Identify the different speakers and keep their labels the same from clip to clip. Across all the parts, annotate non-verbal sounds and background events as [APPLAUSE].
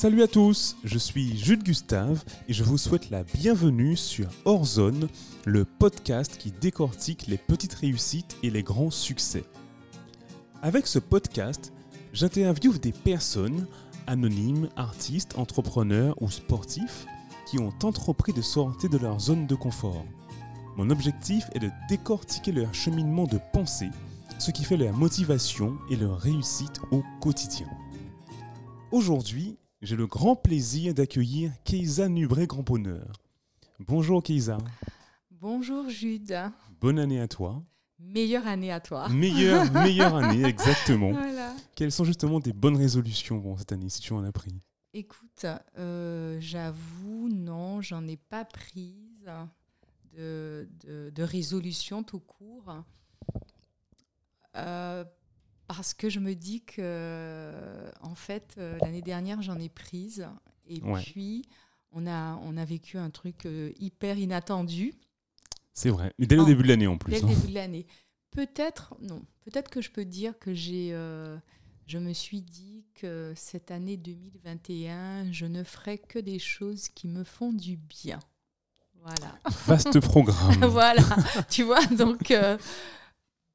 Speaker 1: Salut à tous, je suis Jules Gustave et je vous souhaite la bienvenue sur Horzone, le podcast qui décortique les petites réussites et les grands succès. Avec ce podcast, j'interviewe des personnes, anonymes, artistes, entrepreneurs ou sportifs, qui ont entrepris de sortir de leur zone de confort. Mon objectif est de décortiquer leur cheminement de pensée, ce qui fait leur motivation et leur réussite au quotidien. Aujourd'hui, j'ai le grand plaisir d'accueillir Keisa Nubré Grand Bonheur. Bonjour Keisa.
Speaker 2: Bonjour Jude.
Speaker 1: Bonne année à toi.
Speaker 2: Meilleure année à toi.
Speaker 1: Meilleure, [LAUGHS] meilleure année, exactement.
Speaker 2: Voilà.
Speaker 1: Quelles sont justement tes bonnes résolutions bon, cette année, si tu en as pris?
Speaker 2: Écoute, euh, j'avoue, non, j'en ai pas prise de, de, de résolution tout court. Euh, parce que je me dis que, en fait, euh, l'année dernière, j'en ai prise. Et
Speaker 1: Ouais.
Speaker 2: puis, on a, on a vécu un truc euh, hyper inattendu
Speaker 1: C'est vrai. Et dès le début de l'année en plus.
Speaker 2: dès le
Speaker 1: hein.
Speaker 2: début de l'année. Peut-être, non, peut-être que je peux dire que j'ai, euh, je me suis dit que cette année 2021, je ne ferai que des choses qui me font du bien. Voilà.
Speaker 1: Vaste programme. [LAUGHS]
Speaker 2: voilà, tu vois, donc euh,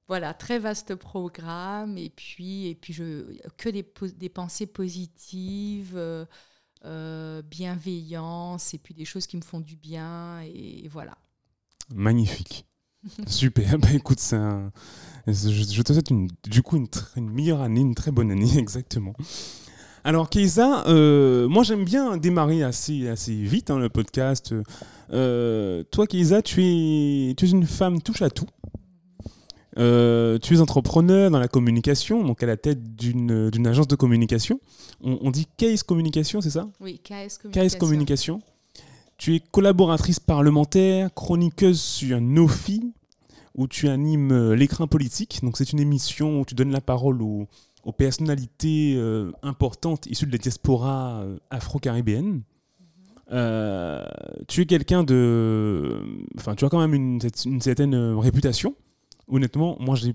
Speaker 2: voilà, très vaste programme et puis et puis je que des, pensées positives, euh, euh, bienveillance et puis des choses qui me font du bien et, voilà.
Speaker 1: Magnifique. [LAUGHS] Super. Bah écoute, un- je, te souhaite une, du coup une, meilleure année, une très bonne année, [LAUGHS] exactement. Alors Keisa, euh, moi j'aime bien démarrer assez, assez vite hein, le podcast. Euh, toi Keisa, tu es, tu es une femme touche à tout. Euh, tu es entrepreneur dans la communication, donc à la tête d'une agence de communication. On, on dit Case Communication, c'est ça?
Speaker 2: Oui, KS Communication.
Speaker 1: KS Communication. Tu es collaboratrice parlementaire, chroniqueuse sur Nofi, où tu animes euh, l'écran politique. Donc c'est une émission où tu donnes la parole aux, aux personnalités euh, importantes issues de la diaspora euh, afro-caribéenne. Euh, tu es quelqu'un de... Enfin, tu as quand même une, une certaine réputation. Honnêtement, moi, j'ai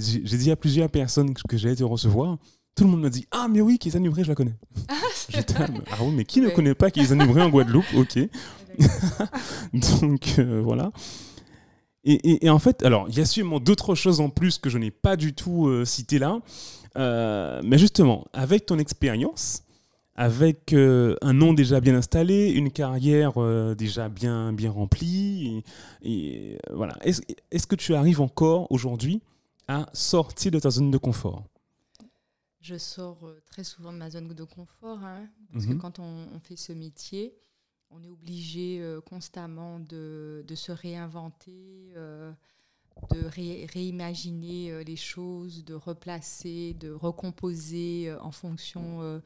Speaker 1: dit à plusieurs personnes que j'allais te recevoir. Tout le monde m'a dit Ah, mais oui, Kézanne Nubré, je la connais. [LAUGHS] Mais- ah oui, mais qui ne connaît pas Kézanne Nubré en Guadeloupe? Ok. [LAUGHS] [LAUGHS] Donc euh, voilà. Et, et- et en fait, alors, il y a sûrement d'autres choses en plus que je n'ai pas du tout euh, citées là. Euh, mais justement, avec ton expérience, avec euh, un nom déjà bien installé, une carrière euh, déjà bien, bien remplie, et, et, euh, voilà. Est-ce que tu arrives encore aujourd'hui à sortir de ta zone de confort?
Speaker 2: Je sors très souvent de ma zone de confort, hein, parce
Speaker 1: Mhm.
Speaker 2: que quand on, on fait ce métier, on est obligé euh, constamment de, de se réinventer, de ré- réimaginer les choses, de replacer, de recomposer en fonction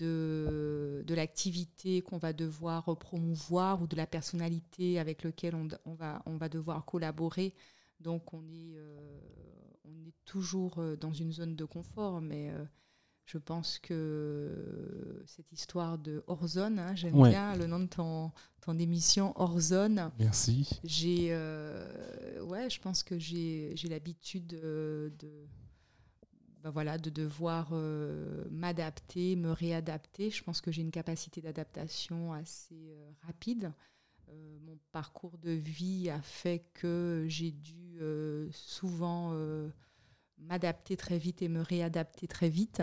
Speaker 2: de, de l'activité qu'on va devoir promouvoir ou de la personnalité avec laquelle on, on va, on va devoir collaborer. Donc on est, euh, on est toujours euh, dans une zone de confort, mais euh, je pense que cette histoire de hors-zone, hein, j'aime
Speaker 1: Ouais.
Speaker 2: bien le nom de ton, ton émission hors-zone.
Speaker 1: Merci.
Speaker 2: J'ai, euh, ouais, je pense que j'ai, j'ai l'habitude de, ben voilà, de devoir euh, m'adapter, me réadapter. Je pense que j'ai une capacité d'adaptation assez euh, rapide. Euh, mon parcours de vie a fait que j'ai dû souvent m'adapter très vite et me réadapter très vite.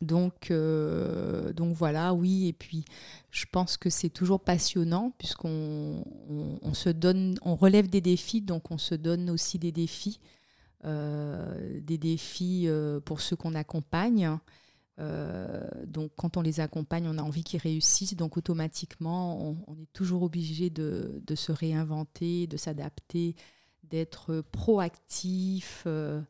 Speaker 2: Donc, donc voilà, oui. Et puis, je pense que c'est toujours passionnant puisqu'on on, on se donne, on relève des défis, donc on se donne aussi des défis, des défis euh, pour ceux qu'on accompagne. Euh, donc, quand on les accompagne, on a envie qu'ils réussissent. Donc, automatiquement, on, est toujours obligé de, se réinventer, de s'adapter, d'être proactif. euh,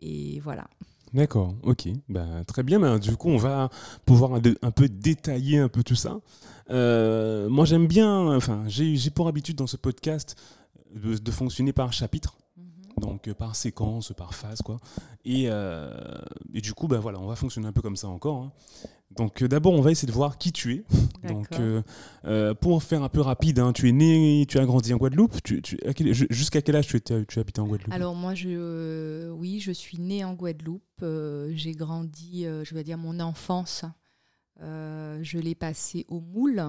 Speaker 2: et voilà.
Speaker 1: D'accord, ok. Bah, très bien, bah, du coup, on va pouvoir un, peu détailler un peu tout ça. Euh, moi, j'aime bien, enfin, j'ai pour habitude dans ce podcast de fonctionner par chapitre, donc euh, par séquence, par phase, quoi. Et, euh, et du coup, bah, voilà, on va fonctionner un peu comme ça encore. hein. Donc, euh, d'abord, on va essayer de voir qui tu es. Donc, euh, pour faire un peu rapide, hein, tu es né, tu as grandi en Guadeloupe. Tu, Jusqu'à quel âge tu, étais, tu habitais en Guadeloupe?
Speaker 2: Alors moi, je, oui, je suis née en Guadeloupe. J'ai grandi, je vais dire, mon enfance Euh, je l'ai passé au Moule,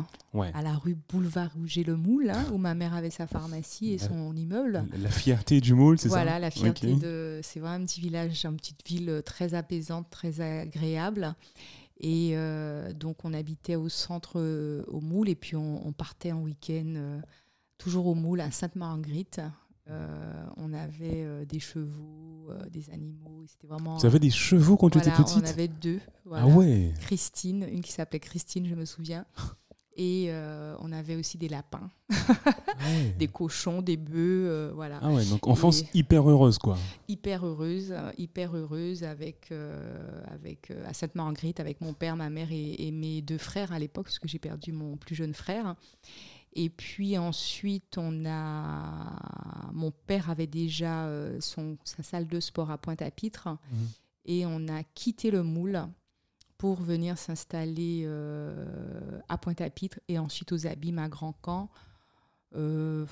Speaker 2: à la rue Boulevard Rouget le Moule, hein, où ma mère avait sa pharmacie et son immeuble.
Speaker 1: La fierté du Moule, c'est
Speaker 2: ça Voilà, la fierté de. C'est vraiment un petit village, une petite ville très apaisante, très agréable. Et euh, donc, on habitait au centre, euh, au Moule, et puis on, partait en week-end, toujours au Moule, à Sainte-Marguerite. On avait des chevaux, euh, des animaux. C'était vraiment.
Speaker 1: Vous avez des chevaux quand tu étais petite
Speaker 2: On avait deux.
Speaker 1: Ah ouais.
Speaker 2: Christine, une qui s'appelait Christine, je me souviens. [LAUGHS] Et euh, on avait aussi des lapins, [LAUGHS] des cochons, des bœufs, euh, voilà.
Speaker 1: Ah ouais, donc enfance hyper heureuse quoi.
Speaker 2: Hyper heureuse, hyper heureuse avec, avec à Sainte-Marguerite, avec mon père, ma mère et mes deux frères à l'époque, parce que j'ai perdu mon plus jeune frère. Et puis ensuite, on a. Mon père avait déjà euh, son, sa salle de sport à Pointe-à-Pitre. Mhm. Et on a quitté le moule pour venir s'installer euh, à Pointe-à-Pitre et ensuite aux Abîmes à Grand Camp. Euh,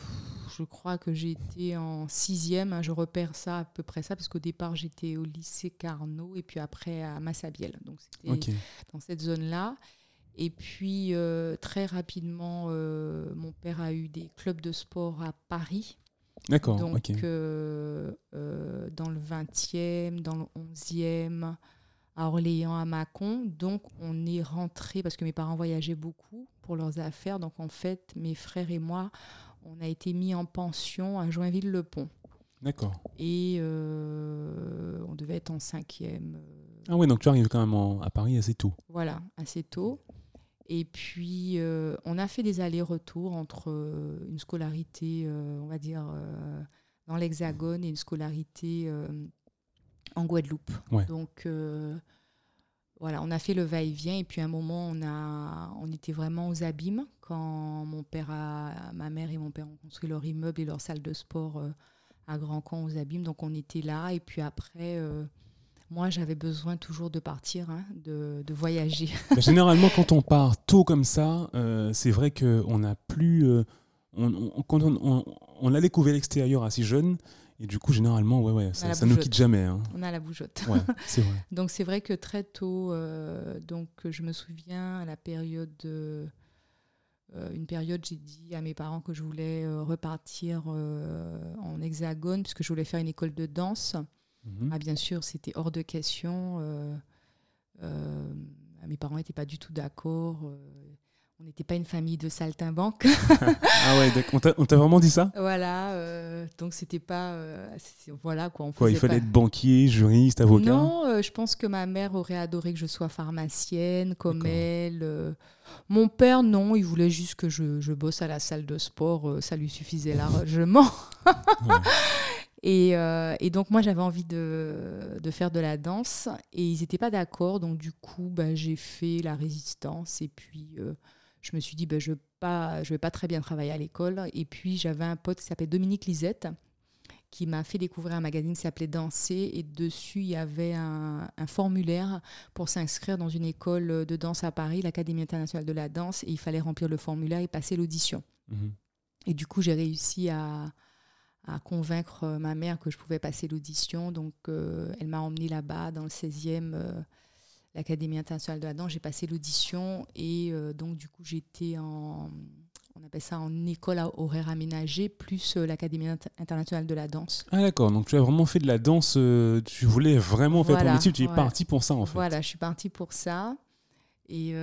Speaker 2: je crois que j'étais en sixième, hein, je repère ça à peu près ça, parce qu'au départ j'étais au lycée Carnot et puis après à Massabielle. Donc c'était dans cette zone-là. Et puis, euh, très rapidement, euh, mon père a eu des clubs de sport à Paris.
Speaker 1: D'accord.
Speaker 2: Donc, euh, dans le 20e, dans le 11e, à Orléans, à Mâcon. Donc, on est rentré parce que mes parents voyageaient beaucoup pour leurs affaires. Donc, en fait, mes frères et moi, on a été mis en pension à Joinville-le-Pont.
Speaker 1: D'accord.
Speaker 2: Et on devait être en cinquième.
Speaker 1: Ah oui, donc tu arrives quand même à Paris assez tôt.
Speaker 2: Voilà, assez tôt. Et puis, euh, on a fait des allers-retours entre euh, une scolarité, euh, on va dire, dans l'Hexagone et une scolarité en Guadeloupe. Donc, voilà, on a fait le va-et-vient. Et puis, à un moment, on, a, on était vraiment aux abîmes quand mon père a, ma mère et mon père ont construit leur immeuble et leur salle de sport à Grand Camp aux abîmes. Donc, on était là. Et puis après moi, j'avais besoin toujours de partir, hein, de, voyager. [LAUGHS]
Speaker 1: Bah, généralement, quand on part tôt comme ça, euh, c'est vrai qu'on n'a plus. Euh, on, quand on, a découvert l'extérieur assez jeune, et du coup, généralement, ouais, ouais, ça, ne nous quitte jamais. Hein.
Speaker 2: On a la bougeotte.
Speaker 1: Ouais, [LAUGHS] c'est vrai.
Speaker 2: donc, c'est vrai que très tôt, euh, donc, je me souviens à la période. une période, j'ai dit à mes parents que je voulais repartir en hexagone, puisque je voulais faire une école de danse. Mhm. Ah, bien sûr, c'était hors de question. Euh, euh, mes parents n'étaient pas du tout d'accord. Euh, on n'était pas une famille de saltimbanques. [LAUGHS]
Speaker 1: ah ouais, on t'a vraiment dit ça?
Speaker 2: Voilà, donc c'était pas. voilà quoi.
Speaker 1: quoi il fallait être banquier, juriste, avocat?
Speaker 2: Non, je pense que ma mère aurait adoré que je sois pharmacienne comme elle. mon père, non, il voulait juste que je, je, bosse à la salle de sport, ça lui suffisait largement. [LAUGHS] Euh, et, donc moi j'avais envie de, faire de la danse et ils n'étaient pas d'accord. Donc du coup bah, j'ai fait la résistance et puis euh, je me suis dit bah, je ne je vais pas très bien travailler à l'école. Et puis j'avais un pote qui s'appelait Dominique Lisette qui m'a fait découvrir un magazine qui s'appelait Danser et dessus il y avait un, formulaire pour s'inscrire dans une école de danse à Paris, l'Académie internationale de la danse et il fallait remplir le formulaire et passer l'audition. Mmh et du coup j'ai réussi à à convaincre euh, ma mère que je pouvais passer l'audition. Donc, euh, elle m'a emmenée là-bas, dans le 16e, euh, l'Académie internationale de la danse. J'ai passé l'audition et donc, du coup, j'étais en. On appelle ça en école à horaire aménagé, plus l'Académie internationale de la danse.
Speaker 1: Ah d'accord, donc tu as vraiment fait de la danse, tu voulais vraiment faire ton métier, tu es partie pour ça en fait.
Speaker 2: Voilà, je suis partie pour ça. Et,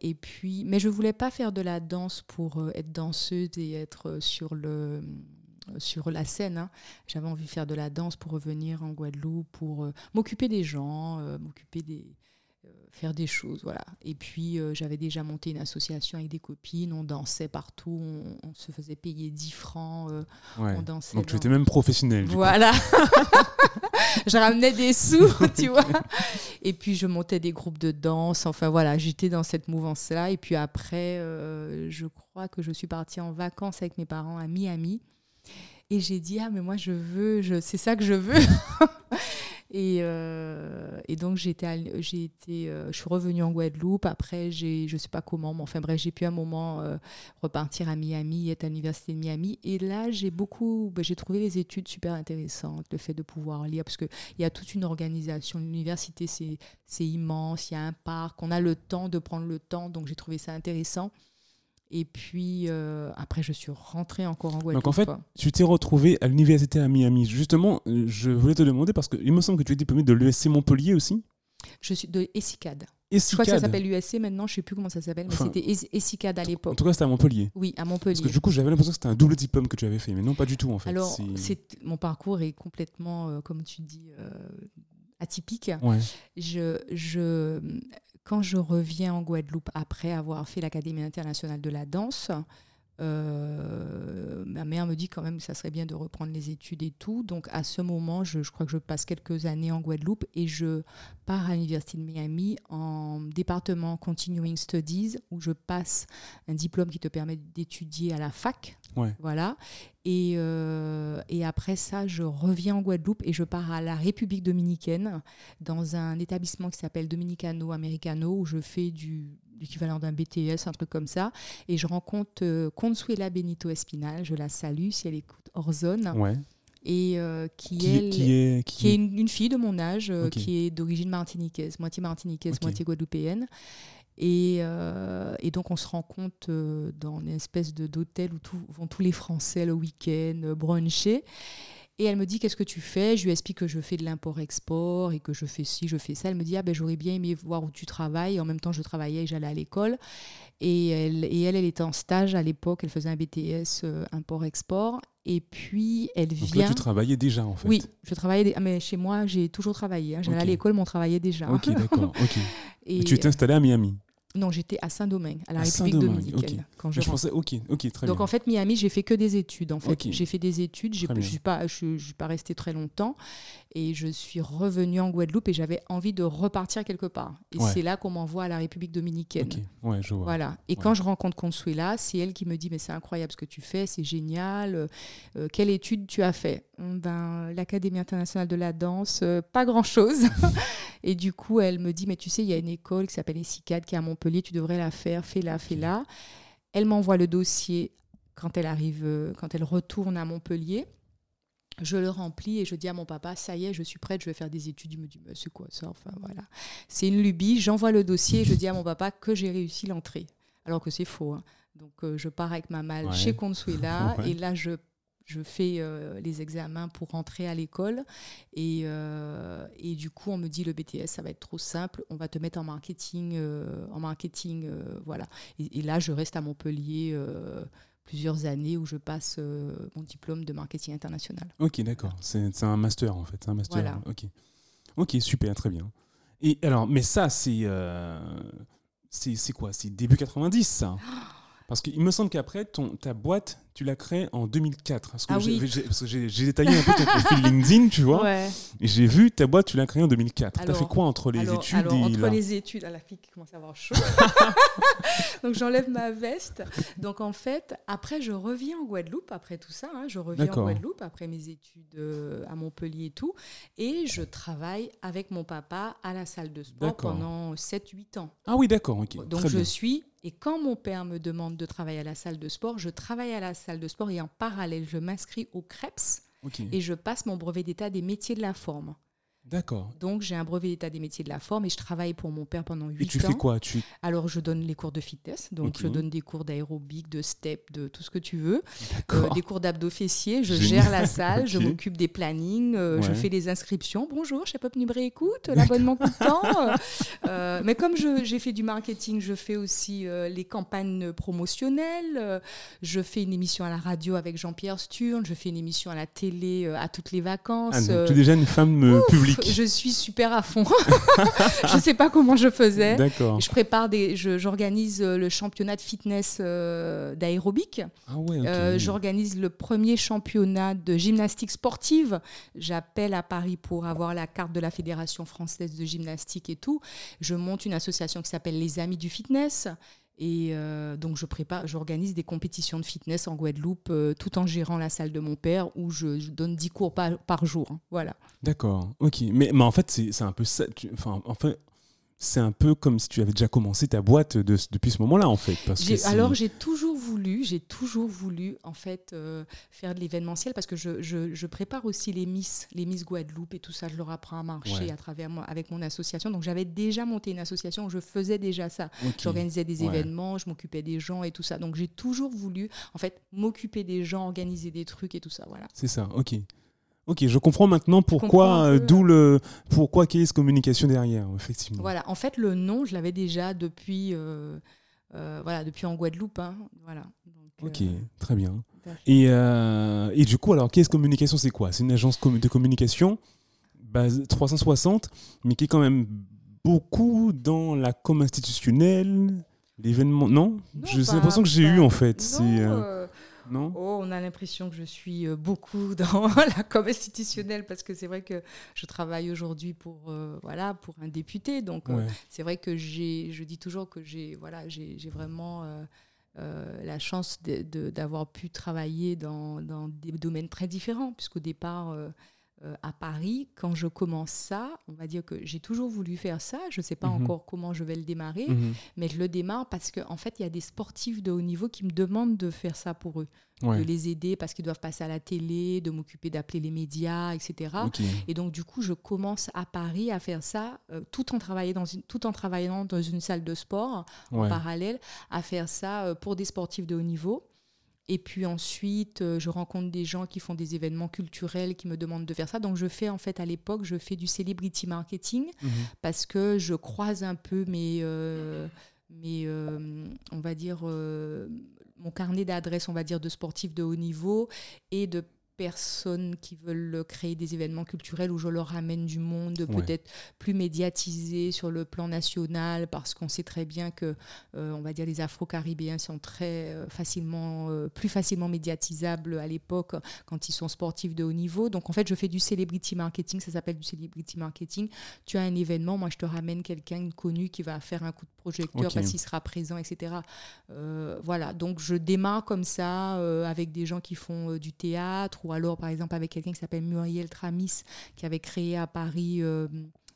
Speaker 2: et puis, mais je voulais pas faire de la danse pour être danseuse et être sur le, sur la scène. Hein. J'avais envie de faire de la danse pour revenir en Guadeloupe, pour euh, m'occuper des gens, euh, m'occuper des euh, faire des choses, voilà. Et puis j'avais déjà monté une association avec des copines, on dansait partout, on, se faisait payer 10 francs, on dansait.
Speaker 1: Donc tu étais même professionnelle.
Speaker 2: Voilà. [LAUGHS] je ramenais des sous, [LAUGHS] tu vois. Et puis je montais des groupes de danse, enfin voilà, j'étais dans cette mouvance-là. Et puis après, je crois que je suis partie en vacances avec mes parents à Miami. Et j'ai dit, ah, mais moi, je veux, je, c'est ça que je veux. [LAUGHS] Et, euh, et donc, j'étais, j'ai été, euh, je suis revenue en Guadeloupe. Après, j'ai, je sais pas comment, mais enfin bref, j'ai pu à un moment euh, repartir à Miami, être à l'université de Miami. Et là, j'ai beaucoup, ben, j'ai trouvé les études super intéressantes, le fait de pouvoir lire, parce qu'il y a toute une organisation. L'université, c'est, c'est immense, il y a un parc, on a le temps de prendre le temps, donc j'ai trouvé ça intéressant. Et puis euh, après, je suis rentrée encore en Guadeloupe.
Speaker 1: Donc en fait, tu t'es retrouvée à l'université à Miami. Justement, euh, je voulais te demander parce qu'il me semble que tu es diplômée de l'USC Montpellier aussi.
Speaker 2: Je suis de ESICAD. Je crois que ça s'appelle l'USC maintenant, je ne sais plus comment ça s'appelle, mais
Speaker 1: Enfin,
Speaker 2: c'était Es- ESICAD à
Speaker 1: En
Speaker 2: l'époque.
Speaker 1: tout cas, c'était à Montpellier.
Speaker 2: Oui, à Montpellier.
Speaker 1: Parce que du coup, j'avais l'impression que c'était un double diplôme que tu avais fait, mais non, pas du tout en fait.
Speaker 2: Alors, mon parcours est complètement, euh, comme tu dis, euh, atypique.
Speaker 1: Ouais.
Speaker 2: Je, je, quand je reviens en Guadeloupe après avoir fait l'Académie internationale de la danse, euh, ma mère me dit quand même que ça serait bien de reprendre les études et tout. Donc à ce moment, je, je crois que je passe quelques années en Guadeloupe et je pars à l'Université de Miami en département Continuing Studies où je passe un diplôme qui te permet d'étudier à la fac.
Speaker 1: Ouais.
Speaker 2: Voilà. Et, euh, et après ça, je reviens en Guadeloupe et je pars à la République dominicaine dans un établissement qui s'appelle Dominicano Americano où je fais du l'équivalent d'un BTS, un truc comme ça. Et je rencontre euh, Consuela Benito Espinal, je la salue si elle écoute Orzone,
Speaker 1: Ouais.
Speaker 2: et euh, qui,
Speaker 1: Qui,
Speaker 2: elle,
Speaker 1: qui est. Qui,
Speaker 2: qui est une, une fille de mon âge, euh, qui est d'origine martiniquaise, moitié martiniquaise, moitié guadeloupéenne. Et, euh, et donc on se rencontre euh, dans une espèce d'hôtel où tout- vont tous les Français le week-end, bruncher. Et elle me dit qu'est-ce que tu fais? Je lui explique que je fais de l'import-export et que je fais ci, je fais ça. Elle me dit ah ben j'aurais bien aimé voir où tu travailles. En même temps je travaillais et j'allais à l'école. Et elle, et elle, elle était en stage à l'époque. Elle faisait un BTS euh, import-export. Et puis elle
Speaker 1: Donc
Speaker 2: vient.
Speaker 1: là, tu travaillais déjà en fait.
Speaker 2: Oui, je travaillais. mais chez moi, j'ai toujours travaillé. hein. J'allais à l'école, mais on travaillait déjà.
Speaker 1: Ok, d'accord. Ok. [LAUGHS]
Speaker 2: Et,
Speaker 1: Et tu étais installé à Miami.
Speaker 2: Non, j'étais à Saint-Domingue, à la
Speaker 1: À
Speaker 2: République dominicaine. Quand je
Speaker 1: pensais. Ok, ok, très
Speaker 2: Donc
Speaker 1: bien.
Speaker 2: en fait, Miami, j'ai fait que des études. En fait, j'ai fait des études. Je
Speaker 1: bien.
Speaker 2: suis pas, je, je suis pas restée très longtemps, et je suis revenue en Guadeloupe et j'avais envie de repartir quelque part. Et
Speaker 1: Ouais.
Speaker 2: c'est là qu'on m'envoie à la République dominicaine.
Speaker 1: Ok, ouais, je vois.
Speaker 2: Voilà. Et
Speaker 1: Ouais.
Speaker 2: quand je rencontre Consuela, c'est elle qui me dit mais c'est incroyable ce que tu fais, c'est génial. Euh, euh, quelle étude tu as fait? Hum, Ben l'Académie internationale de la danse, euh, pas grand chose. [LAUGHS] et du coup, elle me dit mais tu sais, il y a une école qui s'appelle ESICAD qui est à Montpellier, tu devrais la faire, fais-la, fais-la. Elle m'envoie le dossier quand elle arrive, quand elle retourne à Montpellier. Je le remplis et je dis à mon papa, ça y est, je suis prête, je vais faire des études. Il me dit, mais c'est quoi ça? Enfin voilà. C'est une lubie. J'envoie le dossier et je dis à mon papa que j'ai réussi l'entrée. Alors que c'est faux. hein. Donc euh, je pars avec ma malle
Speaker 1: Ouais.
Speaker 2: chez Consuela [LAUGHS]
Speaker 1: Ouais.
Speaker 2: et là je, je fais euh, les examens pour rentrer à l'école. Et, euh, et du coup, on me dit, le BTS, ça va être trop simple, on va te mettre en marketing. en marketing voilà. Et, et là, je reste à Montpellier. Plusieurs années où je passe euh, mon diplôme de marketing international.
Speaker 1: Ok, d'accord. C'est un master en fait. Un master.
Speaker 2: Voilà.
Speaker 1: Ok. Ok, super, très bien. Et alors, mais ça, c'est. euh, c'est quoi? C'est début 90, ça? [GASPS] Parce qu'il me semble qu'après, ta boîte, tu l'as créée en 2004. Parce que
Speaker 2: Ah
Speaker 1: j'ai-
Speaker 2: oui.
Speaker 1: détaillé un peu ton profil [LAUGHS] LinkedIn, tu vois.
Speaker 2: Ouais.
Speaker 1: Et j'ai vu ta boîte, tu l'as créée en 2004. T'as
Speaker 2: Alors-
Speaker 1: fait quoi entre les
Speaker 2: alors,
Speaker 1: études
Speaker 2: alors,
Speaker 1: et
Speaker 2: entre
Speaker 1: là
Speaker 2: les études, à la fille qui commence à avoir chaud. [LAUGHS] Donc j'enlève ma veste. Donc en fait, après je reviens en Guadeloupe après tout ça. hein. je reviens en. Guadeloupe après mes études euh, à Montpellier et tout, et je travaille avec mon papa à la salle de sport pendant 7-8 ans.
Speaker 1: Ah oui, d'accord, ok.
Speaker 2: Donc
Speaker 1: très
Speaker 2: je
Speaker 1: bien.
Speaker 2: suis, et quand mon père me demande de travailler à la salle de sport, je travaille à la salle de sport et en parallèle, je m'inscris au CREPS et je passe mon brevet d'état des métiers de la forme.
Speaker 1: D'accord.
Speaker 2: Donc j'ai un brevet d'état des métiers de la forme et je travaille pour mon père pendant 8
Speaker 1: Et tu
Speaker 2: ans.
Speaker 1: fais quoi? Tu...
Speaker 2: Alors je donne les cours de fitness, donc je donne des cours d'aérobic, de step, de tout ce que tu veux, Euh,
Speaker 1: D'accord.
Speaker 2: des cours d'abdos fessiers, je
Speaker 1: Génial.
Speaker 2: gère la salle, je [LAUGHS] m'occupe des plannings, euh, je fais des inscriptions. Bonjour, chez Pop Nubré écoute, l'abonnement coûtant. [LAUGHS] Euh, mais comme j'ai fait du marketing, je fais aussi euh, les campagnes promotionnelles. euh, je fais une émission à la radio avec Jean-Pierre Sturne, je fais une émission à la télé à toutes les vacances.
Speaker 1: Ah, tu es déjà une femme euh,
Speaker 2: je suis super à fond. [LAUGHS] je sais pas comment je faisais.
Speaker 1: D'accord.
Speaker 2: Je prépare des, je- j'organise euh, le championnat de fitness euh, d'aérobic.
Speaker 1: Ah ouais.
Speaker 2: Euh, j'organise le premier championnat de gymnastique sportive. J'appelle à Paris pour avoir la carte de la Fédération française de gymnastique et tout. Je monte une association qui s'appelle Les Amis du Fitness. Et euh, donc, je prépare, j'organise des compétitions de fitness en Guadeloupe euh, tout en gérant la salle de mon père où je, donne 10 cours par, jour. hein. Voilà.
Speaker 1: D'accord, ok. Mais, mais en fait, c'est un peu ça. tu- en fait, c'est un peu comme si tu avais déjà commencé ta boîte de- depuis ce moment-là, en fait. Parce que
Speaker 2: alors j'ai toujours voulu, j'ai toujours voulu en fait euh, faire de l'événementiel parce que je, je- je prépare aussi les Miss, les Miss Guadeloupe et tout ça. Je leur apprends à marcher
Speaker 1: Ouais.
Speaker 2: à travers moi avec mon association. Donc j'avais déjà monté une association où je faisais déjà ça. J'organisais des
Speaker 1: Ouais.
Speaker 2: événements, je m'occupais des gens et tout ça. Donc j'ai toujours voulu en fait m'occuper des gens, organiser des trucs et tout ça. Voilà.
Speaker 1: C'est ça, ok. Ok, je comprends maintenant pourquoi, euh, d'où le, pourquoi Case Communication derrière, effectivement.
Speaker 2: Voilà. En fait le nom je l'avais déjà depuis euh, euh, voilà depuis en Guadeloupe. hein. Voilà. Donc,
Speaker 1: Ok,
Speaker 2: euh,
Speaker 1: très bien. Et, euh, et du coup, alors, Case Communication, c'est quoi? C'est une agence de communication base 360, mais qui est quand même beaucoup dans la com institutionnelle, l'événement. Non,
Speaker 2: Non,
Speaker 1: J'ai l'impression que j'ai eu en fait. C'est, euh,
Speaker 2: euh,
Speaker 1: non
Speaker 2: Oh, on a l'impression que je suis euh, beaucoup [LAUGHS] dans [LAUGHS] la com institutionnelle parce que c'est vrai que je travaille aujourd'hui pour euh, voilà pour un député. Donc euh, c'est vrai que j'ai je dis toujours que j'ai voilà j'ai j'ai vraiment euh, la chance de- de- d'avoir pu travailler dans, dans des domaines très différents puisqu'au départ euh, euh, à Paris quand je commence ça on va dire que j'ai toujours voulu faire ça je sais pas
Speaker 1: Mhm.
Speaker 2: encore comment je vais le démarrer
Speaker 1: Mhm.
Speaker 2: mais je le démarre parce qu'en en fait il y a des sportifs de haut niveau qui me demandent de faire ça pour eux
Speaker 1: Ouais.
Speaker 2: de les aider parce qu'ils doivent passer à la télé, de m'occuper d'appeler les médias, etc. Et donc, du coup, je commence à Paris à faire ça euh, tout, en travaillant dans une, tout en travaillant dans une salle de sport en parallèle, à faire ça euh, pour des sportifs de haut niveau. Et puis ensuite, euh, je rencontre des gens qui font des événements culturels qui me demandent de faire ça. Donc, je fais en fait à l'époque, je fais du celebrity marketing
Speaker 1: Mhm.
Speaker 2: parce que je croise un peu mes, euh, mes euh, on va dire, euh, mon carnet d'adresses, on va dire, de sportifs de haut niveau et de personnes qui veulent créer des événements culturels où je leur ramène du monde
Speaker 1: Ouais.
Speaker 2: peut-être plus médiatisé sur le plan national parce qu'on sait très bien que euh, on va dire les afro-caribéens sont très euh, facilement euh, plus facilement médiatisables à l'époque quand ils sont sportifs de haut niveau donc en fait je fais du celebrity marketing ça s'appelle du celebrity marketing tu as un événement, moi je te ramène quelqu'un connu qui va faire un coup de projecteur parce qu'il sera présent, etc. Voilà, donc je démarre comme ça avec des gens qui font du théâtre ou alors par exemple avec quelqu'un qui s'appelle Muriel Tramis qui avait créé à Paris. euh,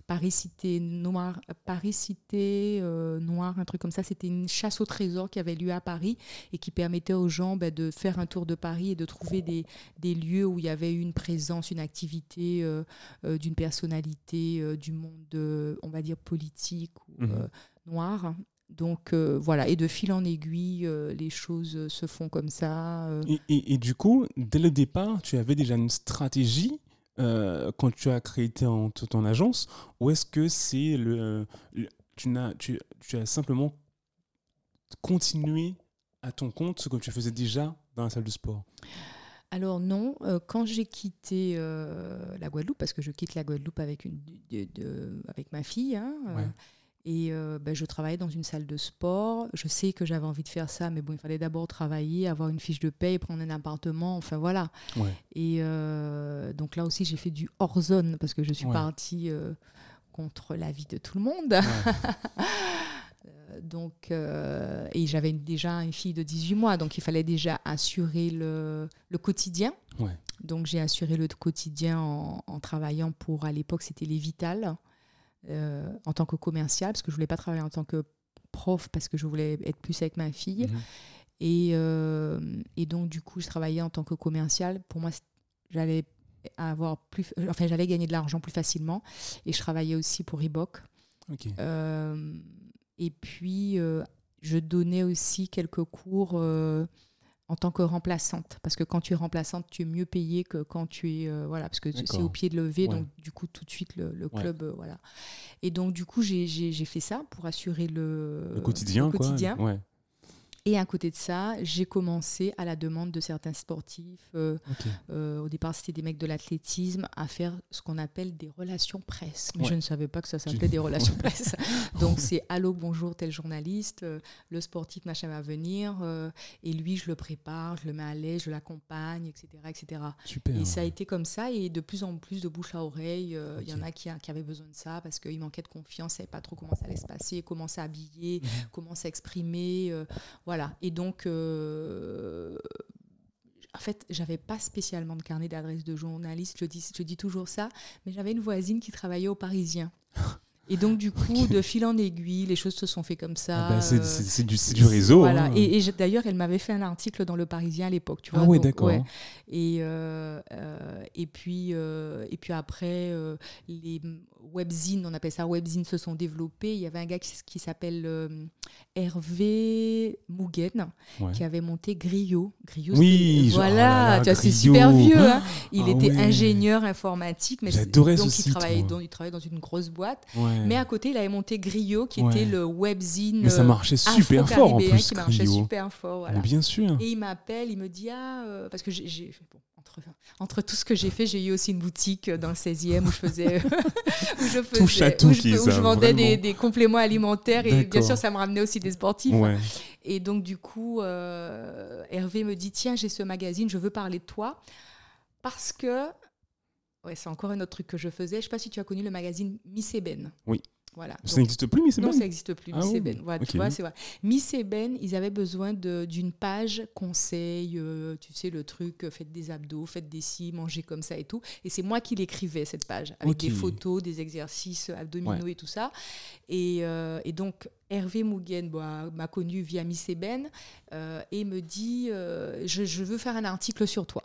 Speaker 2: Paris Cité Noire, Paris Cité euh, Noire, un truc comme ça. C'était une chasse au trésor qui avait lieu à Paris et qui permettait aux gens ben, de faire un tour de Paris et de trouver des, des lieux où il y avait une présence, une activité euh, euh, d'une personnalité du monde, on va dire, politique ou euh, noir. Donc euh, voilà, et de fil en aiguille, euh, les choses euh, se font comme ça. euh.
Speaker 1: Et, et- et du coup, dès le départ, tu avais déjà une stratégie quand tu as créé ton, ton agence Ou est-ce que c'est le, le- tu, n'as, tu, tu as simplement continué à ton compte ce que tu faisais déjà dans la salle de sport?
Speaker 2: Alors non, euh, quand j'ai quitté euh, la Guadeloupe, parce que je quitte la Guadeloupe avec, une, de- de- avec ma fille, hein, euh. Et euh, ben, je travaillais dans une salle de sport. Je sais que j'avais envie de faire ça, mais bon, il fallait d'abord travailler, avoir une fiche de paye, prendre un appartement, enfin voilà.
Speaker 1: Ouais.
Speaker 2: Et euh, donc là aussi, j'ai fait du hors zone parce que je suis
Speaker 1: Ouais.
Speaker 2: partie euh, contre l'avis de tout le monde. [LAUGHS] Euh, donc, et j'avais déjà une fille de 18 mois, donc il fallait déjà assurer le, le quotidien. Donc j'ai assuré le quotidien en, en travaillant pour, à l'époque, c'était les Vitales, euh, en tant que commercial, parce que je voulais pas travailler en tant que prof, parce que je voulais être plus avec ma fille.
Speaker 1: Mhm.
Speaker 2: Et, euh, et donc, du coup, je travaillais en tant que commercial. Pour moi, j'allais avoir plus, enfin, j'allais gagner de l'argent plus facilement. Et je travaillais aussi pour Reebok.
Speaker 1: Ok.
Speaker 2: Euh, et puis, je donnais aussi quelques cours en tant que remplaçante. Parce que quand tu es remplaçante, tu es mieux payé que quand tu es. euh, voilà, parce que c'est au pied de lever.
Speaker 1: Ouais.
Speaker 2: Donc, du coup, tout de suite, le, le
Speaker 1: Ouais.
Speaker 2: club. euh, voilà. Et donc, du coup, j'ai fait ça pour assurer le,
Speaker 1: Le quotidien,
Speaker 2: le
Speaker 1: quoi.
Speaker 2: quotidien.
Speaker 1: Ouais.
Speaker 2: Et à côté de ça, j'ai commencé à la demande de certains sportifs, euh, euh, au départ c'était des mecs de l'athlétisme, à faire ce qu'on appelle des relations presse. Mais je ne savais pas que ça s'appelait des [LAUGHS] relations presse. Donc c'est allô, bonjour, tel journaliste, euh, le sportif machin va venir, et lui je le prépare, je le mets à l'aise, je l'accompagne, etc. etc. et ça a été comme ça, et de plus en plus de bouche à oreille, il y en a qui, qui, avaient besoin de ça parce qu'ils manquaient de confiance, ils ne savaient pas trop comment ça allait se passer, comment s'habiller, mhm. comment s'exprimer. voilà. Et donc, euh, en fait, j'avais pas spécialement de carnet d'adresse de journaliste, je dis, je dis toujours ça, mais j'avais une voisine qui travaillait au Parisien. Et donc, du coup, [LAUGHS] de fil en aiguille, les choses se sont fait comme ça.
Speaker 1: Ah bah, c'est du, du, réseau.
Speaker 2: Voilà. Hein. Et, d'ailleurs, elle m'avait fait un article dans Le Parisien à l'époque. Tu
Speaker 1: ah oui, d'accord.
Speaker 2: Et, euh, euh, et, puis, et puis après, les webzines, on appelle ça webzines, se sont développés. Il y avait un gars qui, s'appelle euh, Hervé Mougen, qui avait monté Griot.
Speaker 1: Griot oui,
Speaker 2: voilà, oh c'est super vieux. Hein. Il ah était ingénieur informatique, mais donc
Speaker 1: ce
Speaker 2: il, travaillait dans, il travaillait dans une grosse boîte. Mais à côté, il avait monté Griot, qui était le webzine.
Speaker 1: Mais ça marchait super fort en plus.
Speaker 2: Qui marchait super fort. Voilà.
Speaker 1: bien sûr.
Speaker 2: Et il m'appelle, il me dit ah euh, parce que j'ai entre, tout ce que j'ai fait, j'ai eu aussi une boutique dans le 16e où je faisais, [LAUGHS] où je, faisais, où je, vendais des, compléments alimentaires et bien sûr ça me ramenait aussi des sportifs. Et donc du coup, euh, Hervé me dit tiens j'ai ce magazine, je veux parler de toi parce que ouais c'est encore un autre truc que je faisais. Je sais pas si tu as connu le magazine Miss Eben.
Speaker 1: Oui. Ça n'existe plus, Miss
Speaker 2: Non, ça n'existe plus, ah Miss Eben. tu vois, c'est vrai. Miss Eben, ils avaient besoin d'une page conseil, euh, tu sais, le truc, euh, faites des abdos, faites des scies, mangez comme ça et tout. Et c'est moi qui l'écrivais, cette page, avec des photos, des exercices abdominaux et tout ça. Et, euh, et donc, Hervé Mougen m'a connu via Miss Eben et me dit je, je veux faire un article sur toi.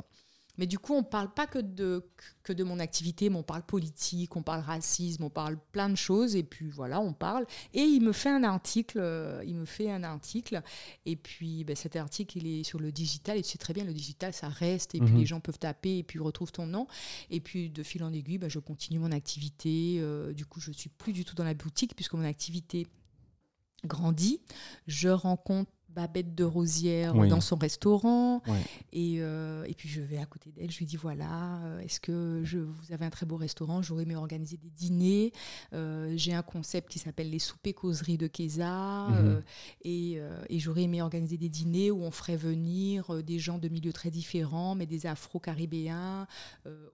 Speaker 2: Mais du coup, on ne parle pas que de, que de mon activité, mais on parle politique, on parle racisme, on parle plein de choses. Et puis voilà, on parle. Et il me fait un article. Euh, il me fait un article. Et puis ben, cet article, il est sur le digital. Et tu sais très bien, le digital, ça reste. Et puis mhm. les gens peuvent taper et puis retrouvent ton nom. Et puis de fil en aiguille, ben, je continue mon activité. Euh, du coup, je ne suis plus du tout dans la boutique puisque mon activité grandit. Je rencontre Babette de Rosière dans son restaurant. Et, euh, et, puis je vais à côté d'elle, je lui dis voilà, euh, est-ce que je, vous avez un très beau restaurant J'aurais aimé organiser des dîners. Euh, j'ai un concept qui s'appelle les soupers causeries de Keza. Mhm. et, et j'aurais aimé organiser des dîners où on ferait venir des gens de milieux très différents, mais des afro-caribéens,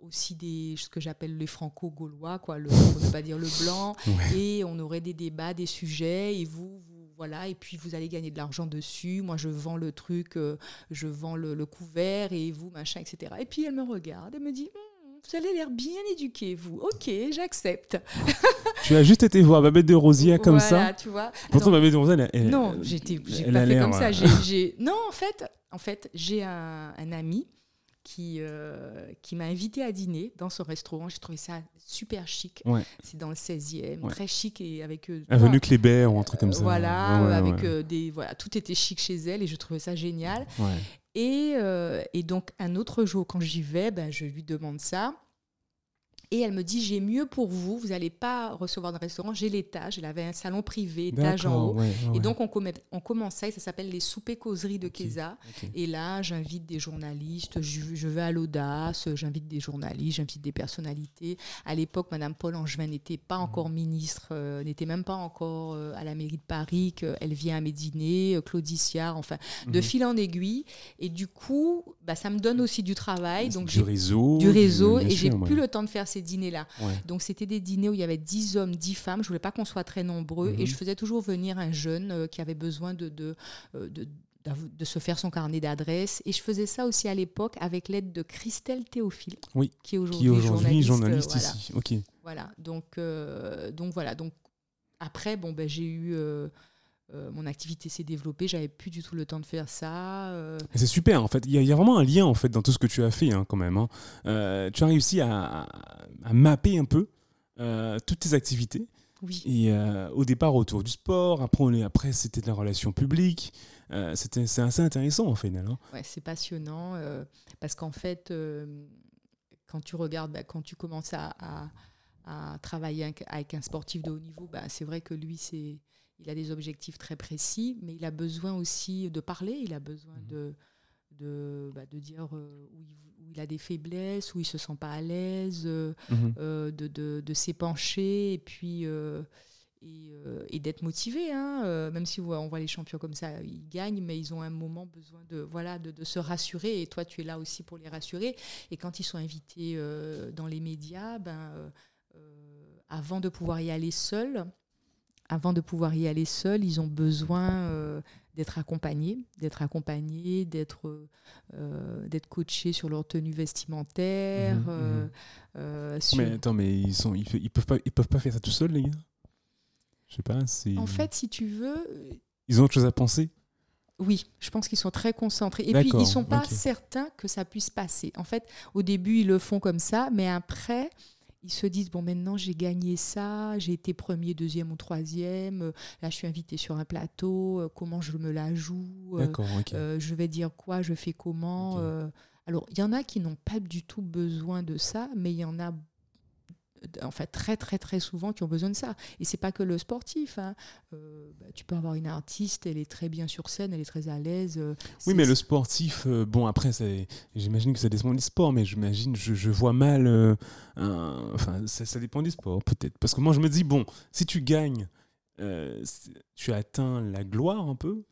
Speaker 2: aussi des, ce que j'appelle les franco-gaulois, quoi, le, pour ne pas dire le blanc. [LAUGHS] Et on aurait des débats, des sujets, et vous, vous voilà, et puis vous allez gagner de l'argent dessus. Moi, je vends le truc, euh, je vends le, couvert, et vous, machin, etc. Et puis elle me regarde et me dit hmm, Vous avez l'air bien éduqué, vous. Ok, j'accepte. [LAUGHS]
Speaker 1: tu as juste été voir Babette de Rosier comme
Speaker 2: voilà, tu vois.
Speaker 1: Pourtant, Babette de Rosier, elle,
Speaker 2: Non, j'étais pas fait comme ça. Euh, non, en fait, en fait j'ai un, un ami qui, euh, qui m'a invité à dîner dans son restaurant. J'ai trouvé ça super chic. C'est dans le 16e, très chic et avec. Euh,
Speaker 1: Avenue Kléber ou un truc comme ça.
Speaker 2: Voilà, avec euh, des. Voilà, tout était chic chez elle et je trouvais ça génial. Et, et, donc, un autre jour, quand j'y vais, ben, je lui demande ça. Et elle me dit, j'ai mieux pour vous, vous n'allez pas recevoir de restaurant, j'ai l'étage, elle avait un salon privé, étage en haut. et donc on, on commençait, ça s'appelle les soupers causeries de Keza. Et là, j'invite des journalistes, je, vais à l'audace, j'invite des journalistes, j'invite des personnalités. À l'époque, Madame Paul Angevin n'était pas mhm. encore ministre, euh, n'était même pas encore euh, à la mairie de Paris, qu'elle vient à mes dîners, euh, Claudiciard, enfin, de mhm. fil en aiguille. Et du coup, bah, ça me donne aussi du travail. Donc
Speaker 1: du réseau.
Speaker 2: Du réseau, et j'ai plus le temps de faire ces dîners-là. Donc c'était des dîners où il y avait 10 hommes, 10 femmes. Je voulais pas qu'on soit très nombreux. Et mhm. je faisais toujours venir un jeune euh, qui avait besoin de, euh, de, de se faire son carnet d'adresses. Et je faisais ça aussi à l'époque avec l'aide de Christelle Théophile,
Speaker 1: oui,
Speaker 2: qui est aujourd'hui journaliste,
Speaker 1: ici. Ok.
Speaker 2: Voilà. Donc, euh, donc voilà. Donc après, bon, ben, j'ai eu euh, mon activité s'est développée, j'avais plus du tout le temps de faire ça. Euh.
Speaker 1: C'est super en fait, il y, a vraiment un lien en fait dans tout ce que tu as fait hein, quand même. Hein. Euh, tu as réussi à, mapper un peu toutes tes activités.
Speaker 2: Oui.
Speaker 1: Et au départ autour du sport, après, après c'était de la relation publique. c'était c'est assez intéressant en fait. Hein.
Speaker 2: Ouais, c'est passionnant parce qu'en fait, quand tu regardes, bah, quand tu commences à, à, travailler avec un sportif de haut niveau, bah, c'est vrai que lui c'est il a des objectifs très précis, mais il a besoin aussi de parler, il a besoin
Speaker 1: Mhm.
Speaker 2: de, de, bah, de dire euh, où, il, où il a des faiblesses, où il se sent pas à l'aise, euh,
Speaker 1: Mhm.
Speaker 2: euh, de, de, de s'épancher et puis et, et d'être motivé. hein. Même si on voit, les champions comme ça, ils gagnent, mais ils ont un moment besoin de voilà de, de se rassurer. Et toi, tu es là aussi pour les rassurer. Et quand ils sont invités dans les médias, ben avant de pouvoir y aller seuls, avant de pouvoir y aller seuls, ils ont besoin euh, d'être accompagnés, d'être accompagnés, d'être euh, euh, d'être coachés sur leur tenue vestimentaire.
Speaker 1: Mhm, mhm.
Speaker 2: euh, sur-
Speaker 1: Mais attends, mais ils sont, ils, ils peuvent pas, ils peuvent pas faire ça tout seuls, les gars? Je sais pas.
Speaker 2: En fait, si tu veux,
Speaker 1: ils ont autre chose à penser?
Speaker 2: oui, je pense qu'ils sont très concentrés. Et puis, ils sont pas certains que ça puisse passer. En fait, au début, ils le font comme ça, mais après, ils se disent, bon, maintenant, j'ai gagné ça, j'ai été premier, deuxième ou troisième, euh, là, je suis invité sur un plateau, euh, comment je me la joue, euh, euh, je vais dire quoi, je fais comment. Euh. alors, il y en a qui n'ont pas du tout besoin de ça, mais il y en a en fait très très très souvent qui ont besoin de ça et c'est pas que le sportif hein. Euh, bah, tu peux avoir une artiste elle est très bien sur scène elle est très à l'aise euh,
Speaker 1: Oui, mais le sportif, euh, bon, après, j'imagine que ça dépend du sport, mais j'imagine, je, je vois mal. un- enfin, ça, ça dépend du sport, peut-être. Parce que moi, je me dis, bon, si tu gagnes, tu atteins la gloire un peu.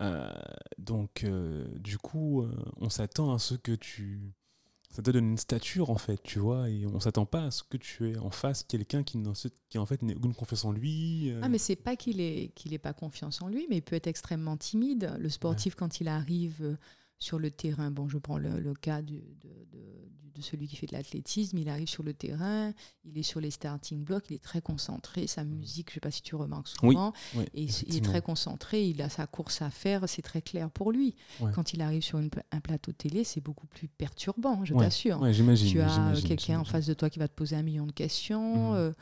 Speaker 1: Euh, donc, du coup, on s'attend à ce que tu. Ça te donne une stature, en fait, tu vois, et on s'attend pas à ce que tu aies en face quelqu'un qui, en fait, n'a aucune confiance en lui. euh.
Speaker 2: ah mais c'est pas qu'il ait qu'il ait pas confiance en lui mais il peut être extrêmement timide le sportif quand il arrive euh, sur le terrain bon je prends le, le cas du- de, de- de celui qui fait de l'athlétisme il arrive sur le terrain il est sur les starting blocks il est très concentré sa musique je sais pas si tu remarques
Speaker 1: Oui,
Speaker 2: souvent
Speaker 1: Ouais,
Speaker 2: Et il est très concentré, il a sa course à faire, c'est très clair pour lui.
Speaker 1: Ouais.
Speaker 2: Quand il arrive sur une un plateau télé, c'est beaucoup plus perturbant, je
Speaker 1: Ouais,
Speaker 2: t'assure.
Speaker 1: Ouais,
Speaker 2: tu as euh, quelqu'un en face de toi qui va te poser un million de questions.
Speaker 1: Mhm.
Speaker 2: euh,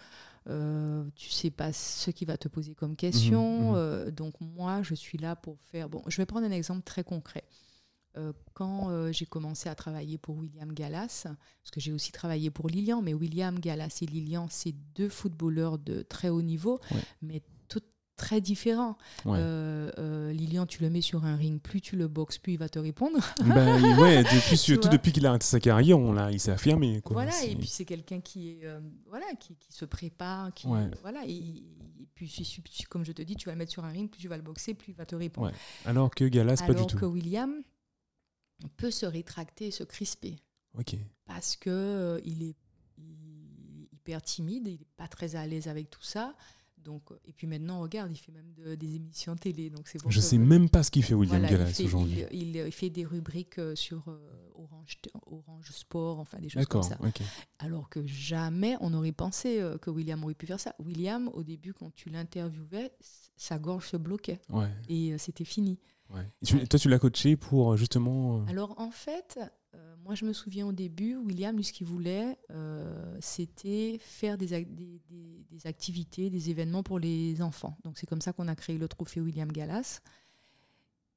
Speaker 2: euh, tu sais pas ce qu'il va te poser comme question.
Speaker 1: mhm.
Speaker 2: euh, donc moi, je suis là pour faire. Bon, je vais prendre un exemple très concret. Euh, quand euh, j'ai commencé à travailler pour William Gallas, parce que j'ai aussi travaillé pour Lilian, mais William Gallas et Lilian, c'est deux footballeurs de très haut niveau,
Speaker 1: Ouais.
Speaker 2: mais tout très différents.
Speaker 1: Ouais.
Speaker 2: Euh, Lilian, tu le mets sur un ring, plus tu le boxes, plus il va te répondre.
Speaker 1: Bah, [LAUGHS] ouais, depuis, surtout depuis qu'il a arrêté sa carrière, on l'a, il s'est affirmé. Quoi.
Speaker 2: Voilà, et puis c'est quelqu'un qui est euh, voilà qui, qui se prépare, qui
Speaker 1: Ouais.
Speaker 2: voilà et, et puis comme je te dis, tu vas le mettre sur un ring, plus tu vas le boxer, plus il va te répondre.
Speaker 1: Ouais, Alors que Galas, pas du
Speaker 2: Alors
Speaker 1: tout.
Speaker 2: que William peut se rétracter et se crisper
Speaker 1: Ok.
Speaker 2: parce que euh, il est hyper timide, il n'est pas très à l'aise avec tout ça. Donc, euh, et puis maintenant, regarde, il fait même de- des émissions télé. Donc c'est
Speaker 1: Je
Speaker 2: que-
Speaker 1: sais même pas ce qu'il fait, William
Speaker 2: voilà,
Speaker 1: Gallas, aujourd'hui.
Speaker 2: il, fait des rubriques euh, sur euh, Orange, Orange Sport, enfin des choses comme ça. Alors que jamais on aurait pensé que William aurait pu faire ça. William, au début, quand tu l'interviewais, sa gorge se bloquait
Speaker 1: Ouais,
Speaker 2: et c'était fini.
Speaker 1: Ouais. Et tu- toi, tu l'as coaché pour euh, justement. euh,
Speaker 2: Alors en fait, euh, moi je me souviens au début, William, lui, ce qu'il voulait, euh, c'était faire des, ac- des- des- des activités, des événements pour les enfants. Donc c'est comme ça qu'on a créé le trophée William Gallas.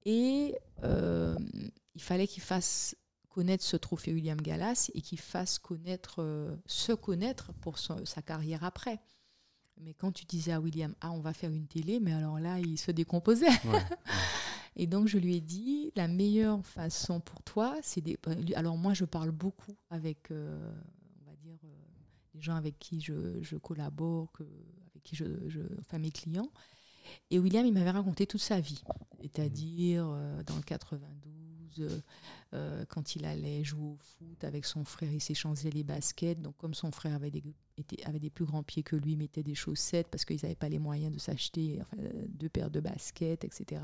Speaker 2: Et euh, il fallait qu'il fasse connaître ce trophée William Gallas et qu'il fasse connaître, euh, se connaître pour son- sa carrière après. Mais quand tu disais à William, ah, on va faire une télé, mais alors là, il se décomposait.
Speaker 1: ouais. [LAUGHS]
Speaker 2: Et donc, je lui ai dit, la meilleure façon pour toi, c'est des... lui- Alors, moi, je parle beaucoup avec, euh, on va dire, euh, les gens avec qui je, je collabore, que, avec qui je, je... Enfin, mes clients. Et William, il m'avait raconté toute sa vie. C'est-à-dire, euh, dans le 92, euh, euh, quand il allait jouer au foot avec son frère, il s'échangeait les baskets. Donc, comme son frère avait des, était- avait des plus grands pieds que lui, il mettait des chaussettes parce qu'ils n'avaient pas les moyens de s'acheter enfin, deux paires de baskets, etc.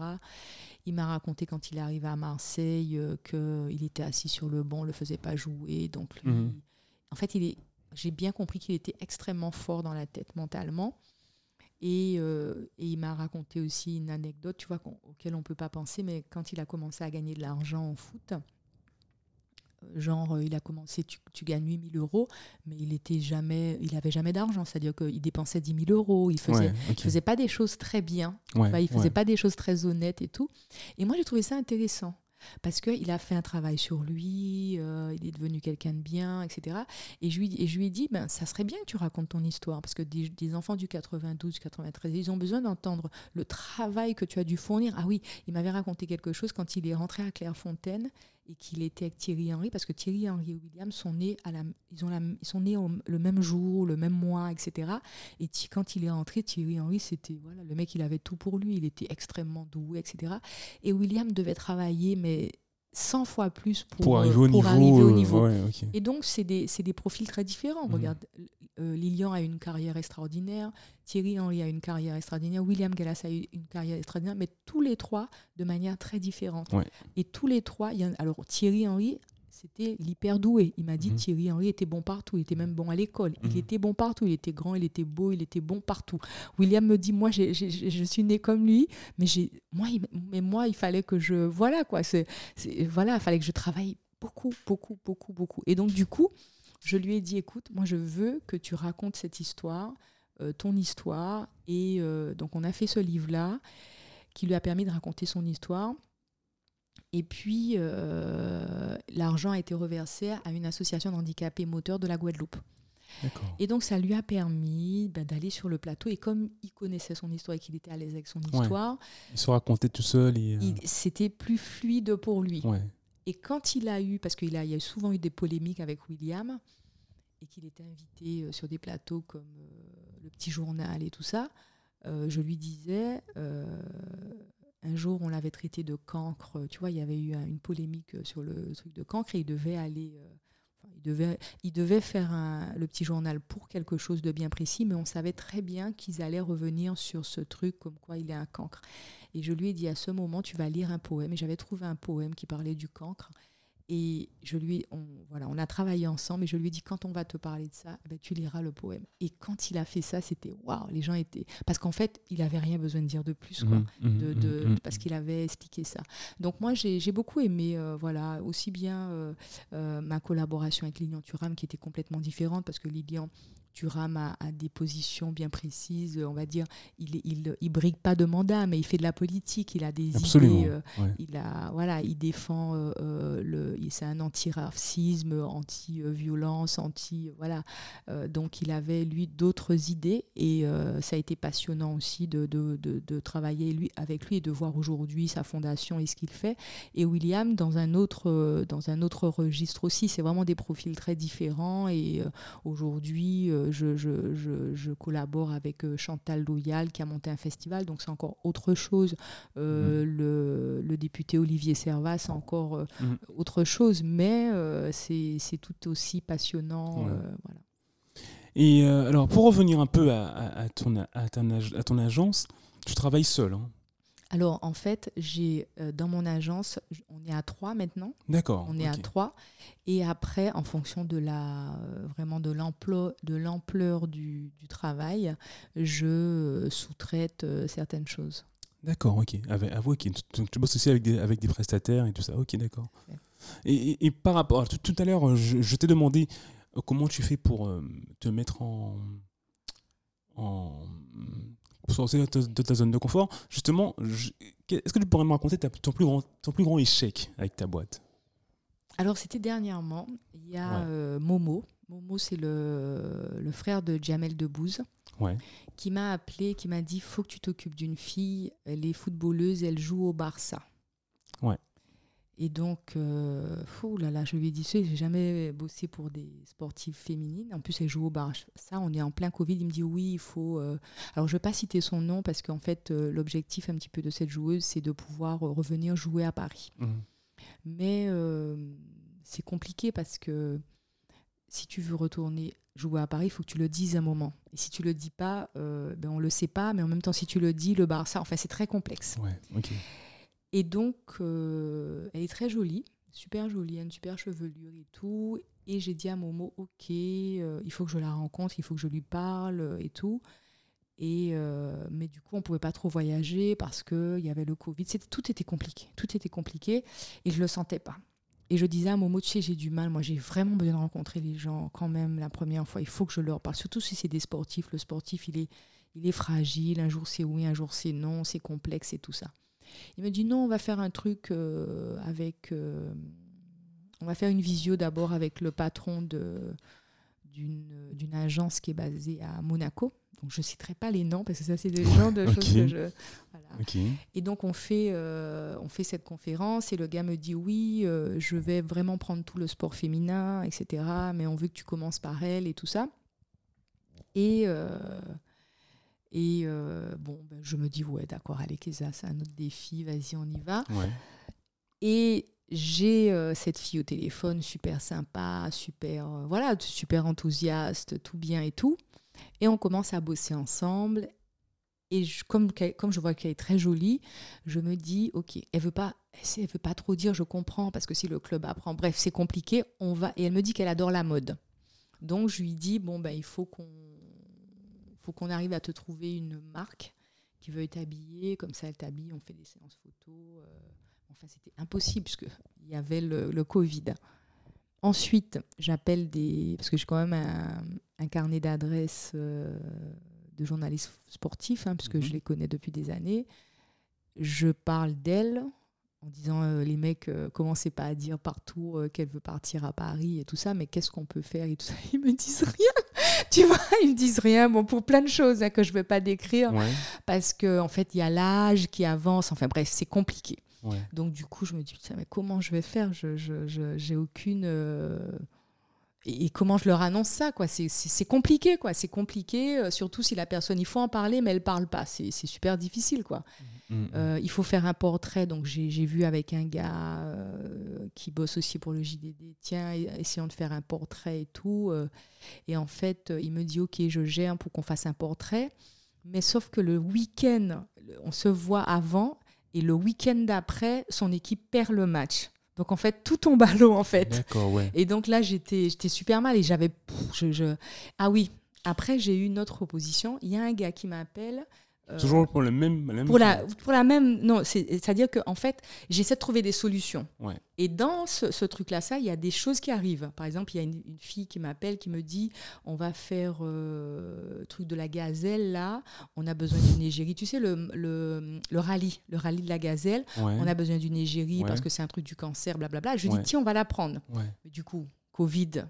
Speaker 2: Il m'a raconté quand il arrivé à Marseille euh, qu'il était assis sur le banc, on ne le faisait pas jouer. Donc, lui,
Speaker 1: Mhm.
Speaker 2: en fait, il est, j'ai bien compris qu'il était extrêmement fort dans la tête mentalement. Et, euh, et il m'a raconté aussi une anecdote, tu vois, auquel on ne peut pas penser, mais quand il a commencé à gagner de l'argent en foot, euh, genre, euh, il a commencé, tu, tu gagnes 8000 euros, mais il était jamais, il avait jamais d'argent, c'est-à-dire qu'il dépensait 10 000 euros, il faisait,
Speaker 1: Ouais, ok.
Speaker 2: il faisait pas des choses très bien,
Speaker 1: Ouais,
Speaker 2: Enfin, il faisait
Speaker 1: ouais.
Speaker 2: pas des choses très honnêtes et tout. Et moi, j'ai trouvé ça intéressant. Parce qu'il a fait un travail sur lui, euh, il est devenu quelqu'un de bien, etc. Et je lui, et je lui ai dit, ben, ça serait bien que tu racontes ton histoire, parce que des, des enfants du 92, 93, ils ont besoin d'entendre le travail que tu as dû fournir. Ah oui, il m'avait raconté quelque chose quand il est rentré à Clairefontaine et qu'il était avec Thierry Henry, parce que Thierry Henry et William sont nés, à la, ils ont la, ils sont nés le même jour, le même mois, etc. Et quand il est rentré, Thierry Henry, c'était voilà, le mec, il avait tout pour lui, il était extrêmement doué, etc. Et William devait travailler, mais 100 fois plus pour,
Speaker 1: pour arriver au niveau. niveau.
Speaker 2: Et donc, c'est des, des, profils très différents. Mhm. Regarde, euh, Lilian a une carrière extraordinaire, Thierry Henry a une carrière extraordinaire, William Gallas a eu une carrière extraordinaire, mais tous les trois de manière très différente. Et tous les trois, y a, alors Thierry Henry c'était l'hyper doué. Il m'a dit mhm. Thierry Henry était bon partout, il était même bon à l'école. Il mhm. était bon partout, il était grand, il était beau, il était bon partout. William me dit moi je suis né comme lui, mais moi il, mais moi il fallait que je voilà quoi, c'est voilà, il fallait que je travaille beaucoup beaucoup beaucoup beaucoup. Et donc du coup, je lui ai dit écoute, moi je veux que tu racontes cette histoire, euh, ton histoire et euh, donc on a fait ce livre là qui lui a permis de raconter son histoire. Et puis, euh, l'argent a été reversé à une association d'handicapés moteurs de la Guadeloupe. Et donc, ça lui a permis ben, d'aller sur le plateau. Et comme il connaissait son histoire et qu'il était à l'aise avec son histoire,
Speaker 1: il se racontait tout seul. Et
Speaker 2: euh, C'était plus fluide pour lui. Et quand il a eu, parce qu'il a, il y a souvent eu des polémiques avec William, et qu'il était invité euh, sur des plateaux comme le Petit Journal et tout ça, je lui disais, un jour, on l'avait traité de cancre. Tu vois, il y avait eu une polémique sur le truc de cancre et il devait aller. Euh, il, devait, il devait faire le petit journal pour quelque chose de bien précis, mais on savait très bien qu'ils allaient revenir sur ce truc comme quoi il est un cancre. Et je lui ai dit à ce moment, tu vas lire un poème. Et j'avais trouvé un poème qui parlait du cancre. Et je lui, on, voilà, on a travaillé ensemble et je lui ai dit quand on va te parler de ça, eh ben, tu liras le poème. Et quand il a fait ça, c'était waouh, les gens étaient parce qu'en fait, il avait rien besoin de dire de plus quoi, mmh, mmh, de, de, mmh, parce qu'il avait expliqué ça. Donc moi, j'ai beaucoup aimé, euh, voilà, aussi bien euh, euh, ma collaboration avec Lilian Thuram qui était complètement différente parce que Lilian Thuram a, a, des positions bien précises, on va dire. Il, il, il, brigue pas de mandat, mais il fait de la politique. Il a des idées. Euh, il a, voilà, il défend euh, euh, le. C'est un anti-racisme, anti-violence, anti, voilà. donc il avait lui d'autres idées et ça a été passionnant aussi de, de, de, de, travailler lui avec lui et de voir aujourd'hui sa fondation et ce qu'il fait. Et William dans un autre dans un autre registre aussi. C'est vraiment des profils très différents et aujourd'hui je, collabore avec euh, Chantal Loyal qui a monté un festival, donc c'est encore autre chose. Euh, mhm. le, député Olivier Servat, c'est encore euh, mhm. autre chose, mais c'est tout aussi passionnant. voilà.
Speaker 1: Et alors, pour revenir un peu à, ton, à, ton, agence, tu travailles seul. Hein
Speaker 2: alors en fait, j'ai euh, dans mon agence, on est à trois maintenant.
Speaker 1: D'accord.
Speaker 2: On est à trois. Et après, en fonction de la euh, vraiment de l'ampleur de l'ampleur du, travail, je euh, sous-traite certaines choses.
Speaker 1: D'accord, ok. Avec, ah, ok. Donc, tu bosses aussi avec des, avec des prestataires et tout ça. Ok, d'accord. Et, et, par rapport, tout, tout à l'heure, je, je t'ai demandé comment tu fais pour te mettre en, sortir de ta, zone de confort. Justement, est-ce que tu pourrais me raconter ton, plus grand, ton plus grand échec avec ta boîte?
Speaker 2: Alors, c'était dernièrement. Il y a euh, Momo. Momo, c'est le, le, frère de Jamel Debbouze.
Speaker 1: Ouais.
Speaker 2: Qui m'a appelé, qui m'a dit faut que tu t'occupes d'une fille. Elle est footballeuse, elle joue au Barça.
Speaker 1: Ouais.
Speaker 2: Et donc, euh, là là, je lui ai dit, j'ai jamais bossé pour des sportives féminines. En plus, elle joue au bar. Ça, on est en plein Covid. Il me dit, oui, il faut. Euh, alors, je ne vais pas citer son nom parce qu'en fait, euh, l'objectif un petit peu de cette joueuse, c'est de pouvoir euh, revenir jouer à Paris. Mmh. Mais c'est compliqué parce que si tu veux retourner jouer à Paris, il faut que tu le dises un moment. Et si tu le dis pas, ben on le sait pas. Mais en même temps, si tu le dis, le Barça, enfin, c'est très complexe.
Speaker 1: Ouais, ok.
Speaker 2: Et donc, euh, elle est très jolie, super jolie, une super chevelure et tout. Et j'ai dit à Momo, ok, euh, il faut que je la rencontre, il faut que je lui parle euh, et tout. Et mais du coup, on pouvait pas trop voyager parce qu'il y avait le Covid. Tout était compliqué. Tout était compliqué et je le sentais pas. Et je disais à Momo, tu sais, j'ai du mal. Moi, j'ai vraiment besoin de rencontrer les gens quand même la première fois. Il faut que je leur parle. Surtout si c'est des sportifs. Le sportif, il est, il est fragile. Un jour, c'est oui, un jour, c'est non. C'est complexe et tout ça. Il me dit non, on va faire un truc euh, avec. euh, on va faire une visio d'abord avec le patron de d'une d'une agence qui est basée à Monaco. Donc je ne citerai pas les noms parce que ça c'est des gens de choses que je. Voilà. Et donc on fait, euh, on fait cette conférence et le gars me dit oui, je vais vraiment prendre tout le sport féminin, etc. Mais on veut que tu commences par elle et tout ça. Et, et euh, bon, ben, je me dis ouais d'accord, allez Keza, c'est un autre défi, vas-y on y va.
Speaker 1: Ouais.
Speaker 2: Et j'ai euh, cette fille au téléphone, super sympa, super, euh, voilà, super enthousiaste, tout bien et tout. Et on commence à bosser ensemble. Et je- comme, comme je vois qu'elle est très jolie, je me dis, ok, elle veut pas, elle veut pas trop dire, je comprends, parce que si le club apprend, bref, c'est compliqué, on va. Et elle me dit qu'elle adore la mode. Donc je lui dis, bon, ben, il faut qu'on faut qu'on arrive à te trouver une marque qui veut t'habiller, comme ça elle t'habille, on fait des séances photos. euh, Enfin, c'était impossible puisqu'il y avait le, le Covid. Ensuite, j'appelle des. Parce que j'ai quand même un, un carnet d'adresses euh, de journalistes sportifs, hein, puisque
Speaker 1: Mhm.
Speaker 2: je les connais depuis des années. Je parle d'elle en disant euh, les mecs, euh, commencez pas à dire partout euh, qu'elle veut partir à Paris et tout ça, mais qu'est-ce qu'on peut faire et tout ça. [LAUGHS] Ils me disent rien. [LAUGHS] tu vois, ils me disent rien. Bon, pour plein de choses hein, que je ne vais pas décrire,
Speaker 1: Ouais.
Speaker 2: parce qu'en en fait, il y a l'âge qui avance. Enfin bref, c'est compliqué.
Speaker 1: Ouais.
Speaker 2: Donc du coup, je me dis, mais comment je vais faire? Je je- je- j'ai aucune... euh, Et, comment je leur annonce ça quoi? C'est compliqué, quoi. C'est compliqué, euh, surtout si la personne, il faut en parler, mais elle parle pas. C'est super difficile, quoi.
Speaker 1: Mm, mm.
Speaker 2: Euh, il faut faire un portrait. Donc j'ai vu avec un gars euh, qui bosse aussi pour le JDD, tiens, essayons de faire un portrait et tout. euh, et en fait, il me dit, ok, je gère pour qu'on fasse un portrait. Mais sauf que le week-end, on se voit avant, et le week-end d'après, son équipe perd le match. Donc en fait, tout tombe à l'eau, en fait.
Speaker 1: D'accord, ouais.
Speaker 2: Et donc là, j'étais j'étais super mal et j'avais. pff, Je, je- Ah oui, après, j'ai eu une autre proposition. Il y a un gars qui m'appelle. Euh,
Speaker 1: Toujours pour le même. la même
Speaker 2: pour la, pour la même. Non, c'est- c'est-à-dire qu'en en fait, j'essaie de trouver des solutions.
Speaker 1: Ouais.
Speaker 2: Et dans ce, ce truc-là, ça, il y a des choses qui arrivent. Par exemple, il y a une, une fille qui m'appelle, qui me dit on va faire euh, truc de la gazelle, là. On a besoin d'une égérie. Tu sais, le, le, le rallye, le rallye de la gazelle.
Speaker 1: Ouais.
Speaker 2: On a besoin d'une égérie
Speaker 1: Ouais.
Speaker 2: parce que c'est un truc du cancer, blablabla. Je dis tiens, on va la prendre. Mais du coup, Covid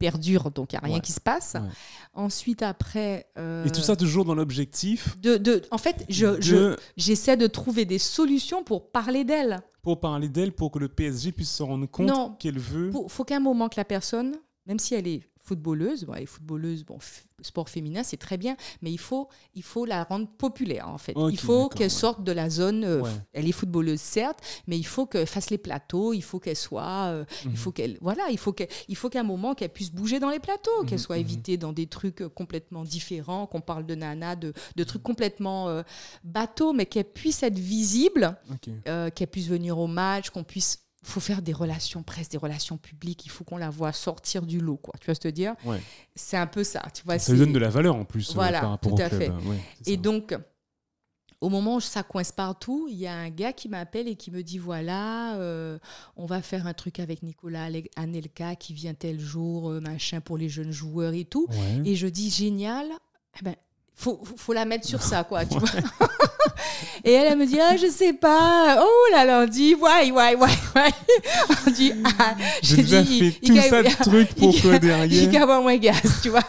Speaker 2: perdure, donc il n'y a rien
Speaker 1: Ouais.
Speaker 2: qui se passe.
Speaker 1: Ouais.
Speaker 2: Ensuite, après. euh,
Speaker 1: Et tout ça toujours dans l'objectif
Speaker 2: de, de- en fait, je,
Speaker 1: de-
Speaker 2: je- j'essaie de trouver des solutions pour parler d'elle.
Speaker 1: pour parler d'elle, pour que le PSG puisse se rendre compte qu'elle veut.
Speaker 2: Il faut qu'à un moment que la personne, même si elle est footballeuse, bon, est footballeuse, bon, sport féminin, c'est très bien, mais il faut, il faut la rendre populaire, en fait. Il faut qu'elle
Speaker 1: ouais.
Speaker 2: sorte de la zone. euh,
Speaker 1: Ouais.
Speaker 2: Elle est footballeuse, certes, mais il faut qu'elle fasse les plateaux, il faut qu'elle soit. euh,
Speaker 1: Mhm.
Speaker 2: Il faut qu'elle. Voilà, il faut qu'elle- qu'à un moment qu'elle puisse bouger dans les plateaux, qu'elle
Speaker 1: Mhm,
Speaker 2: soit
Speaker 1: mhm.
Speaker 2: évitée dans des trucs euh, complètement différents, qu'on parle de nana, de, de trucs complètement euh, bateaux, mais qu'elle puisse être visible qu'elle puisse venir au match, qu'on puisse. Il faut faire des relations presse, des relations publiques. Il faut qu'on la voit sortir du lot, quoi. Tu je veux dire?
Speaker 1: Ouais.
Speaker 2: C'est un peu ça. Tu vois.
Speaker 1: Ça donne de la valeur en plus euh,
Speaker 2: Voilà,
Speaker 1: par rapport
Speaker 2: tout
Speaker 1: au
Speaker 2: à
Speaker 1: club.
Speaker 2: fait.
Speaker 1: hein. Ouais,
Speaker 2: Et
Speaker 1: ça.
Speaker 2: donc, au moment où ça coince partout, il y a un gars qui m'appelle et qui me dit voilà, euh, on va faire un truc avec Nicolas Anelka qui vient tel jour, euh, machin pour les jeunes joueurs et tout.
Speaker 1: Ouais.
Speaker 2: Et je dis génial. Eh ben, faut, faut- faut la mettre sur [LAUGHS] ça, quoi. Tu vois [LAUGHS] [LAUGHS] et elle, elle me dit, ah, je sais pas. Oh là là, on dit, ouais, ouais, ouais, ouais. On dit, ah,
Speaker 1: J'ai
Speaker 2: je
Speaker 1: déjà
Speaker 2: dis,
Speaker 1: fait tout
Speaker 2: il-
Speaker 1: ça de trucs pour [LAUGHS]
Speaker 2: il
Speaker 1: derrière.
Speaker 2: moins gaz, tu vois.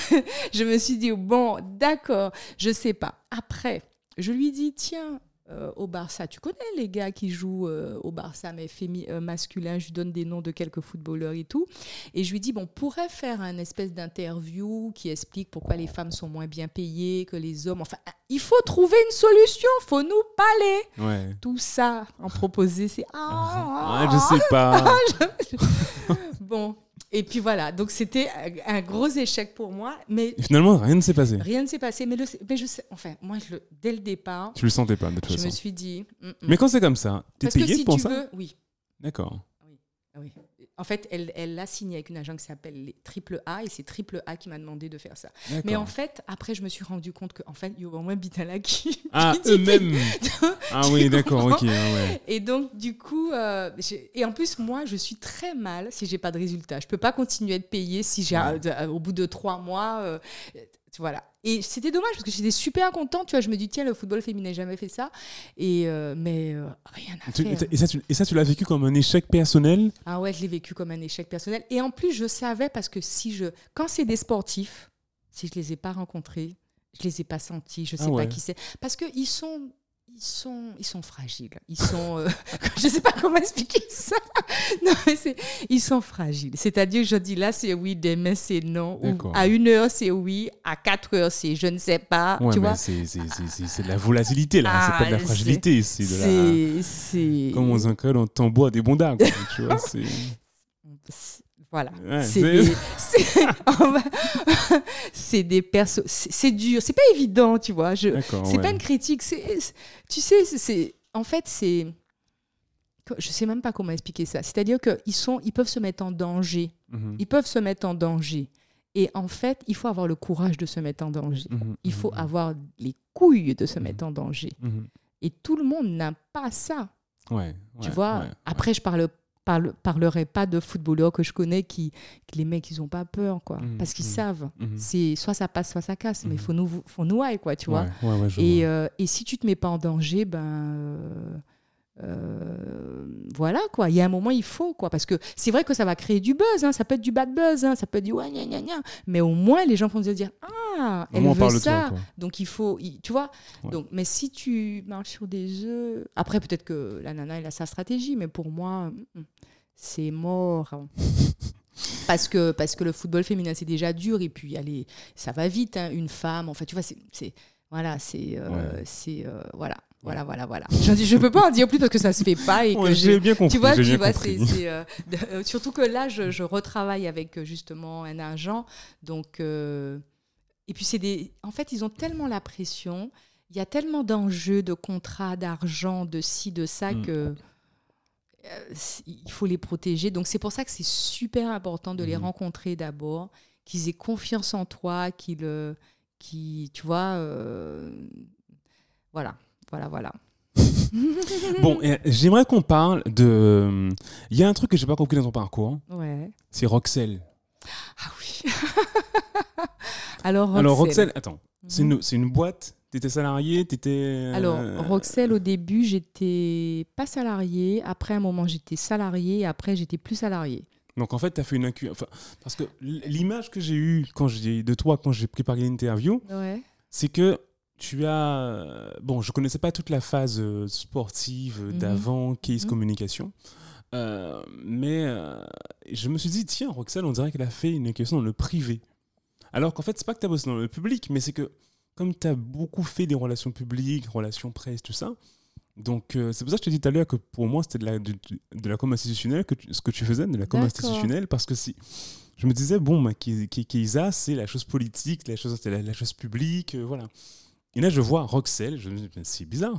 Speaker 2: [LAUGHS] je me suis dit, bon, d'accord, je sais pas. Après, je lui dis, tiens, euh, au Barça, tu connais les gars qui jouent euh, au Barça, mais fémi- euh, masculin, je lui donne des noms de quelques footballeurs et tout. Et je lui dis, bon, on pourrait faire un espèce d'interview qui explique pourquoi les femmes sont moins bien payées que les hommes. Enfin, il faut trouver une solution, faut nous parler.
Speaker 1: Ouais.
Speaker 2: Tout ça en proposer, c'est... [LAUGHS]
Speaker 1: Ah, je sais pas. [LAUGHS]
Speaker 2: Bon, et puis voilà, donc c'était un gros échec pour moi, mais
Speaker 1: Et finalement, rien ne s'est passé.
Speaker 2: rien ne s'est passé. Mais, le, mais je sais, enfin, moi, je dès le départ,
Speaker 1: Tu le sentais pas de toute
Speaker 2: je
Speaker 1: façon.
Speaker 2: me suis dit. mm, mm.
Speaker 1: Mais quand c'est comme ça, t'es
Speaker 2: que
Speaker 1: payé
Speaker 2: si
Speaker 1: pour
Speaker 2: tu
Speaker 1: ça
Speaker 2: veux, oui.
Speaker 1: D'accord.
Speaker 2: oui. En fait, elle, elle l'a signé avec une agence qui s'appelle les Triple A et c'est Triple A qui m'a demandé de faire ça. Mais en fait, après, je me suis rendu compte qu'en fait, il y a au moins Bitalaki.
Speaker 1: Ah, eux-mêmes [LAUGHS] Ah oui, d'accord, ok. ah ouais.
Speaker 2: Et donc, du coup, euh, et en plus, moi, je suis très mal si j'ai pas de résultat. Je peux pas continuer à être payée si j'ai,
Speaker 1: Ouais.
Speaker 2: euh, au bout de trois mois. euh, Voilà. Et c'était dommage parce que j'étais super contente. Tu vois, je me dis, tiens, le football féminin n'a jamais fait ça. Et, euh, mais euh, rien à
Speaker 1: Tu-
Speaker 2: faire.
Speaker 1: et, ça, tu, et ça, tu l'as vécu comme un échec personnel?
Speaker 2: Ah ouais, je l'ai vécu comme un échec personnel. Et en plus, je savais parce que si je, quand c'est des sportifs, si je les ai pas rencontrés, je les ai pas sentis, je sais
Speaker 1: Ah ouais.
Speaker 2: pas qui c'est, parce que ils sont, ils sont, ils sont fragiles. Ils sont, euh, [LAUGHS] je sais pas comment expliquer ça. [LAUGHS] Non, mais ils sont fragiles. C'est-à-dire, que je dis là, c'est oui, demain c'est non, ou à une heure c'est oui, à quatre heures c'est je ne sais pas.
Speaker 1: Ouais,
Speaker 2: tu
Speaker 1: mais
Speaker 2: vois?
Speaker 1: c'est de la volatilité, là. c'est pas de la
Speaker 2: Ah,
Speaker 1: fragilité, c'est de la. Comme on s'encale en tambour des bondards, tu vois. c'est- [LAUGHS]
Speaker 2: C'est- Voilà.
Speaker 1: Ouais,
Speaker 2: c'est des, c'est- [LAUGHS] des persos. Dur. C'est pas évident, tu vois. Je, c'est
Speaker 1: ouais.
Speaker 2: pas une critique. Tu sais, c'est- en fait, c'est. Je sais même pas comment expliquer ça. C'est-à-dire qu'ils sont, ils peuvent se mettre en danger.
Speaker 1: Mhm,
Speaker 2: Ils peuvent se mettre en danger. Et en fait, il faut avoir le courage de se mettre en danger.
Speaker 1: mhm,
Speaker 2: Il faut
Speaker 1: mhm,
Speaker 2: avoir les couilles de se mettre en danger.
Speaker 1: mhm.
Speaker 2: Et tout le monde n'a pas ça.
Speaker 1: Ouais.
Speaker 2: Tu vois, après, je parle, parle, parlerai pas de footballeurs que je connais qui, qui les mecs, ils ont pas peur, quoi.
Speaker 1: Mhm,
Speaker 2: parce qu'ils
Speaker 1: mhm.
Speaker 2: savent.
Speaker 1: Mhm.
Speaker 2: C'est soit ça passe, soit ça casse. Mais faut nous, faut nous aille, quoi, tu vois.
Speaker 1: Ouais, ouais,
Speaker 2: Et, euh, et si tu te mets pas en danger, ben. Euh, voilà quoi, il y a un moment il faut quoi, parce que c'est vrai que ça va créer du buzz, hein, ça peut être du bad buzz, hein, ça peut être du ouais, gna, gna, gna. mais au moins les gens vont se dire ah elle veut ça,
Speaker 1: toi,
Speaker 2: donc il faut, il- tu vois.
Speaker 1: Ouais.
Speaker 2: Donc, mais si tu marches sur des œufs, après peut-être que la nana elle a sa stratégie, mais pour moi mm, c'est mort. [LAUGHS] Parce que, parce que le football féminin c'est déjà dur et puis allez, ça va vite, hein, une femme, enfin tu vois, c'est, c'est- voilà, c'est, euh,
Speaker 1: Ouais.
Speaker 2: c'est, euh, voilà, voilà, voilà, voilà. Je dis, je peux pas en dire plus parce que ça se fait pas et [LAUGHS] que
Speaker 1: Ouais,
Speaker 2: j'ai,
Speaker 1: bien compris.
Speaker 2: tu vois, tu vois, c'est, euh, euh, surtout que là, je, je retravaille avec euh, justement un agent, donc euh, et puis c'est des, en fait, ils ont tellement la pression, il y a tellement d'enjeux, de contrats, d'argent, de ci, de ça
Speaker 1: Mm.
Speaker 2: que il faut les protéger. Donc c'est pour ça que c'est super important de les
Speaker 1: Mhm.
Speaker 2: rencontrer d'abord, qu'ils aient confiance en toi, qu'ils, qui, tu vois, voilà, voilà, voilà. [LAUGHS]
Speaker 1: Bon, et j'aimerais qu'on parle de. Il y a un truc que j'ai pas compris dans ton parcours,
Speaker 2: Ouais.
Speaker 1: c'est Roxelle.
Speaker 2: Ah oui. [LAUGHS] Alors,
Speaker 1: Alors,
Speaker 2: Roxelle.
Speaker 1: Roxelle, attends, c'est
Speaker 2: Mhm.
Speaker 1: une, une boîte? T'étais salarié? T'étais.
Speaker 2: Alors,
Speaker 1: euh,
Speaker 2: Roxelle, au début, j'étais pas salariée. Après, à un moment, j'étais salariée. Et après, j'étais plus salariée.
Speaker 1: Donc en fait, tu as fait une incu... enfin, parce que l'image que j'ai eue quand j'ai de toi quand j'ai préparé l'interview,
Speaker 2: Ouais.
Speaker 1: c'est que tu as bon, je connaissais pas toute la phase euh, sportive euh,
Speaker 2: Mhm.
Speaker 1: d'avant case
Speaker 2: Mhm.
Speaker 1: communication. Euh, mais euh, je me suis dit tiens, Roxelle, on dirait qu'elle a fait une question dans le privé. Alors qu'en fait, c'est pas que tu as bossé dans le public, mais c'est que comme tu as beaucoup fait des relations publiques, relations presse, tout ça, donc, euh, c'est pour ça que je te dis tout à l'heure que pour moi, c'était de la, de, de la com institutionnelle, que tu- ce que tu faisais, de la com institutionnelle, parce que si. Je me disais, bon, bah, Ke- Ke- Keïsa, c'est la chose politique, la chose, la, la chose publique, euh, voilà. Et là, je vois Roxelle, je me dis, c'est bizarre.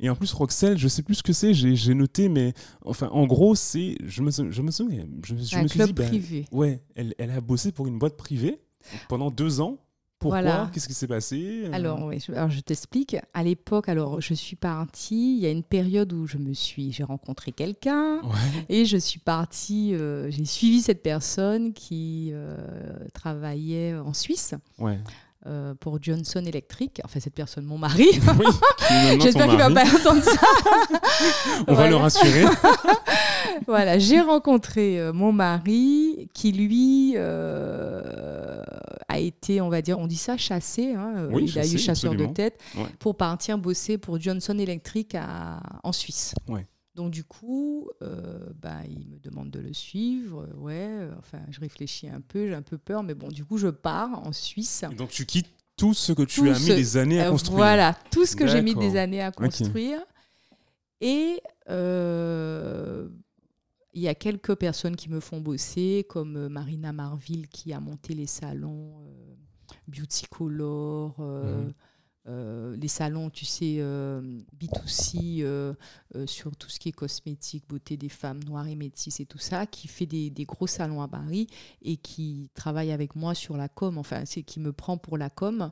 Speaker 1: Et en plus, Roxelle, je sais plus ce que c'est, j'ai noté, mais enfin, en gros, c'est. Je me, sou- je me souviens, je, je
Speaker 2: un
Speaker 1: me suis
Speaker 2: club
Speaker 1: dit, bah,
Speaker 2: privé.
Speaker 1: ouais, elle, elle a bossé pour une boîte privée pendant deux ans. Pourquoi?
Speaker 2: Voilà.
Speaker 1: Qu'est-ce qui s'est passé? Euh,
Speaker 2: Alors, oui, je, alors, je t'explique. À l'époque, alors je suis partie. Il y a une période où je me suis, j'ai rencontré quelqu'un
Speaker 1: Ouais.
Speaker 2: et je suis partie. euh, j'ai suivi cette personne qui euh, travaillait en Suisse
Speaker 1: Ouais.
Speaker 2: Euh, pour Johnson Electric. Enfin, cette personne, mon mari.
Speaker 1: Oui, [LAUGHS]
Speaker 2: J'espère qu'il va
Speaker 1: mari.
Speaker 2: pas entendre ça.
Speaker 1: On va le rassurer. [LAUGHS]
Speaker 2: voilà, j'ai rencontré euh, mon mari qui, lui, euh, a été, on va dire, on dit ça, chassé. hein,
Speaker 1: Oui,
Speaker 2: il a eu chasseur
Speaker 1: absolument.
Speaker 2: de tête
Speaker 1: Ouais.
Speaker 2: pour partir bosser pour Johnson Electric à- en Suisse.
Speaker 1: Ouais.
Speaker 2: Donc du coup, euh, bah, il me demande de le suivre. Ouais, enfin, je réfléchis un peu, j'ai un peu peur, mais bon, du coup, je pars en Suisse.
Speaker 1: Et donc tu quittes tout ce que tu
Speaker 2: Tout
Speaker 1: as mis
Speaker 2: ce-
Speaker 1: des années à
Speaker 2: Euh,
Speaker 1: construire.
Speaker 2: Voilà, tout ce que j'ai mis des années à construire. Et euh, il y a quelques personnes qui me font bosser, comme Marina Marville qui a monté les salons euh, Beauty Color, euh,
Speaker 1: Mhm.
Speaker 2: Euh, les salons, tu sais, euh, B2C euh, sur tout ce qui est cosmétique, beauté des femmes noires et métisses et tout ça, qui fait des, des gros salons à Paris et qui travaille avec moi sur la com, enfin, c'est qui me prend pour la com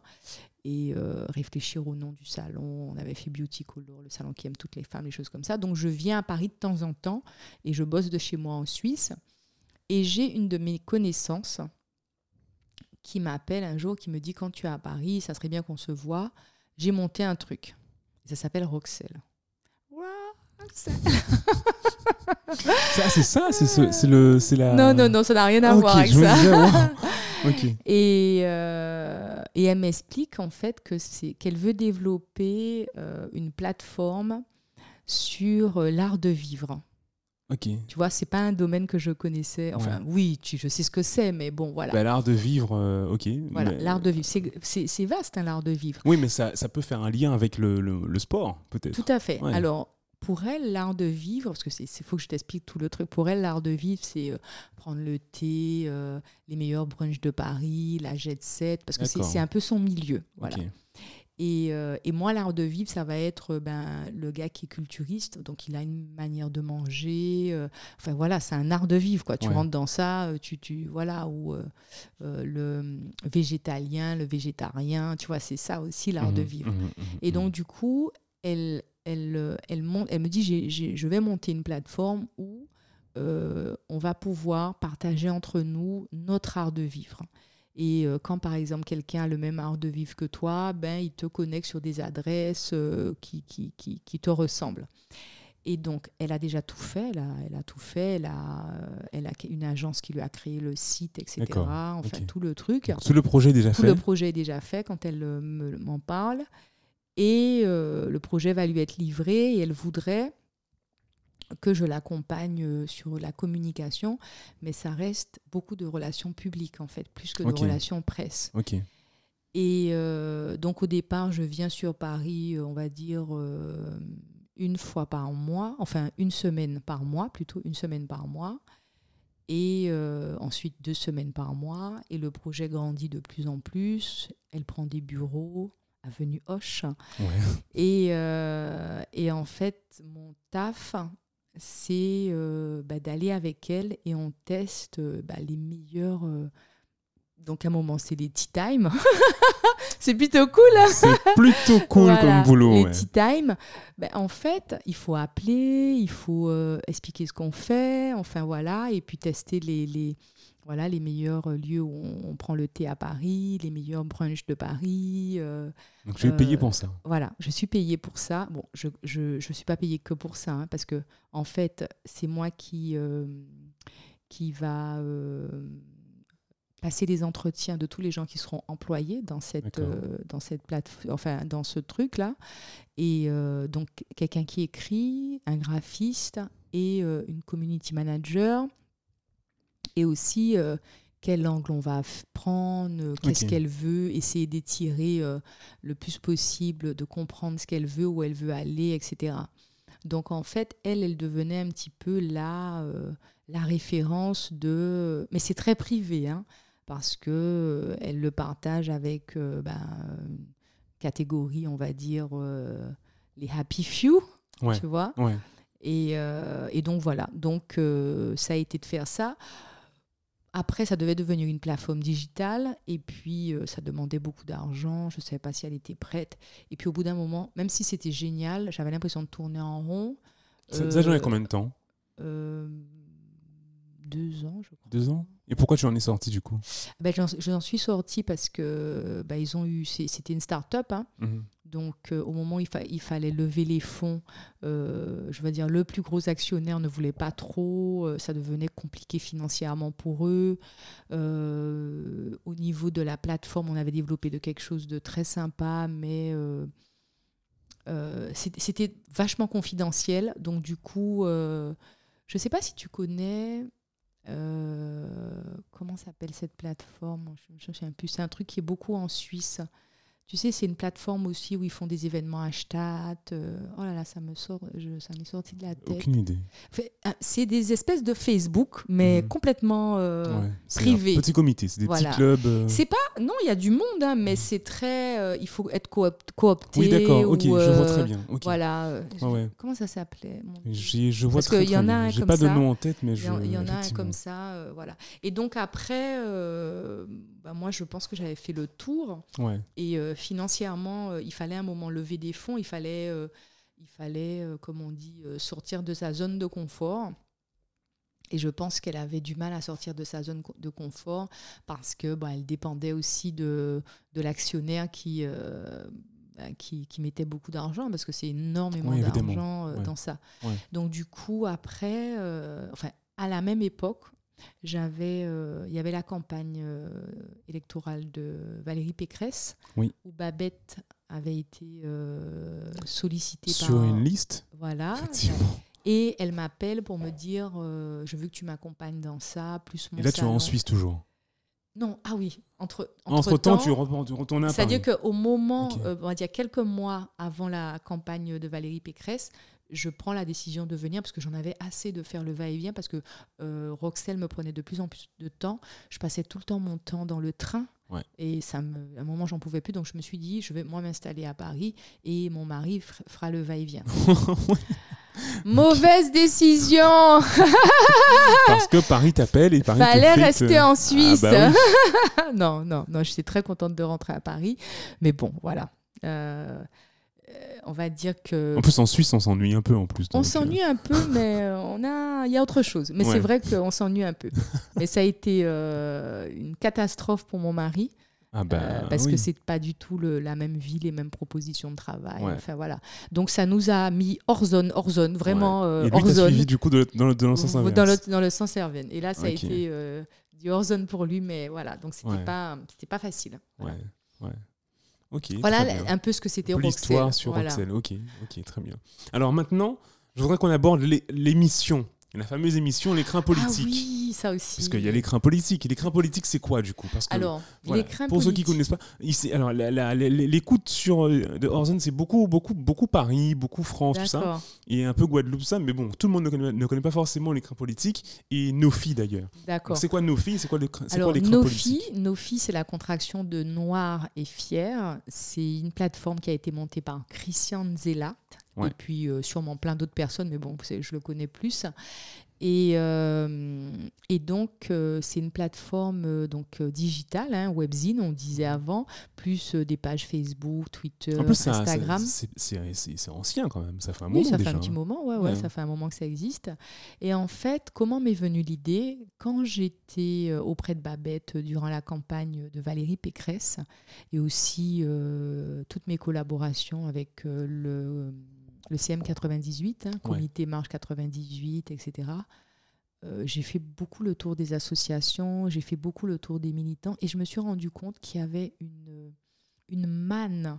Speaker 2: et réfléchir au nom du salon. On avait fait Beauty Color, le salon qui aime toutes les femmes, les choses comme ça. Donc je viens à Paris de temps en temps et je bosse de chez moi en Suisse. Et j'ai une de mes connaissances qui m'appelle un jour, qui me dit quand tu es à Paris, ça serait bien qu'on se voit. J'ai monté un truc. Ça s'appelle Roxel.
Speaker 1: ça, c'est ça, c'est le, c'est la.
Speaker 2: Non, non, non, ça n'a rien à
Speaker 1: Ah,
Speaker 2: voir avec ça.
Speaker 1: disais, wow. [LAUGHS] Ok.
Speaker 2: Et, euh, et elle m'explique en fait que c'est qu'elle veut développer euh, une plateforme sur euh, l'art de vivre. Tu vois, c'est pas un domaine que je connaissais. Enfin, oui, tu, je sais ce que c'est, mais bon, voilà.
Speaker 1: Bah, l'art de vivre, euh, ok.
Speaker 2: voilà,
Speaker 1: mais-
Speaker 2: l'art de vivre, c'est- vaste, hein, l'art de vivre.
Speaker 1: Oui, mais ça, ça peut faire un lien avec le, le, le sport, peut-être.
Speaker 2: Tout à fait.
Speaker 1: Ouais.
Speaker 2: Alors, pour elle, l'art de vivre, parce que c'est faut que je t'explique tout le truc. Pour elle, l'art de vivre, c'est euh, prendre le thé, euh, les meilleurs brunchs de Paris, la jet set, parce que c'est un peu son milieu. Voilà. Et, euh, et moi, l'art de vivre, ça va être euh, ben, le gars qui est culturiste, donc il a une manière de manger. euh, enfin voilà, c'est un art de vivre, quoi. Tu
Speaker 1: Ouais.
Speaker 2: rentres dans ça, tu, tu voilà, ou euh, le végétalien, le végétarien, tu vois, c'est ça aussi l'art de
Speaker 1: Mhm,
Speaker 2: vivre.
Speaker 1: mhm, mhm,
Speaker 2: Et donc, du coup, elle, elle, elle, monte, elle me dit j'ai- j'ai- je vais monter une plateforme où on va pouvoir partager entre nous notre art de vivre. Et euh, quand, par exemple, quelqu'un a le même art de vivre que toi, ben, il te connecte sur des adresses euh, qui, qui, qui, qui te ressemblent. Et donc, elle a déjà tout fait. Elle a, elle a tout fait. Elle a, euh, elle a une agence qui lui a créé le site, etc. Enfin, tout le truc.
Speaker 1: Tout le projet est déjà
Speaker 2: Tout
Speaker 1: fait.
Speaker 2: le projet est déjà fait quand elle me- m'en parle. Et euh, le projet va lui être livré et elle voudrait que je l'accompagne euh, sur la communication, mais ça reste beaucoup de relations publiques en fait, plus que de relations presse.
Speaker 1: Ok.
Speaker 2: Et euh, donc au départ, je viens sur Paris, euh, on va dire euh, une fois par mois, enfin une semaine par mois, plutôt une semaine par mois, et euh, ensuite deux semaines par mois. Et le projet grandit de plus en plus. Elle prend des bureaux, avenue Hoche.
Speaker 1: Ouais.
Speaker 2: Et, euh, et en fait, mon taf, c'est euh, bah, d'aller avec elle et on teste euh, bah, les meilleurs. euh, donc à un moment, c'est les tea time. [LAUGHS] c'est plutôt cool. hein.
Speaker 1: C'est plutôt [LAUGHS] cool
Speaker 2: Voilà,
Speaker 1: comme boulot.
Speaker 2: Les
Speaker 1: ouais.
Speaker 2: tea time. Ben, en fait, il faut appeler, il faut expliquer ce qu'on fait, enfin voilà, et puis tester les, les, voilà, les meilleurs lieux où on, on prend le thé à Paris, les meilleurs brunchs de Paris. euh,
Speaker 1: Donc je vais payer
Speaker 2: euh,
Speaker 1: pour ça.
Speaker 2: voilà, je suis payée pour ça. Bon, je ne je, je suis pas payée que pour ça, hein, parce que en fait, c'est moi qui, euh, qui va euh, passer les entretiens de tous les gens qui seront employés dans cette, euh, dans cette plateforme, enfin dans ce truc-là. Et euh, donc, quelqu'un qui écrit, un graphiste et euh, une community manager. Et aussi, euh, quel angle on va prendre, euh, qu'est-ce qu'elle veut, essayer d'étirer euh, le plus possible, de comprendre ce qu'elle veut, où elle veut aller, etc. Donc en fait, elle, elle devenait un petit peu la, euh, la référence de... Mais c'est très privé, hein, parce que elle le partage avec ben, une catégorie, on va dire, les happy few,
Speaker 1: Ouais.
Speaker 2: tu vois.
Speaker 1: Ouais.
Speaker 2: Et, euh, et donc voilà, donc euh, ça a été de faire ça. Après, ça devait devenir une plateforme digitale et puis euh, ça demandait beaucoup d'argent. Je ne savais pas si elle était prête. Et puis au bout d'un moment, même si c'était génial, j'avais l'impression de tourner en rond.
Speaker 1: Ça, ça durait
Speaker 2: Euh,
Speaker 1: combien de temps?
Speaker 2: Euh, Deux ans, je crois.
Speaker 1: Deux ans? Et pourquoi tu en es sorti du coup?
Speaker 2: Ben, j'en, suis sortie parce que ben, ils ont eu, c'était une start-up. hein.
Speaker 1: Mhm.
Speaker 2: Donc, euh, au moment où il, fa- il fallait lever les fonds, euh, je veux dire, le plus gros actionnaire ne voulait pas trop, euh, ça devenait compliqué financièrement pour eux. Au niveau de la plateforme, on avait développé de quelque chose de très sympa, mais c'était vachement confidentiel. Donc, du coup, je ne sais pas si tu connais. comment s'appelle cette plateforme? Je ne souviens plus. C'est un truc qui est beaucoup en Suisse. Tu sais, c'est une plateforme aussi où ils font des événements Stade. euh, oh là là, ça me sort, je- ça m'est sorti de la tête.
Speaker 1: Aucune idée.
Speaker 2: Ah, C'est des espèces de Facebook, mais
Speaker 1: Mhm.
Speaker 2: complètement euh,
Speaker 1: Ouais. C'est
Speaker 2: privé.
Speaker 1: un petit comité, c'est des
Speaker 2: Voilà.
Speaker 1: petits clubs. euh,
Speaker 2: C'est pas, non, il y a du monde, hein, mais c'est très, euh, il faut être coop- coopté.
Speaker 1: Oui, d'accord, ok, je vois très bien. ok.
Speaker 2: Voilà.
Speaker 1: Ouais, ouais.
Speaker 2: Comment ça s'appelait
Speaker 1: Je vois
Speaker 2: Parce
Speaker 1: très,
Speaker 2: qu'il y
Speaker 1: très
Speaker 2: en a
Speaker 1: bien. J'ai pas de nom en tête, mais je.
Speaker 2: y il y en a un comme ça, voilà. Et donc après, bah, moi, je pense que j'avais fait le tour.
Speaker 1: Ouais.
Speaker 2: Et euh, financièrement, euh, il fallait à un moment lever des fonds, il fallait, euh, il fallait comme on dit, sortir de sa zone de confort. Et je pense qu'elle avait du mal à sortir de sa zone de confort parce que bah, elle dépendait aussi de, de l'actionnaire qui, bah, qui, qui, mettait beaucoup d'argent parce que c'est énormément d'argent dans ça. Donc du coup, après, enfin, à la même époque, j'avais, il y avait la campagne électorale de Valérie Pécresse
Speaker 1: où
Speaker 2: Babette avait été sollicitée
Speaker 1: sur une liste.
Speaker 2: Voilà. Et elle m'appelle pour me dire euh, Je veux que tu m'accompagnes dans ça, plus mon
Speaker 1: Et là, tu es en Suisse toujours
Speaker 2: Non, ah oui. Entre,
Speaker 1: entre, temps, tu, retournes à
Speaker 2: C'est-à-dire qu'au moment, euh, on va dire quelques mois avant la campagne de Valérie Pécresse, je prends la décision de venir parce que j'en avais assez de faire le va-et-vient parce que euh, Roxelle me prenait de plus en plus de temps. Je passais tout le temps mon temps dans le train et ça me, à un moment, j'en pouvais plus. Donc, je me suis dit, je vais moi m'installer à Paris et mon mari fera le va-et-vient. [LAUGHS] Mauvaise décision [LAUGHS]
Speaker 1: Parce que Paris t'appelle et Paris
Speaker 2: Fallait rester en ah, Suisse. Bah [LAUGHS] non, non, non, j'étais très contente de rentrer à Paris. Mais bon, voilà. Euh, on va dire que.
Speaker 1: En plus, en Suisse, on s'ennuie un peu en plus.
Speaker 2: On s'ennuie un peu, mais euh, on a, il y a autre chose. Mais c'est vrai qu'on s'ennuie un peu. [LAUGHS] mais ça a été euh, une catastrophe pour mon mari.
Speaker 1: Ah bah, euh,
Speaker 2: parce que c'est pas du tout le, la même vie, les mêmes propositions de travail. Enfin voilà. Donc ça nous a mis hors zone, hors zone, vraiment
Speaker 1: Et
Speaker 2: hors zone.
Speaker 1: suivi du coup de, dans, le, dans, le, sens inverse.
Speaker 2: Dans le, sens inverse. Et là, ça a été du hors zone pour lui, mais voilà. Donc c'était pas, c'était pas facile.
Speaker 1: Ouais. Ouais
Speaker 2: voilà un peu ce que c'était Roxelle.
Speaker 1: L'histoire sur Roxelle. Ok, ok, très bien. Alors maintenant, je voudrais qu'on aborde la fameuse émission L'écran politique. Ah
Speaker 2: oui, ça aussi.
Speaker 1: Parce qu'il y a l'écran politique. Et l'écran politique, c'est quoi du coup? Parce que,
Speaker 2: Alors,
Speaker 1: Pour ceux qui ne connaissent pas, ici, alors l'écoute sur euh, de Horizon, c'est beaucoup, beaucoup, beaucoup Paris, beaucoup France, tout ça. Et un peu Guadeloupe, ça. Mais bon, tout le monde ne connaît, ne connaît pas forcément l'écran politique. Et Nofi d'ailleurs.
Speaker 2: D'accord.
Speaker 1: C'est quoi Nofi C'est quoi l'écran
Speaker 2: politique Nofi, c'est la contraction de Noir et Fier. C'est une plateforme qui a été montée par Christian Et puis euh, sûrement plein d'autres personnes, mais bon, je le connais plus. Et, euh, et donc, euh, c'est une plateforme donc, digitale, hein, webzine, on disait avant, plus des pages Facebook, Twitter, Instagram.
Speaker 1: C'est ancien quand même, ça fait un
Speaker 2: moment.
Speaker 1: Oui, ça
Speaker 2: fait un petit moment, ouais, ouais, ça fait un moment que ça existe. Et en fait, comment m'est venue l'idée? Quand j'étais auprès de Babette durant la campagne de Valérie Pécresse, et aussi toutes mes collaborations avec le le CM98, hein, Comité Marche 98, etc. Euh, j'ai fait beaucoup le tour des associations, j'ai fait beaucoup le tour des militants et je me suis rendu compte qu'il y avait une, une manne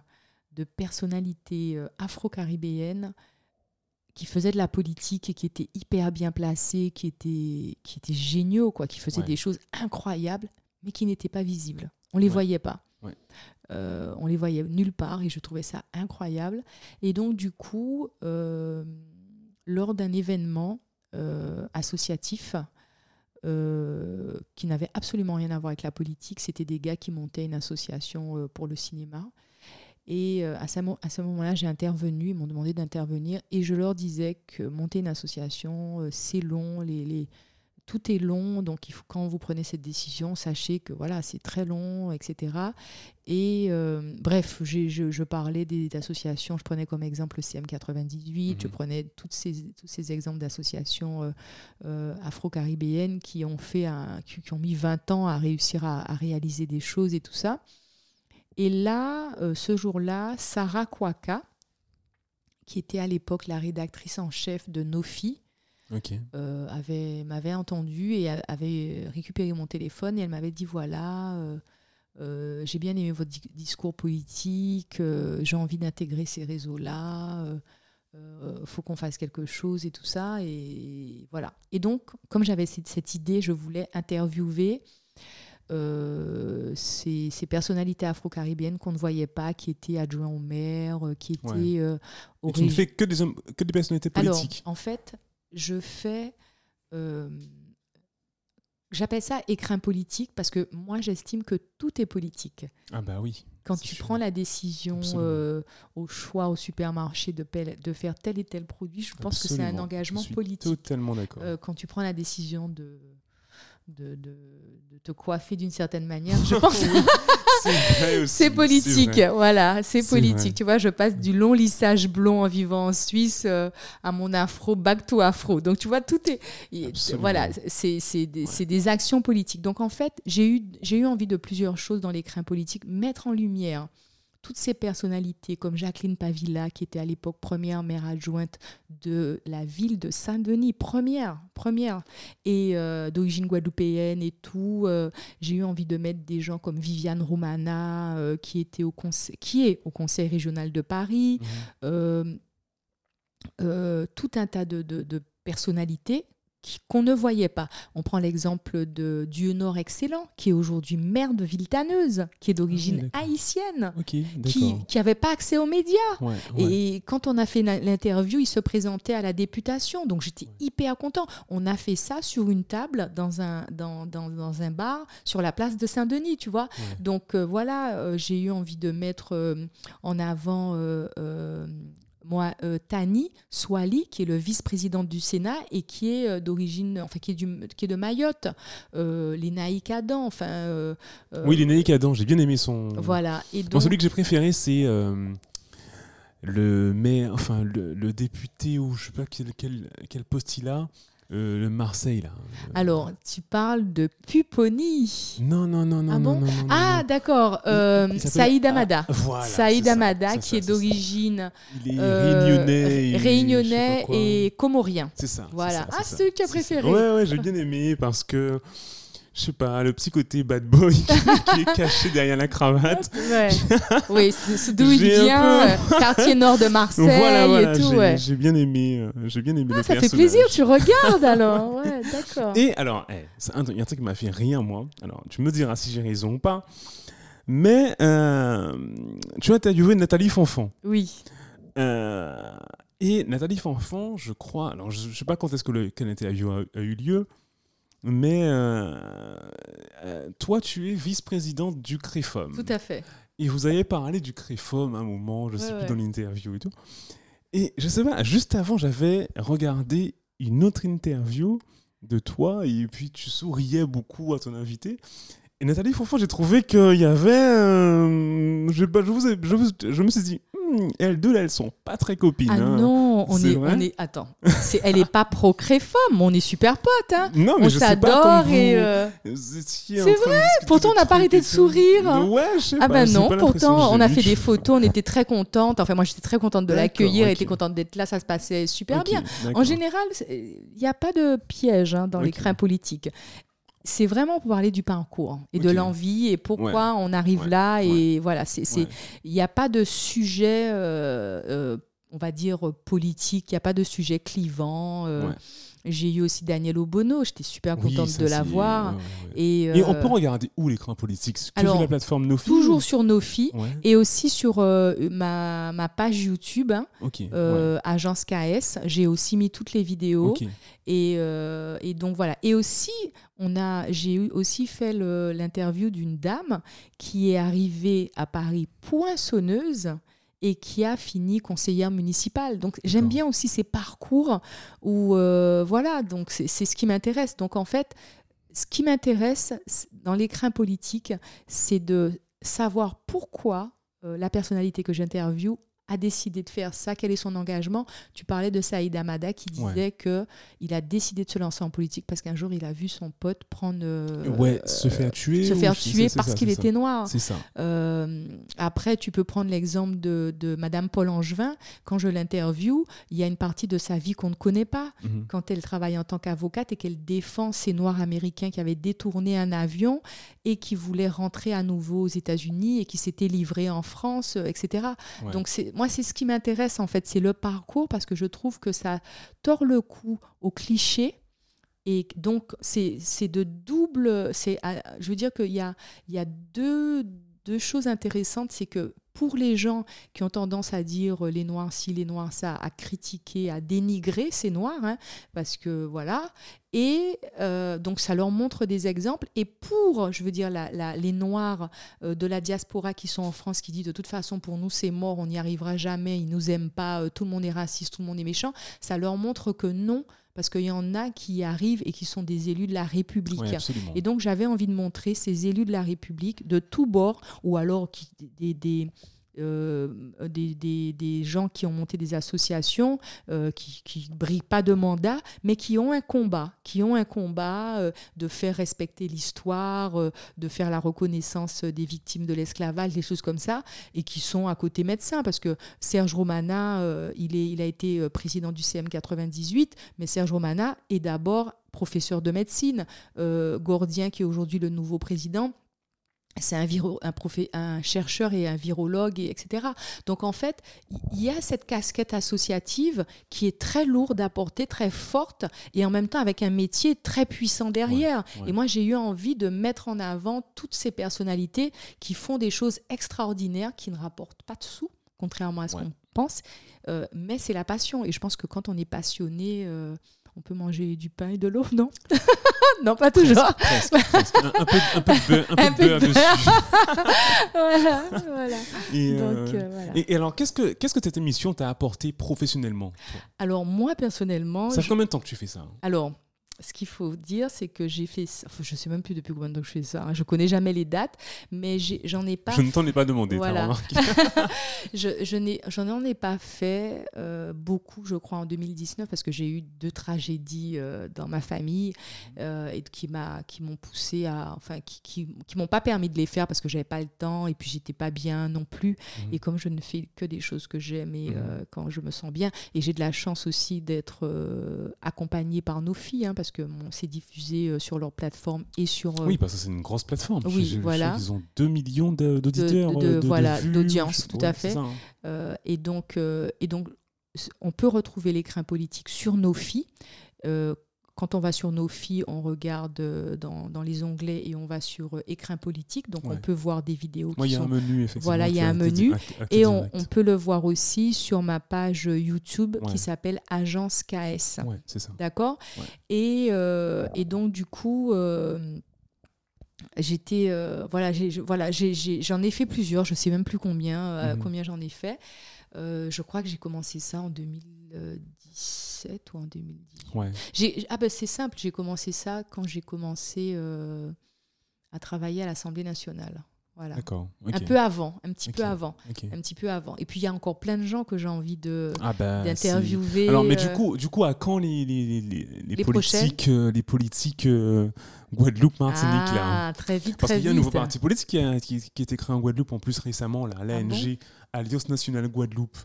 Speaker 2: de personnalités euh, afro-caribéennes qui faisaient de la politique et qui étaient hyper bien placés, qui étaient, qui étaient géniaux, quoi, qui faisaient des choses incroyables, mais qui n'étaient pas visibles. On ne les voyait pas. Euh, on les voyait nulle part et je trouvais ça incroyable. Et donc, du coup, euh, lors d'un événement euh, associatif, qui n'avait absolument rien à voir avec la politique, c'était des gars qui montaient une association pour le cinéma. Et à ce, moment-là, j'ai intervenu, ils m'ont demandé d'intervenir, et je leur disais que monter une association, c'est long, les tout est long, donc il faut, quand vous prenez cette décision, sachez que voilà, c'est très long, etc. Et euh, bref, je, parlais des, associations, je prenais comme exemple le CM98, je mhm. prenais toutes ces, tous ces exemples d'associations euh, euh, afro-caribéennes qui ont fait un, qui, ont mis 20 ans à réussir à, réaliser des choses et tout ça. Et là, ce jour-là, Sarah Kwaka, qui était à l'époque la rédactrice en chef de Nofi, euh, avait m'avait entendu et avait récupéré mon téléphone et elle m'avait dit voilà euh, euh, j'ai bien aimé votre discours politique j'ai envie d'intégrer ces réseaux là faut qu'on fasse quelque chose et tout ça. Et voilà. Et donc comme j'avais cette, cette, idée je voulais interviewer ces, ces, personnalités afro-caribéennes qu'on ne voyait pas, qui étaient adjoints au maire, qui étaient...
Speaker 1: Ouais. tu ne fais que des, que des personnalités politiques.
Speaker 2: Alors, en fait, je fais. Euh, j'appelle ça écrin politique parce que moi, j'estime que tout est politique.
Speaker 1: Ah, bah oui.
Speaker 2: Quand tu prends la décision euh, au choix au supermarché de, de, faire tel et tel produit, je pense que c'est un engagement politique.
Speaker 1: Totalement d'accord.
Speaker 2: Euh, quand tu prends la décision de de, de, de te coiffer d'une certaine manière, je pense. [LAUGHS]
Speaker 1: C'est
Speaker 2: politique, voilà, c'est politique. Tu vois, je passe du long lissage blond en vivant en Suisse euh, à mon afro, back to afro. Donc, tu vois, tout est.
Speaker 1: Absolument.
Speaker 2: Voilà, c'est des, des actions politiques. Donc, en fait, j'ai eu, eu envie de plusieurs choses dans l'écrin politique. Mettre en lumière toutes ces personnalités comme Jacqueline Pavilla, qui était à l'époque première maire adjointe de la ville de Saint-Denis, première, première, et euh, d'origine guadeloupéenne et tout. euh, j'ai eu envie de mettre des gens comme Viviane Romana, euh, qui, était au conseil, qui est au Conseil régional de Paris, euh, tout un tas de, de- de personnalités qu'on ne voyait pas. On prend l'exemple de Dieu Nord Excellent, qui est aujourd'hui maire de Villetaneuse, qui est d'origine
Speaker 1: d'accord.
Speaker 2: haïtienne, qui n'avait pas accès aux médias.
Speaker 1: Ouais, ouais.
Speaker 2: Et quand on a fait l'interview, il se présentait à la députation. Donc j'étais hyper content. On a fait ça sur une table dans un, dans, dans, dans un bar sur la place de Saint-Denis, tu vois. Donc euh, voilà, euh, j'ai eu envie de mettre euh, en avant. Moi, euh, Tani Swali, qui est le vice-présidente du Sénat et qui est euh, d'origine, enfin qui est, du, qui est de Mayotte, euh, les Naïk Adam, enfin. euh,
Speaker 1: Oui, les Naïk Adam, j'ai bien aimé son.
Speaker 2: Voilà. Et
Speaker 1: celui que j'ai préféré, c'est le maire, enfin le, le député ou je sais pas quel, quel, quel poste il a, euh, le Marseille là.
Speaker 2: Alors, tu parles de Pupponi.
Speaker 1: Non, non, non, non,
Speaker 2: Ah bon
Speaker 1: non, non,
Speaker 2: Ah, d'accord. euh, Saïd Amada.
Speaker 1: Ah, voilà,
Speaker 2: Saïd
Speaker 1: ça,
Speaker 2: Amada, qui
Speaker 1: ça,
Speaker 2: est
Speaker 1: c'est ça.
Speaker 2: d'origine
Speaker 1: est
Speaker 2: euh,
Speaker 1: réunionnais. et
Speaker 2: comorien.
Speaker 1: C'est ça.
Speaker 2: Voilà.
Speaker 1: ça,
Speaker 2: Ah, celui que tu as préféré.
Speaker 1: Ouais, ouais, j'ai bien aimé parce que. Je sais pas, le petit côté bad boy [LAUGHS] qui est caché derrière la cravate.
Speaker 2: Ouais. oui, c'est d'où il vient,
Speaker 1: peu-
Speaker 2: euh, quartier nord de [LAUGHS] Marseille
Speaker 1: voilà, voilà,
Speaker 2: et tout.
Speaker 1: j'ai
Speaker 2: Ouais.
Speaker 1: bien aimé, euh, j'ai bien aimé
Speaker 2: Ah,
Speaker 1: le
Speaker 2: ça fait plaisir, tu regardes alors. Ouais, d'accord.
Speaker 1: Et alors, eh, il y a un truc qui m'a fait rire, moi. Alors, tu me diras si j'ai raison ou pas. Mais euh, tu as interviewé Nathalie Fonfon.
Speaker 2: Oui.
Speaker 1: Euh, et Nathalie Fonfon, je crois, alors je ne sais pas quand est-ce que le, interview a, a eu lieu, mais euh, euh, toi, tu es vice-présidente du CREFOM.
Speaker 2: Tout à fait.
Speaker 1: Et vous avez parlé du CREFOM à un moment, je ne sais
Speaker 2: Ouais,
Speaker 1: plus dans l'interview et tout. Et je sais pas, juste avant, j'avais regardé une autre interview de toi et puis tu souriais beaucoup à ton invité. Et Nathalie Fonfon, j'ai trouvé qu'il y avait. euh, je, bah, je, vous ai- je, vous- je me suis dit, elles deux, là, elles sont pas très copines.
Speaker 2: Ah
Speaker 1: hein.
Speaker 2: non, on est,
Speaker 1: vrai
Speaker 2: on est. Attends, c'est, elle est pas pro créfemme, on est super potes. Hein.
Speaker 1: Non, mais
Speaker 2: on
Speaker 1: je sais pas
Speaker 2: s'adore et. euh, C'est
Speaker 1: discuter
Speaker 2: pourtant, on n'a pas arrêté de sourire.
Speaker 1: Ouais, je sais
Speaker 2: Ah
Speaker 1: pas,
Speaker 2: bah
Speaker 1: j'ai
Speaker 2: non, pourtant on a fait des photos, on était très contente. Enfin moi j'étais très contente de l'accueillir, elle
Speaker 1: ok.
Speaker 2: était contente d'être là, ça se passait super bien. En général, il n'y a pas de piège hein, dans
Speaker 1: Ok.
Speaker 2: l'écrin politique. C'est vraiment pour parler du parcours et de l'envie et pourquoi on arrive
Speaker 1: Ouais.
Speaker 2: là. Et voilà, c'est, c'est-
Speaker 1: Ouais.
Speaker 2: il n'y a pas de sujet, euh, euh, on va dire, politique, il n'y a pas de sujet clivant. euh. J'ai eu aussi Daniel Obono, j'étais super
Speaker 1: Oui,
Speaker 2: contente
Speaker 1: ça,
Speaker 2: de la voir.
Speaker 1: ouais, ouais, ouais.
Speaker 2: Et,
Speaker 1: on
Speaker 2: euh,
Speaker 1: peut regarder où l'écran politique? Que
Speaker 2: alors,
Speaker 1: sur la plateforme Nofi
Speaker 2: toujours sur Nofi
Speaker 1: Ouais,
Speaker 2: et aussi sur euh, ma, ma page YouTube. hein, euh, Agence KS. J'ai aussi mis toutes les vidéos.
Speaker 1: ok.
Speaker 2: Et, et donc voilà. Et aussi, on a, j'ai aussi fait l'interview d'une dame qui est arrivée à Paris poinçonneuse et qui a fini conseillère municipale. Donc j'aime bien aussi ces parcours où, euh, voilà, donc c'est ce qui m'intéresse. Donc en fait, ce qui m'intéresse dans l'écrin politique, c'est de savoir pourquoi euh, la personnalité que j'interviewe a décidé de faire ça, quel est son engagement. Tu parlais de Saïd Amada qui disait
Speaker 1: Ouais.
Speaker 2: que il a décidé de se lancer en politique parce qu'un jour il a vu son pote prendre euh,
Speaker 1: ouais, se faire tuer.
Speaker 2: se faire tuer parce qu'il était noir.
Speaker 1: C'est ça.
Speaker 2: Euh, après, tu peux prendre l'exemple de, de Madame Paul Angevin. Quand je l'interview, il y a une partie de sa vie qu'on ne connaît pas.
Speaker 1: Mhm.
Speaker 2: Quand elle travaille en tant qu'avocate et qu'elle défend ces Noirs américains qui avaient détourné un avion et qui voulaient rentrer à nouveau aux États-Unis et qui s'étaient livrés en France, euh, etc.
Speaker 1: Ouais.
Speaker 2: Donc c'est moi, c'est ce qui m'intéresse en fait, c'est le parcours parce que je trouve que ça tord le cou aux clichés. Et donc, c'est de double. à- Je veux dire qu'il y a, il y a deux, deux choses intéressantes. C'est que pour les gens qui ont tendance à dire euh, les noirs ci, les noirs ça, à critiquer, à dénigrer ces noirs, hein, parce que voilà. Et euh, donc, ça leur montre des exemples. Et pour, je veux dire, la- les noirs euh, de la diaspora qui sont en France, qui disent de toute façon, pour nous, c'est mort, on n'y arrivera jamais, ils nous aiment pas, tout le monde est raciste, tout le monde est méchant, ça leur montre que non, parce qu'il y en a qui arrivent et qui sont des élus de la République. Et donc j'avais envie de montrer ces élus de la République de tous bords, ou alors qui, des, des, euh, des, des- des gens qui ont monté des associations, euh, qui ne brillent pas de mandat, mais qui ont un combat, qui ont un combat euh, de faire respecter l'histoire, de faire la reconnaissance des victimes de l'esclavage, des choses comme ça, et qui sont à côté médecins, parce que Serge Romana, il, est, il a été président du CM 98, mais Serge Romana est d'abord professeur de médecine. Gordien, qui est aujourd'hui le nouveau président, c'est un, viro- un, profé- un chercheur et un virologue, et etc. Donc en fait, il y a cette casquette associative qui est très lourde à porter, très forte, et en même temps avec un métier très puissant derrière.
Speaker 1: ouais.
Speaker 2: Et moi, j'ai eu envie de mettre en avant toutes ces personnalités qui font des choses extraordinaires, qui ne rapportent pas de sous, contrairement à ce
Speaker 1: Ouais.
Speaker 2: qu'on pense. Euh, mais c'est la passion. Et je pense que quand on est passionné, euh, on peut manger du pain et de l'eau, non? [LAUGHS] Non, pas toujours.
Speaker 1: Presque, presque. Un, un peu, un peu de beurre, un peu [LAUGHS]
Speaker 2: Un
Speaker 1: de
Speaker 2: peu de
Speaker 1: beurre dessus. [LAUGHS]
Speaker 2: voilà, voilà.
Speaker 1: Et,
Speaker 2: Donc,
Speaker 1: euh,
Speaker 2: euh, voilà.
Speaker 1: et, et alors, qu'est-ce que, qu'est-ce que cette émission t'a apporté professionnellement
Speaker 2: Alors, moi, personnellement,
Speaker 1: Ça fait
Speaker 2: je-
Speaker 1: combien de temps que tu fais ça hein?
Speaker 2: Alors, ce qu'il faut dire, c'est que j'ai fait ça. enfin, je sais même plus depuis combien de temps que je fais ça. hein. Je connais jamais les dates, mais j'en ai, pas
Speaker 1: Je ne t'en ai pas demandé.
Speaker 2: Voilà.
Speaker 1: remarqué [LAUGHS]
Speaker 2: Je, je n'en ai pas fait euh, beaucoup, je crois, en 2019, parce que j'ai eu deux tragédies euh, dans ma famille euh, et qui, m'a, qui m'ont poussé à. Enfin, qui, qui, qui m'ont pas permis de les faire parce que j'avais pas le temps et puis j'étais pas bien non plus.
Speaker 1: Mhm.
Speaker 2: Et comme je ne fais que des choses que j'aime et euh, quand je me sens bien, et j'ai de la chance aussi d'être accompagnée par nos filles, hein, parce que bon, c'est diffusé euh, sur leur plateforme et sur. euh,
Speaker 1: Oui, parce que c'est une grosse plateforme.
Speaker 2: Oui, voilà.
Speaker 1: qu'ils ont 2 millions d'auditeurs.
Speaker 2: de-
Speaker 1: euh, de,
Speaker 2: voilà, d'audience, tout à fait.
Speaker 1: ça, hein.
Speaker 2: Euh, et, donc, euh, et donc, on peut retrouver l'écrin politique sur nos filles. Euh, quand on va sur nos filles, on regarde euh, dans, dans les onglets et on va sur euh, écrin politique. Donc,
Speaker 1: Ouais.
Speaker 2: on peut voir des vidéos
Speaker 1: Ouais, il
Speaker 2: qui
Speaker 1: y a un menu, effectivement.
Speaker 2: Voilà, il y a un menu. Et on, peut le voir aussi sur ma page YouTube
Speaker 1: Ouais.
Speaker 2: qui s'appelle Agence KS.
Speaker 1: Ouais, c'est ça.
Speaker 2: D'accord?
Speaker 1: Ouais.
Speaker 2: et, euh, et donc, du coup, euh, j'étais. euh, voilà, j'ai- voilà j'en ai, fait plusieurs, je sais même plus combien, euh,
Speaker 1: Mhm.
Speaker 2: combien j'en ai fait. Euh, je crois que j'ai commencé ça en 2017 ou en 2018.
Speaker 1: Ouais.
Speaker 2: J'ai- Ah ben c'est simple, j'ai commencé ça quand j'ai commencé euh, à travailler à l'Assemblée nationale. Voilà.
Speaker 1: D'accord.
Speaker 2: Un peu avant, un petit peu avant, un petit peu avant. Et puis il y a encore plein de gens que j'ai envie de
Speaker 1: Ah bah,
Speaker 2: d'interviewer.
Speaker 1: Alors, mais du
Speaker 2: euh,
Speaker 1: coup, du coup, à quand les, les, les, les, les
Speaker 2: Les
Speaker 1: politiques, euh, les politiques euh, Guadeloupe, Martinique là hein?
Speaker 2: Ah, très vite,
Speaker 1: Parce qu'il y a un nouveau parti politique qui, a, qui, qui a été créé en Guadeloupe en plus récemment, là,
Speaker 2: Ah
Speaker 1: l'ANG, Alliance Nationale Guadeloupe.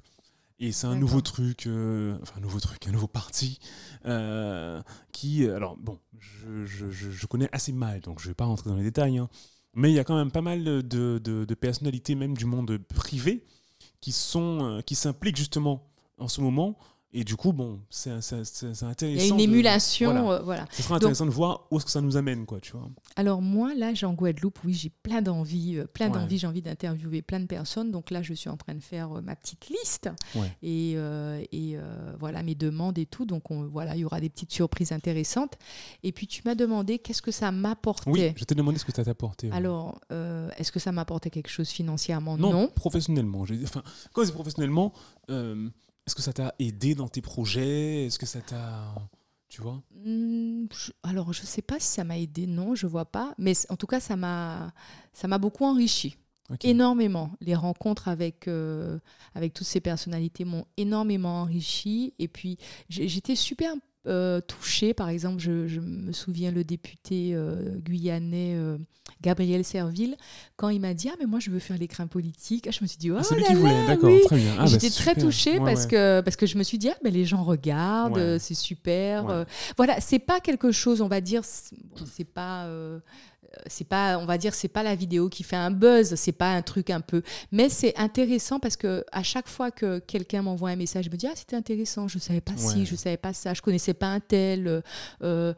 Speaker 1: Et c'est un nouveau truc, euh, enfin un nouveau truc, un nouveau parti euh, qui, alors bon, je, je, je, connais assez mal, donc je vais pas rentrer dans les détails, hein, mais il y a quand même pas mal de, de, de personnalités, même du monde privé, qui sont, euh, qui s'impliquent justement en ce moment. Et du coup, bon, c'est c'est
Speaker 2: Il
Speaker 1: intéressant.
Speaker 2: y a une
Speaker 1: de-
Speaker 2: émulation,
Speaker 1: voilà.
Speaker 2: euh, voilà.
Speaker 1: Ce sera intéressant de voir où est-ce que ça nous amène, quoi, tu vois.
Speaker 2: Alors moi, là, j'ai en Guadeloupe, oui, j'ai plein d'envie, euh, plein
Speaker 1: Ouais.
Speaker 2: d'envie, j'ai envie d'interviewer plein de personnes. Donc là, je suis en train de faire euh, ma petite liste
Speaker 1: Ouais.
Speaker 2: et, et voilà mes demandes et tout. Donc on- voilà, il y aura des petites surprises intéressantes. Et puis tu m'as demandé qu'est-ce que ça m'apportait.
Speaker 1: Oui, je t'ai demandé ce que ça t'apportait.
Speaker 2: Alors, est-ce que ça m'apportait quelque chose financièrement?
Speaker 1: Non, professionnellement. j'ai- Enfin, quand c'est professionnellement, est-ce que ça t'a aidé dans tes projets? Est-ce que ça t'a. Tu vois?
Speaker 2: Je- alors, je ne sais pas si ça m'a aidé, non, je vois pas. Mais en tout cas, ça m'a, beaucoup enrichi. Énormément. Les rencontres avec, euh, avec toutes ces personnalités m'ont énormément enrichi. Et puis, j'étais super euh, touchée. Par exemple, je, je me souviens le député euh, guyanais euh, Gabriel Serville, quand il m'a dit Ah, mais moi, je veux faire l'écrin politique. Je me suis dit Oh
Speaker 1: Ah, c'est lui qui voulait, d'accord,
Speaker 2: oui.
Speaker 1: très bien. Ah, bah,
Speaker 2: J'étais très
Speaker 1: super.
Speaker 2: touchée
Speaker 1: Ouais,
Speaker 2: parce,
Speaker 1: ouais.
Speaker 2: Que, parce que je me suis dit, ah, mais les gens regardent,
Speaker 1: Ouais.
Speaker 2: c'est super. Voilà, c'est pas quelque chose, on va dire, c'est pas. C'est pas on va dire c'est pas la vidéo qui fait un buzz c'est pas un truc un peu mais c'est intéressant parce que à chaque fois que quelqu'un m'envoie un message je me dis ah c'était intéressant je savais pas
Speaker 1: Ouais.
Speaker 2: si je savais pas ça je connaissais pas un tel euh, euh,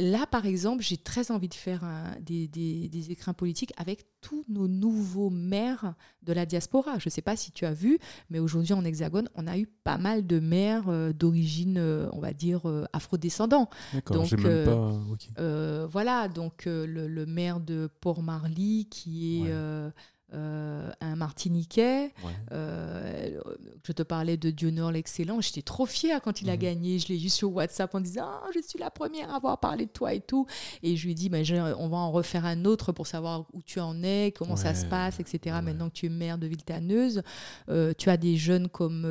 Speaker 2: Là, par exemple, j'ai très envie de faire un- des, des- des écrins politiques avec tous nos nouveaux maires de la diaspora. Je ne sais pas si tu as vu, mais aujourd'hui en Hexagone, on a eu pas mal de maires euh, d'origine, euh, on va dire, euh, afrodescendants.
Speaker 1: D'accord,
Speaker 2: donc,
Speaker 1: j'ai même
Speaker 2: euh,
Speaker 1: pas.
Speaker 2: Euh, voilà, donc euh, le, le maire de Port-Marly qui est
Speaker 1: Ouais.
Speaker 2: Euh, un Martiniquais. Euh, je te parlais de Dionor l'excellent. J'étais trop fière quand il a mhm. gagné. Je l'ai eu sur WhatsApp en disant ah, Je suis la première à avoir parlé de toi et tout. Et je lui ai dit On va en refaire un autre pour savoir où tu en es, comment ça se passe, etc. Maintenant que tu es maire de Viltaneuse, euh, tu as des jeunes comme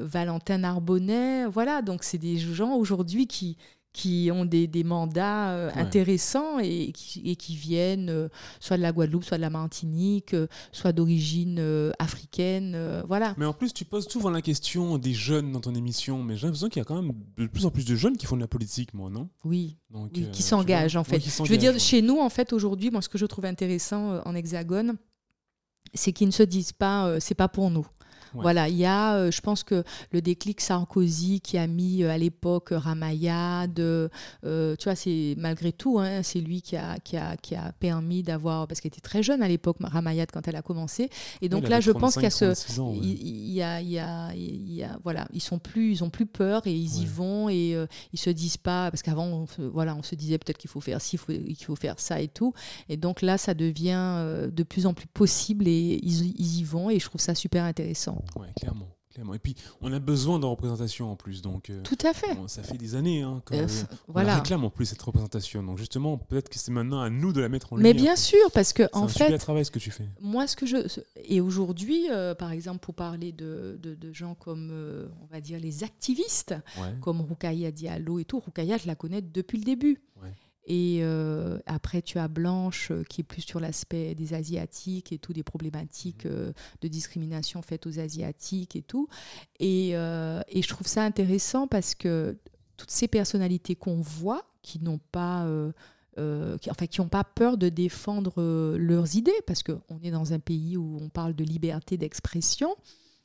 Speaker 2: Valentin Narbonnet. Voilà, donc c'est des gens aujourd'hui qui qui ont des, des mandats euh, intéressants et qui, et qui viennent euh, soit de la Guadeloupe, soit de la Martinique, euh, soit d'origine africaine. voilà.
Speaker 1: Mais en plus, tu poses souvent la question des jeunes dans ton émission, mais j'ai l'impression qu'il y a quand même de plus en plus de jeunes qui font de la politique, moi, non?
Speaker 2: Oui, Donc, qui s'engagent en fait. je veux dire, chez nous, en fait, aujourd'hui, moi, ce que je trouve intéressant en Hexagone, c'est qu'ils ne se disent pas, c'est pas pour nous. Voilà, il y a, euh, je pense que le déclic Sarkozy qui a mis euh, à l'époque Ramayad, euh, tu vois, c'est malgré tout, hein, c'est lui qui a, qui a, qui a permis d'avoir, parce qu'elle était très jeune à l'époque, Ramayad, quand elle a commencé. Et donc là, je pense qu'il y a ce. Il, y a, il, y a, il y a, voilà, ils sont plus, ils ont plus peur et ils y vont et ils se disent pas, parce qu'avant, on, voilà, on se disait peut-être qu'il faut faire ci, qu'il faut faire ça et tout. Et donc là, ça devient de plus en plus possible et ils, ils y vont et je trouve ça super intéressant.
Speaker 1: Oui, clairement. Clairement. Et puis, on a besoin de représentation en plus. Donc,
Speaker 2: euh, Tout à fait.
Speaker 1: ça fait des années hein, qu'on euh, voilà. réclame en plus cette représentation. Donc, justement, peut-être que c'est maintenant à nous de la mettre en
Speaker 2: lumière. Mais bien sûr, parce que, en fait.
Speaker 1: C'est un travail ce que tu fais.
Speaker 2: Moi, ce que je. Et aujourd'hui, euh, par exemple, pour parler de, de, gens comme, on va dire, les activistes, comme Rukaya Diallo et tout, Rukaya, je la connais depuis le début. Ouais. Et euh, après, tu as Blanche euh, qui est plus sur l'aspect des Asiatiques et tout, des problématiques mhm. euh, de discrimination faites aux Asiatiques et tout. Et, et, je trouve ça intéressant parce que toutes ces personnalités qu'on voit, qui n'ont pas... qui, enfin, qui n'ont pas peur de défendre leurs idées, parce qu'on est dans un pays où on parle de liberté d'expression,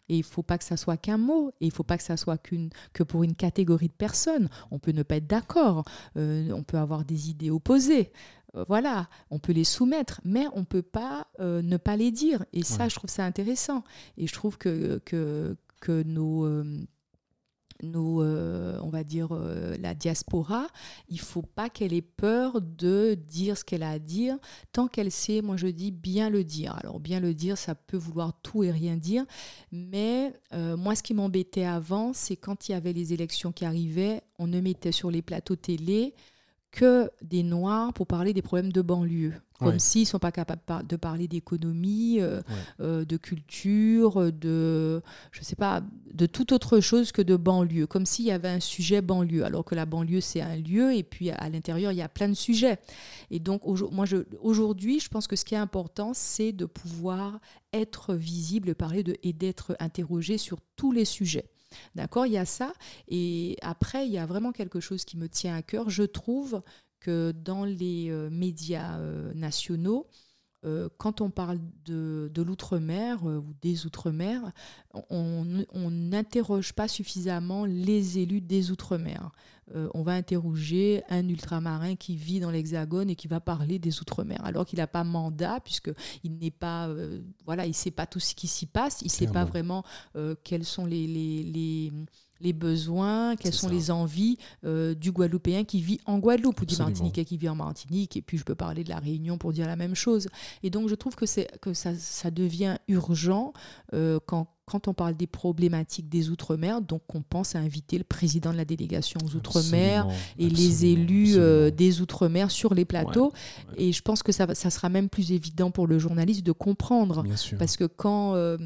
Speaker 2: et il ne faut pas que ça soit qu'un mot, et il ne faut pas que ça soit qu'une, que pour une catégorie de personnes. On peut ne pas être d'accord, euh, on peut avoir des idées opposées, euh, voilà, on peut les soumettre, mais on ne peut pas euh, ne pas les dire. Et ça, je trouve ça intéressant. Et je trouve que, que, que nos nous, euh, on va dire, euh, la diaspora, il faut pas qu'elle ait peur de dire ce qu'elle a à dire, tant qu'elle sait, moi je dis, bien le dire. Alors bien le dire, ça peut vouloir tout et rien dire, mais euh, moi ce qui m'embêtait avant, c'est quand il y avait les élections qui arrivaient, on ne mettait sur les plateaux télé que des Noirs pour parler des problèmes de banlieue. Comme s'ils ne sont pas capables de parler d'économie, euh, euh, de culture, de, je sais pas, de toute autre chose que de banlieue. Comme s'il y avait un sujet banlieue, alors que la banlieue, c'est un lieu, et puis à l'intérieur, il y a plein de sujets. Et donc, moi, aujourd'hui, je pense que ce qui est important, c'est de pouvoir être visible, parler de, et d'être interrogé sur tous les sujets. D'accord Il y a ça. Et après, il y a vraiment quelque chose qui me tient à cœur. Je trouve que dans les euh, médias euh, nationaux, euh, quand on parle de, l'outre-mer ou des outre-mer, on n'interroge pas suffisamment les élus des outre-mer. Euh, on va interroger un ultramarin qui vit dans l'Hexagone et qui va parler des Outre-mer, alors qu'il n'a pas mandat, puisqu'il n'est pas, euh, voilà, il sait pas tout ce qui s'y passe, il ne sait pas vraiment euh, quels sont les, les, besoins, quelles sont les envies du Guadeloupéen qui vit en Guadeloupe ou du Martiniquais qui vit en Martinique. Et puis, je peux parler de la Réunion pour dire la même chose. Et donc, je trouve que, que ça, ça devient urgent quand quand on parle des problématiques des Outre-mer, donc on pense à inviter le président de la délégation aux Outre-mer et les élus euh, des Outre-mer sur les plateaux. Et je pense que ça, ça, sera même plus évident pour le journaliste de comprendre. Parce que quand... Euh,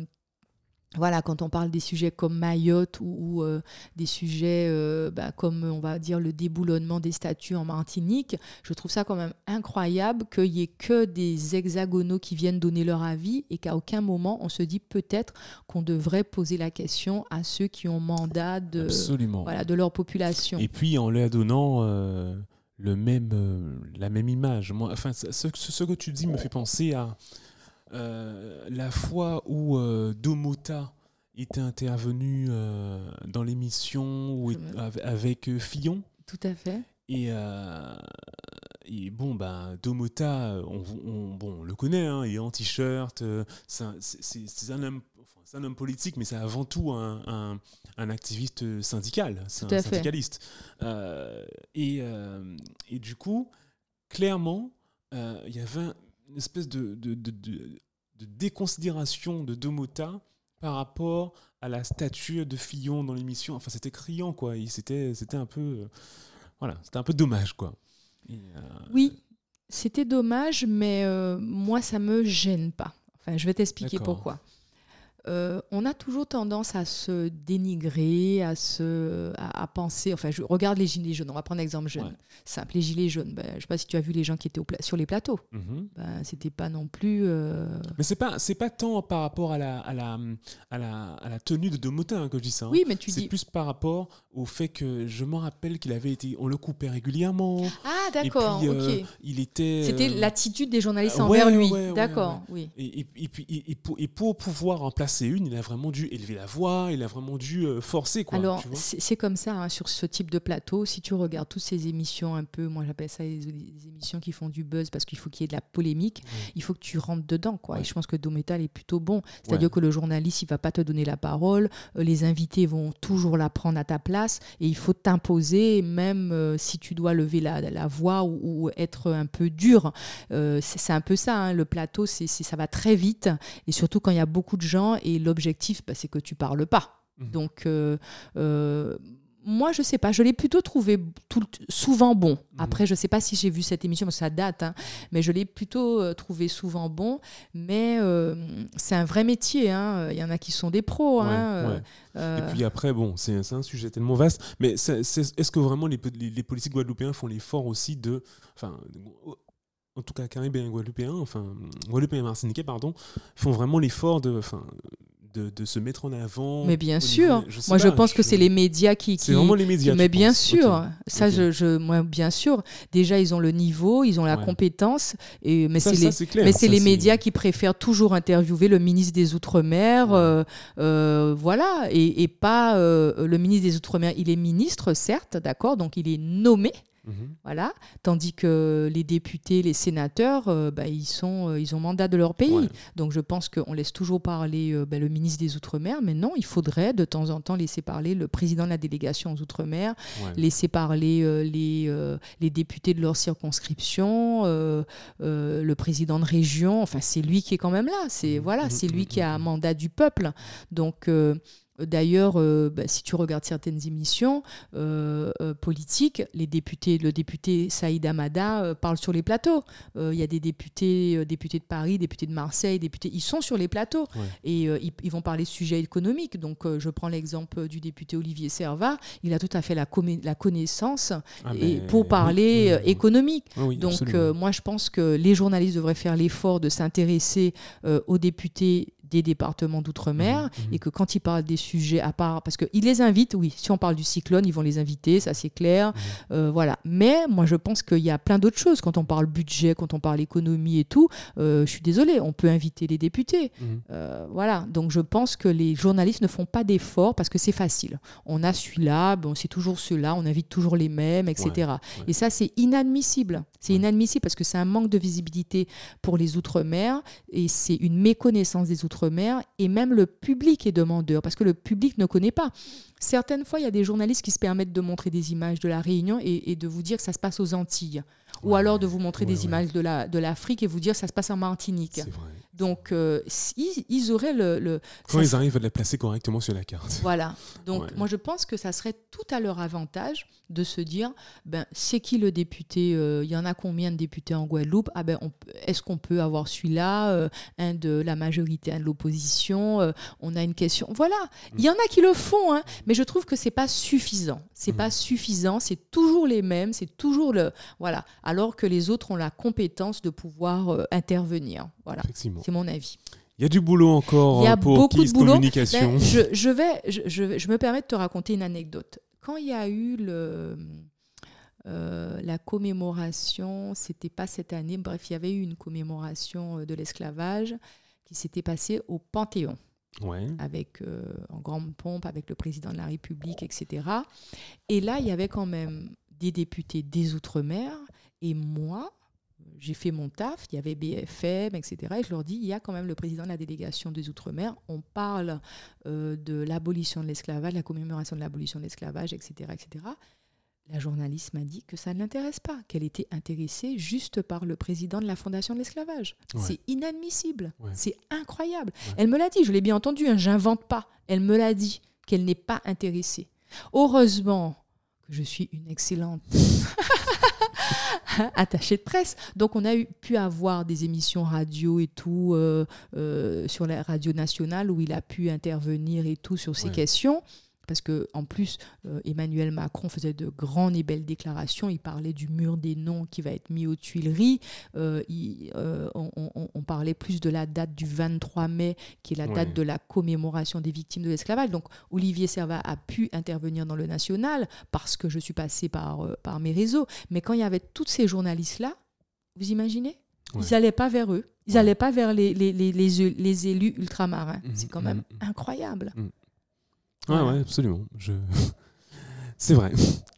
Speaker 2: voilà, quand on parle des sujets comme Mayotte ou, euh, des sujets euh, bah, comme, on va dire, le déboulonnement des statues en Martinique, je trouve ça quand même incroyable qu'il n'y ait que des hexagonaux qui viennent donner leur avis et qu'à aucun moment on se dit peut-être qu'on devrait poser la question à ceux qui ont mandat de, voilà, de leur population.
Speaker 1: Et puis en leur donnant euh, le même, la même image. Moi, enfin, ce, ce, que tu dis me fait penser à la fois où euh, Domota était intervenu euh, dans l'émission avec Fillon.
Speaker 2: Tout à fait.
Speaker 1: Et, et bon, bah, Domota, on, bon, le connaît, hein, il est en t-shirt, c'est un, homme, un homme politique, mais c'est avant tout un, un, activiste syndical, c'est un syndicaliste. et, et, du coup, clairement, il y avait une espèce de, de, déconsidération de Domota par rapport à la statue de Fillon dans l'émission. Enfin, c'était criant, quoi. C'était, un peu, euh, voilà, c'était un peu dommage, quoi.
Speaker 2: Euh, oui, c'était dommage, mais moi, ça me gêne pas. Enfin, je vais t'expliquer pourquoi. Euh, on a toujours tendance à se dénigrer, à, se, à, penser. Enfin, je regarde les gilets jaunes. On va prendre l'exemple jeune. Simple, les gilets jaunes. Ben, je ne sais pas si tu as vu les gens qui étaient sur les plateaux. Mm ben, C'était pas non plus. Euh,
Speaker 1: mais c'est pas c'est pas tant par rapport à la à la à la, à la tenue de Domotin hein, que je dis ça. Hein.
Speaker 2: Oui, mais tu
Speaker 1: dis. C'est plus par rapport au fait que je me rappelle qu'il avait été on le coupait régulièrement.
Speaker 2: Ah d'accord. Euh,
Speaker 1: il était.
Speaker 2: C'était l'attitude des journalistes envers lui. d'accord. Oui.
Speaker 1: Et, et, puis et pour, et pour pouvoir en placer une, il a vraiment dû élever la voix, il a vraiment dû euh, forcer. Quoi,
Speaker 2: Alors, c'est comme ça, hein, sur ce type de plateau, si tu regardes toutes ces émissions un peu, moi j'appelle ça les, émissions qui font du buzz parce qu'il faut qu'il y ait de la polémique, il faut que tu rentres dedans. Quoi. Et je pense que Dométal est plutôt bon. C'est-à-dire que le journaliste, il va pas te donner la parole, euh, les invités vont toujours la prendre à ta place et il faut t'imposer, même euh, si tu dois lever la, la voix ou, être un peu dur. c'est un peu ça, hein, le plateau, c'est ça va très vite et surtout quand il y a beaucoup de gens et l'objectif objectif, bah, c'est que tu parles pas. Mmh. Donc, euh, euh, moi, je sais pas, je l'ai plutôt trouvé tout, souvent bon. Mmh. Après, je sais pas si j'ai vu cette émission, parce que ça date, hein, mais je l'ai plutôt euh, trouvé souvent bon. Mais c'est un vrai métier, hein. il y en a qui sont des pros. Hein,
Speaker 1: Et puis après, bon, c'est un sujet tellement vaste, mais est-ce que vraiment les, les, politiques guadeloupéens font l'effort aussi de... Enfin, en tout cas caribéens guadeloupéens, enfin guadeloupéens et martiniquais, pardon, font vraiment l'effort de, enfin, de, se mettre en avant.
Speaker 2: Mais bien sûr. moi, je pense que c'est les médias qui.
Speaker 1: C'est vraiment les médias.
Speaker 2: Mais bien sûr. Ça, Je, je, moi, bien sûr. Déjà, ils ont le niveau, ils ont la compétence. Et, mais c'est les, mais c'est les médias qui préfèrent toujours interviewer le ministre des Outre-mer. Euh, euh, voilà. Et, et pas euh, le ministre des Outre-mer. Il est ministre, certes, d'accord. Donc, il est nommé. Mhm. Voilà. Tandis que les députés, les sénateurs, euh, bah, ils, sont, euh, ils ont mandat de leur pays. Donc je pense qu'on laisse toujours parler euh, bah, le ministre des Outre-mer, mais non, il faudrait de temps en temps laisser parler le président de la délégation aux Outre-mer, laisser parler les, les députés de leur circonscription, le président de région. Enfin, c'est lui qui est quand même là. C'est mhm. voilà, mhm. c'est lui qui a un mandat du peuple. Donc D'ailleurs, euh, bah, si tu regardes certaines émissions euh, euh, politiques, les députés, le député Saïd Amada parle sur les plateaux. Il y a des députés, députés de Paris, députés de Marseille, députés, ils sont sur les plateaux et ils, vont parler de sujets économiques. Donc, je prends l'exemple du député Olivier Servat. Il a tout à fait la, la connaissance ah, et pour parler économique. Donc, moi, je pense que les journalistes devraient faire l'effort de s'intéresser aux députés des départements d'outre-mer mmh, mmh. et que quand ils parlent des sujets à part, parce qu'ils les invitent, oui, si on parle du cyclone, ils vont les inviter, ça c'est clair, mmh. euh, voilà. Mais moi je pense qu'il y a plein d'autres choses quand on parle budget, quand on parle économie et tout. Euh, je suis désolée, on peut inviter les députés, euh, voilà. Donc je pense que les journalistes ne font pas d'efforts parce que c'est facile. On a celui-là, bon, c'est toujours ceux-là, on invite toujours les mêmes, etc. Et ça c'est inadmissible. C'est inadmissible parce que c'est un manque de visibilité pour les outre-mer et c'est une méconnaissance des outre mer mer et même le public est demandeur parce que le public ne connaît pas. Certaines fois, il y a des journalistes qui se permettent de montrer des images de la Réunion et, de vous dire que ça se passe aux Antilles. Ou alors de vous montrer des images de l'Afrique la, de et vous dire que ça se passe en Martinique. Donc, euh, ils, auraient le. le
Speaker 1: Quand ils arrivent à les placer correctement sur la carte.
Speaker 2: Voilà. Donc, moi, je pense que ça serait tout à leur avantage de se dire ben, c'est qui le député euh, Il y en a combien de députés en Guadeloupe? Ah ben, Est-ce qu'on peut avoir celui-là euh, Un de la majorité, un de l'opposition On a une question. Voilà. Il y en a qui le font, hein, mais je trouve que c'est pas suffisant. C'est pas mmh. suffisant. C'est toujours les mêmes. C'est toujours le. Voilà. Alors que les autres ont la compétence de pouvoir intervenir. Voilà. C'est mon avis.
Speaker 1: Il y a du boulot encore
Speaker 2: il y a
Speaker 1: pour
Speaker 2: beaucoup de boulot.
Speaker 1: Communication.
Speaker 2: Ben, je, vais, je, je, me permets de te raconter une anecdote. Quand il y a eu le, euh, la commémoration, c'était pas cette année, bref, il y avait eu une commémoration euh, de l'esclavage qui s'était passée au Panthéon. Avec, euh, en grande pompe, avec le président de la République, etc. Et là, il y avait quand même des députés des Outre-mer et moi, j'ai fait mon taf, il y avait BFM, etc. Et je leur dis, il y a quand même le président de la délégation des Outre-mer. On parle euh, de l'abolition de l'esclavage, la commémoration de l'abolition de l'esclavage, etc., etc. La journaliste m'a dit que ça ne l'intéresse pas, qu'elle était intéressée juste par le président de la Fondation de l'esclavage.
Speaker 1: Ouais.
Speaker 2: C'est inadmissible,
Speaker 1: Ouais.
Speaker 2: c'est incroyable.
Speaker 1: Ouais.
Speaker 2: Elle me l'a dit, je l'ai bien entendu, hein, j'invente pas. Elle me l'a dit qu'elle n'est pas intéressée. Heureusement que je suis une excellente [LAUGHS] [LAUGHS] attachée de presse. Donc on a eu, pu avoir des émissions radio et tout euh, euh, sur la radio nationale où il a pu intervenir et tout sur ces
Speaker 1: Ouais.
Speaker 2: questions. Parce que en plus, euh, Emmanuel Macron faisait de grandes et belles déclarations. Il parlait du mur des noms qui va être mis aux Tuileries. Euh, il- euh, on, on- on parlait plus de la date du 23 mai, qui est la date de la commémoration des victimes de l'esclavage. Donc Olivier Servat a pu intervenir dans le national parce que je suis passée par, par mes réseaux. Mais quand il y avait tous ces journalistes-là, vous imaginez?
Speaker 1: Ouais.
Speaker 2: Ils n'allaient pas vers eux. Ils
Speaker 1: Ouais.
Speaker 2: n'allaient pas vers les, les, les, les, les élus ultramarins.
Speaker 1: Mhm,
Speaker 2: C'est quand même
Speaker 1: mhm.
Speaker 2: incroyable.
Speaker 1: Ouais,
Speaker 2: Voilà.
Speaker 1: ouais, absolument. Je... [LAUGHS] C'est vrai.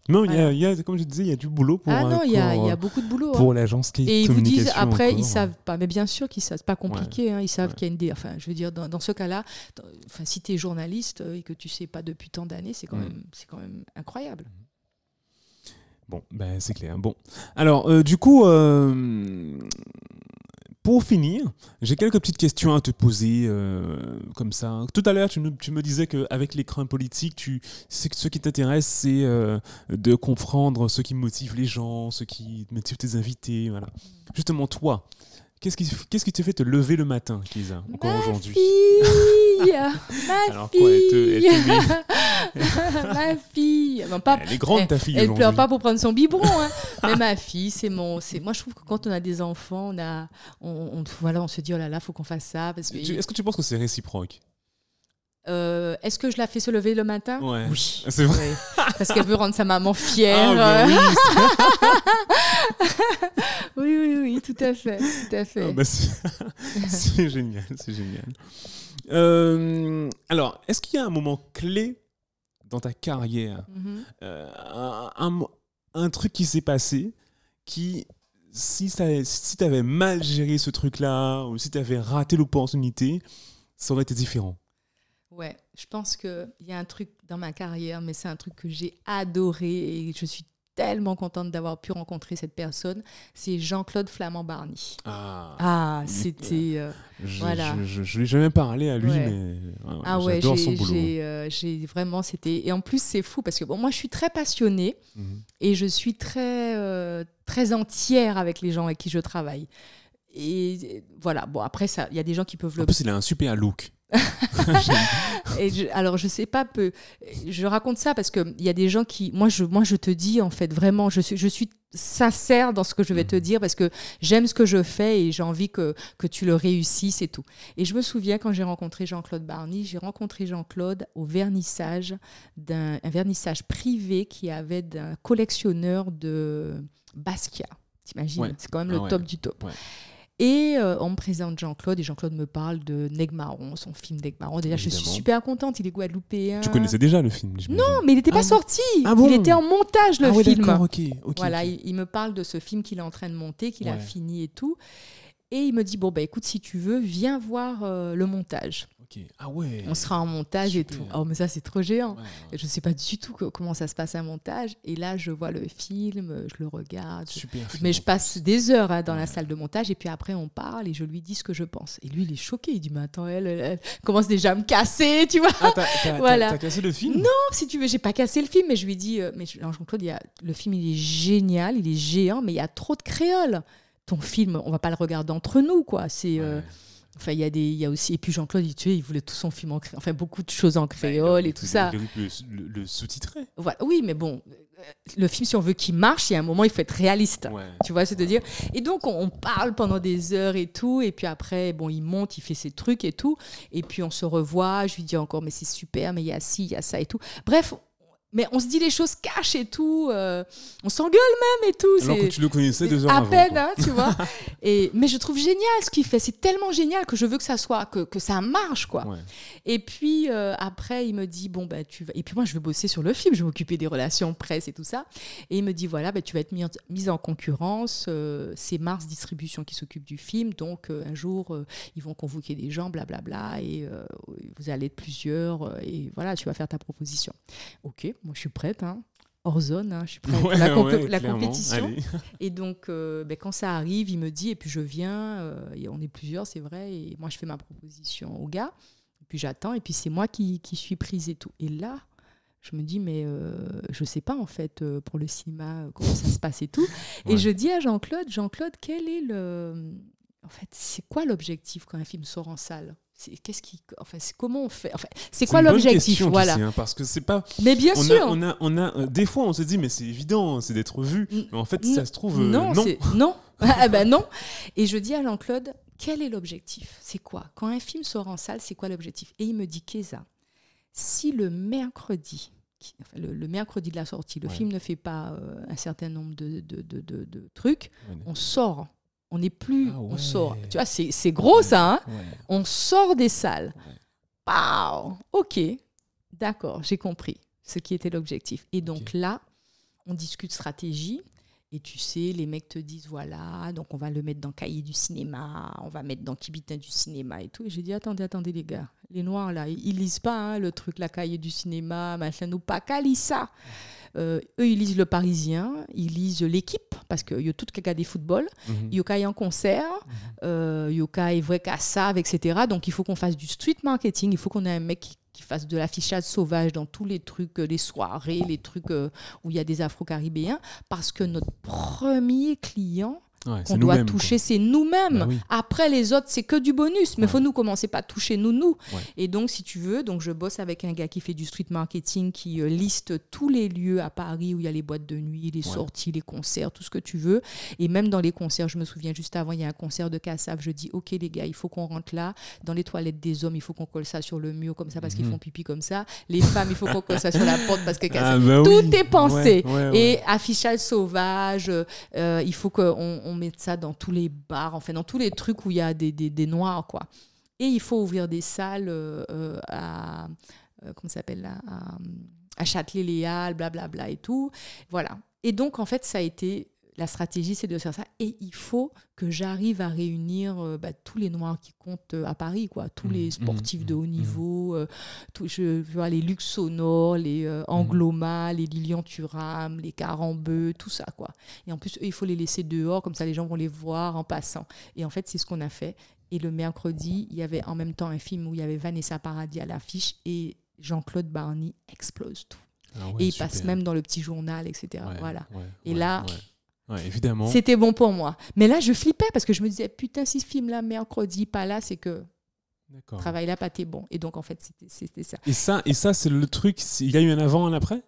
Speaker 1: Non, il y a, il y a, comme je disais, il y a du boulot pour,
Speaker 2: ah non, il y a, y a beaucoup de boulot. hein.
Speaker 1: pour l'agence Kate
Speaker 2: Et ils vous disent après, ils
Speaker 1: encore.
Speaker 2: savent pas. Mais bien sûr qu'ils savent. C'est pas compliqué. hein, ils savent
Speaker 1: Ouais.
Speaker 2: qu'il y a une. dé- Enfin, je veux dire, dans, dans ce cas-là, enfin, si tu es journaliste euh, et que tu sais pas depuis tant d'années, c'est quand
Speaker 1: Mm.
Speaker 2: même, quand même incroyable.
Speaker 1: Bon, ben, c'est clair. Bon. Alors, euh, du coup, euh, pour finir, j'ai quelques petites questions à te poser, euh, comme ça. Tout à l'heure, tu, me disais qu'avec l'écran politique, tu, ce qui t'intéresse, c'est euh, de comprendre ce qui motive les gens, ce qui motive tes invités. Voilà. Justement, toi, qu'est-ce qui, qu'est-ce qui te fait te lever le matin, Kisa, encore aujourd'hui?
Speaker 2: Fille Ma
Speaker 1: Alors quoi, elle te- elle
Speaker 2: fille [LAUGHS] Ma fille Non, pas,
Speaker 1: Elle est grande, ta fille,
Speaker 2: Elle pleure pas pour prendre son biberon, hein. mais ma fille, c'est mon. Moi, je trouve que quand on a des enfants, on a, on, on- voilà, on se dit oh là là, faut qu'on fasse ça parce que.
Speaker 1: Tu- Est-ce que tu penses que c'est réciproque?
Speaker 2: Euh, Est-ce que je la fais se lever le matin?
Speaker 1: Ouais.
Speaker 2: Oui. [LAUGHS]
Speaker 1: C'est vrai.
Speaker 2: Ouais. Parce qu'elle veut rendre sa maman fière.
Speaker 1: Ah, bah oui, [LAUGHS]
Speaker 2: oui, oui, oui, tout à fait, tout à fait.
Speaker 1: Ah bah c'est génial, c'est génial. Euh, alors, est-ce qu'il y a un moment clé dans ta carrière,
Speaker 2: Mhm.
Speaker 1: euh, un, truc qui s'est passé, qui, si tu si avais mal géré ce truc-là, ou si tu avais raté l'opportunité, ça aurait été différent?
Speaker 2: Ouais, je pense qu'il y a un truc dans ma carrière, mais c'est un truc que j'ai adoré et je suis tellement contente d'avoir pu rencontrer cette personne. C'est Jean-Claude Flamand-Barny.
Speaker 1: Ah,
Speaker 2: Ah,
Speaker 1: il-
Speaker 2: c'était. euh,
Speaker 1: je,
Speaker 2: voilà.
Speaker 1: je, je, lui ai jamais parlé à lui,
Speaker 2: Ouais.
Speaker 1: mais ouais,
Speaker 2: Ah ouais,
Speaker 1: j'adore son boulot.
Speaker 2: j'ai, euh, j'ai vraiment. C'était. Et en plus, c'est fou parce que bon, moi, je suis très passionnée
Speaker 1: Mhm.
Speaker 2: et je suis très, euh, très entière avec les gens avec qui je travaille. Et voilà, bon, après, ça, il y a des gens qui peuvent le
Speaker 1: En plus, il a un super look. [LAUGHS]
Speaker 2: Et je- alors, je sais pas, peu, je raconte ça parce qu'il y a des gens qui. Moi je, moi, je te dis, en fait, vraiment, je suis, je suis sincère dans ce que je vais te
Speaker 1: Mhm.
Speaker 2: dire parce que j'aime ce que je fais et j'ai envie que, que tu le réussisses et tout. Et je me souviens quand j'ai rencontré Jean-Claude Barny, j'ai rencontré Jean-Claude au vernissage, d'un un vernissage privé qui avait d'un collectionneur de Basquiat. T'imagines?
Speaker 1: Ouais.
Speaker 2: C'est quand même
Speaker 1: Ah
Speaker 2: le
Speaker 1: ouais.
Speaker 2: top du top.
Speaker 1: Ouais.
Speaker 2: Et euh, on me présente Jean-Claude et Jean-Claude me parle de Negmaron, son film Negmaron. Déjà, je suis super contente, il est guadeloupéen.
Speaker 1: Tu connaissais déjà le film.
Speaker 2: Non, mais il n'était pas
Speaker 1: Ah
Speaker 2: sorti.
Speaker 1: Ah bon
Speaker 2: il était en montage, le
Speaker 1: ah ouais,
Speaker 2: film.
Speaker 1: d'accord, ok. ok,
Speaker 2: voilà. Il, il me parle de ce film qu'il est en train de monter, qu'il a fini et tout. Et il me dit, bon, bah écoute, si tu veux, viens voir euh, le montage.
Speaker 1: Ok. Ah ouais.
Speaker 2: On sera en montage et tout. Oh, mais ça, c'est trop géant. Je ne sais pas du tout comment ça se passe un montage. Et là, je vois le film, je le regarde.
Speaker 1: Super
Speaker 2: Mais je passe des heures hein, dans la salle de montage et puis après on parle et je lui dis ce que je pense. Et lui il est choqué, il dit mais attends elle, commence déjà à me casser, tu vois.
Speaker 1: Ah, t'as,
Speaker 2: Voilà.
Speaker 1: cassé le film?
Speaker 2: Non, si tu veux, j'ai pas cassé le film, mais je lui dis euh, mais Jean-Claude, il y a- le film il est génial, il est géant, mais il y a trop de créoles. Ton film, on va pas le regarder entre nous quoi. C'est euh,
Speaker 1: Ouais.
Speaker 2: Enfin il y a des il y a aussi et puis Jean-Claude il, il voulait tout son film en créole, enfin beaucoup de choses en
Speaker 1: Bah,
Speaker 2: créole et tout ça.
Speaker 1: Le, le- le sous-titrer.
Speaker 2: Voilà. Oui, mais bon, le film si on veut qu'il marche, il y a un moment il faut être réaliste.
Speaker 1: Ouais.
Speaker 2: Tu vois, c'est de dire? Et donc, on, on parle pendant des heures et tout. Et puis après, bon, il monte, il fait ses trucs et tout. Et puis, on se revoit. Je lui dis encore, mais c'est super, mais il y a ci, il y a ça et tout. Bref, mais on se dit les choses cash et tout. euh, on s'engueule même et tout.
Speaker 1: Alors que tu le connaissais deux heures
Speaker 2: à
Speaker 1: avant.
Speaker 2: peine,
Speaker 1: quoi.
Speaker 2: hein, tu vois. [LAUGHS] Et, mais je trouve génial ce qu'il fait. C'est tellement génial que je veux que ça soit, que, que ça marche, quoi.
Speaker 1: Ouais.
Speaker 2: Et puis euh, après, il me dit bon bah tu vas. Et puis moi, je vais bosser sur le film. Je vais m'occuper des relations presse et tout ça. Et il me dit voilà, bah, tu vas être en, mise en concurrence. euh, c'est Mars Distribution qui s'occupe du film. Donc un jour, ils vont convoquer des gens, blablabla, et vous allez être plusieurs. et voilà, tu vas faire ta proposition. Ok, moi je suis prête. Hein. hors zone, hein, je suis prête
Speaker 1: Ouais,
Speaker 2: à la,
Speaker 1: ouais,
Speaker 2: la compétition.
Speaker 1: Allez. [LAUGHS]
Speaker 2: Et donc, euh, ben, quand ça arrive, il me dit, et puis je viens, euh, et on est plusieurs, c'est vrai, et moi je fais ma proposition au gars, et puis j'attends, et puis c'est moi qui, qui suis prise et tout. Et là, je me dis, mais euh, je sais pas en fait euh, pour le cinéma comment ça se passe et tout. [LAUGHS]
Speaker 1: Ouais.
Speaker 2: Et je dis à Jean-Claude, Jean-Claude, quel est le. En fait, c'est quoi l'objectif quand un film sort en salle? Qu'est-ce qui, enfin, c'est comment on fait enfin, C'est quoi l'objectif Voilà.
Speaker 1: sais, hein, parce que c'est pas.
Speaker 2: Mais bien
Speaker 1: on
Speaker 2: sûr.
Speaker 1: A, on a, on a, euh, des fois, on se dit, mais c'est évident, c'est d'être vu.
Speaker 2: N-
Speaker 1: Mais en fait, ça se trouve, euh,
Speaker 2: non, [LAUGHS]
Speaker 1: non.
Speaker 2: ah ben non. Et je dis à Jean-Claude, quel est l'objectif? C'est quoi? Quand un film sort en salle, c'est quoi l'objectif? Et il me dit, Keza, si le mercredi, qui- enfin, le, le mercredi de la sortie, le
Speaker 1: Ouais.
Speaker 2: film ne fait pas euh, un certain nombre de, de- de- de- de trucs,
Speaker 1: Ouais,
Speaker 2: on sort. On n'est plus,
Speaker 1: Ah
Speaker 2: on sort. Tu vois, c'est, gros ça. hein
Speaker 1: Ouais.
Speaker 2: on sort des salles. Pow Ok, d'accord, j'ai compris ce qui était l'objectif. Et donc là, on discute stratégie. Et tu sais, les mecs te disent voilà, donc on va le mettre dans Cahier du cinéma, on va mettre dans Kibitin du cinéma et tout. Et j'ai dit attendez, attendez les gars, les noirs là, ils, ils lisent pas hein, le truc, la Cahier du cinéma, machin, nous pas qu'à ça. Euh, eux, ils lisent le Parisien, ils lisent l'équipe, parce qu'il y a tout qui a des football.
Speaker 1: Mhm.
Speaker 2: Yoka est en concert, euh, Yoka est vrai qu'à ça, etc. Donc il faut qu'on fasse du street marketing, il faut qu'on ait un mec qui, qui fasse de l'affichage sauvage dans tous les trucs, euh, les soirées, les trucs où il y a des Afro-Caribéens, parce que notre premier client
Speaker 1: Ouais,
Speaker 2: qu'on doit toucher, c'est nous-mêmes.
Speaker 1: Bah oui.
Speaker 2: Après, les autres, c'est que du bonus. Mais il
Speaker 1: Ouais.
Speaker 2: faut nous commencer par toucher nous, nous.
Speaker 1: Ouais.
Speaker 2: Et donc, si tu veux, donc je bosse avec un gars qui fait du street marketing, qui euh, liste tous les lieux à Paris où il y a les boîtes de nuit, les
Speaker 1: Ouais.
Speaker 2: sorties, les concerts, tout ce que tu veux. Et même dans les concerts, je me souviens juste avant, il y a un concert de Cassav. Je dis, OK, les gars, il faut qu'on rentre là. Dans les toilettes des hommes, il faut qu'on colle ça sur le mur comme ça parce qu'ils
Speaker 1: Mhm.
Speaker 2: font pipi comme ça. Les femmes, il faut qu'on colle ça sur la porte parce que
Speaker 1: Ah,
Speaker 2: Cassav.
Speaker 1: bah
Speaker 2: Tout
Speaker 1: oui.
Speaker 2: est pensé.
Speaker 1: Ouais, ouais, ouais.
Speaker 2: Et affichage sauvage, euh, il faut qu'on on mette ça dans tous les bars, enfin dans tous les trucs où il y a des, des, noirs, quoi. Et il faut ouvrir des salles euh, euh, à, euh, comment s'appelle à, à Châtelet-Léal, blablabla et tout. Voilà. Et donc, en fait, ça a été, la stratégie, c'est de faire ça. Et il faut que j'arrive à réunir euh, bah, tous les noirs qui comptent euh, à Paris, quoi. Tous
Speaker 1: Mhm,
Speaker 2: les sportifs
Speaker 1: mhm,
Speaker 2: de haut niveau, euh, tout, je vois les Lux Sonore, les euh, Angloma, les Lilian Thuram, les Carambeu, tout ça, quoi. Et en plus, eux, il faut les laisser dehors, comme ça les gens vont les voir en passant. Et en fait, c'est ce qu'on a fait. Et le mercredi, il y avait en même temps un film où il y avait Vanessa Paradis à l'affiche et Jean-Claude Barney explose tout.
Speaker 1: Ah ouais,
Speaker 2: et il
Speaker 1: super.
Speaker 2: passe même dans le petit journal, etc.
Speaker 1: Ouais,
Speaker 2: Voilà.
Speaker 1: ouais,
Speaker 2: Et là,
Speaker 1: ouais. Évidemment.
Speaker 2: C'était bon pour moi. Mais là, je flippais parce que je me disais, putain, si ce film-là, mercredi, pas là, c'est que
Speaker 1: D'accord.
Speaker 2: travail là, pas t'es bon. Et donc, en fait, c'était- c'était ça.
Speaker 1: Et ça, et ça c'est le truc. Il y a eu un avant, un après?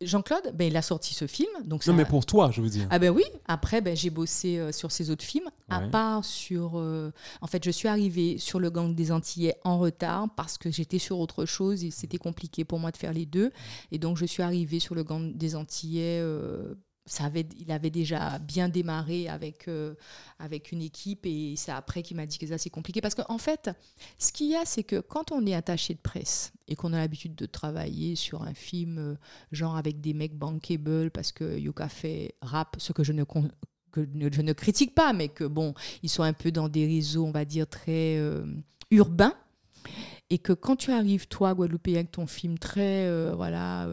Speaker 2: Jean-Claude, ben, il a sorti ce film. Donc
Speaker 1: Non,
Speaker 2: ça-
Speaker 1: mais pour toi, je veux dire.
Speaker 2: Ah ben oui, après ben, j'ai bossé euh, sur ces autres films, à part sur... euh, en fait, je suis arrivée sur le gang des Antillais en retard parce que j'étais sur autre chose et c'était compliqué pour moi de faire les deux. Et donc je suis arrivée sur le gang des Antillais... euh, il avait déjà bien démarré avec, euh, avec une équipe et c'est après qu'il m'a dit que ça c'est compliqué. Parce qu'en fait, ce qu'il y a, c'est que quand on est attaché de presse et qu'on a l'habitude de travailler sur un film euh, genre avec des mecs bankable parce que Yuka fait rap, ce que je ne, que je ne critique pas, mais que bon, ils sont un peu dans des réseaux, on va dire, très euh, urbains. Et que quand tu arrives, toi, Guadeloupéen, avec ton film très, voilà,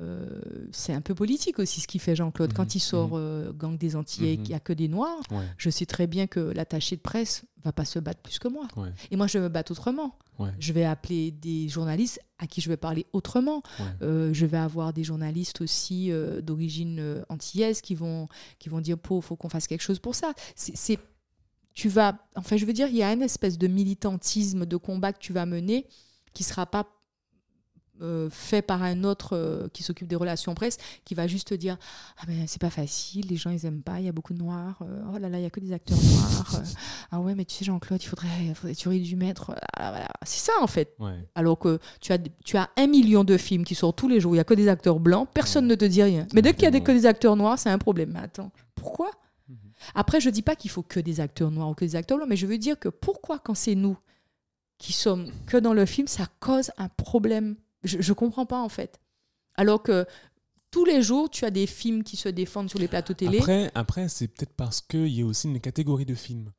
Speaker 2: euh, c'est un peu politique aussi ce qu'il fait Jean-Claude.
Speaker 1: Mhm,
Speaker 2: Quand il sort euh, Gang des Antillais,
Speaker 1: Mhm.
Speaker 2: qu'il n'y a que des Noirs,
Speaker 1: Ouais,
Speaker 2: je sais très bien que l'attaché de presse va pas se battre plus que moi.
Speaker 1: ouais,
Speaker 2: Et moi, je vais me battre autrement.
Speaker 1: ouais.
Speaker 2: Je vais appeler des journalistes à qui je vais parler autrement. Euh, je vais avoir des journalistes aussi d'origine antillaise qui vont, qui vont dire il faut qu'on fasse quelque chose pour ça. C'est, c'est- tu vas, enfin, je veux dire, il y a une espèce de militantisme, de combat que tu vas mener qui sera pas euh, fait par un autre euh, qui s'occupe des relations presse, qui va juste te dire ah ben c'est pas facile, les gens ils aiment pas, il y a beaucoup de noirs, euh, oh là là il y a que des acteurs noirs, ah ouais mais tu sais Jean-Claude il faudrait, faudrait tu aurais dû mettre, voilà, voilà. c'est ça en fait.
Speaker 1: ouais.
Speaker 2: Alors que tu as, tu as un million de films qui sortent tous les jours, il n'y a que des acteurs blancs, personne
Speaker 1: Ouais.
Speaker 2: ne te dit rien. Mais dès qu'il y a des, que des acteurs noirs, c'est un problème. Mais attends, pourquoi?
Speaker 1: Mhm.
Speaker 2: Après, je dis pas qu'il faut que des acteurs noirs ou que des acteurs blancs, mais je veux dire que pourquoi quand c'est nous qui sommes que dans le film, ça cause un problème Je ne comprends pas en fait. Alors que tous les jours, tu as des films qui se défendent sur les plateaux télé.
Speaker 1: Après, après c'est peut-être parce qu'il y a aussi une catégorie de films.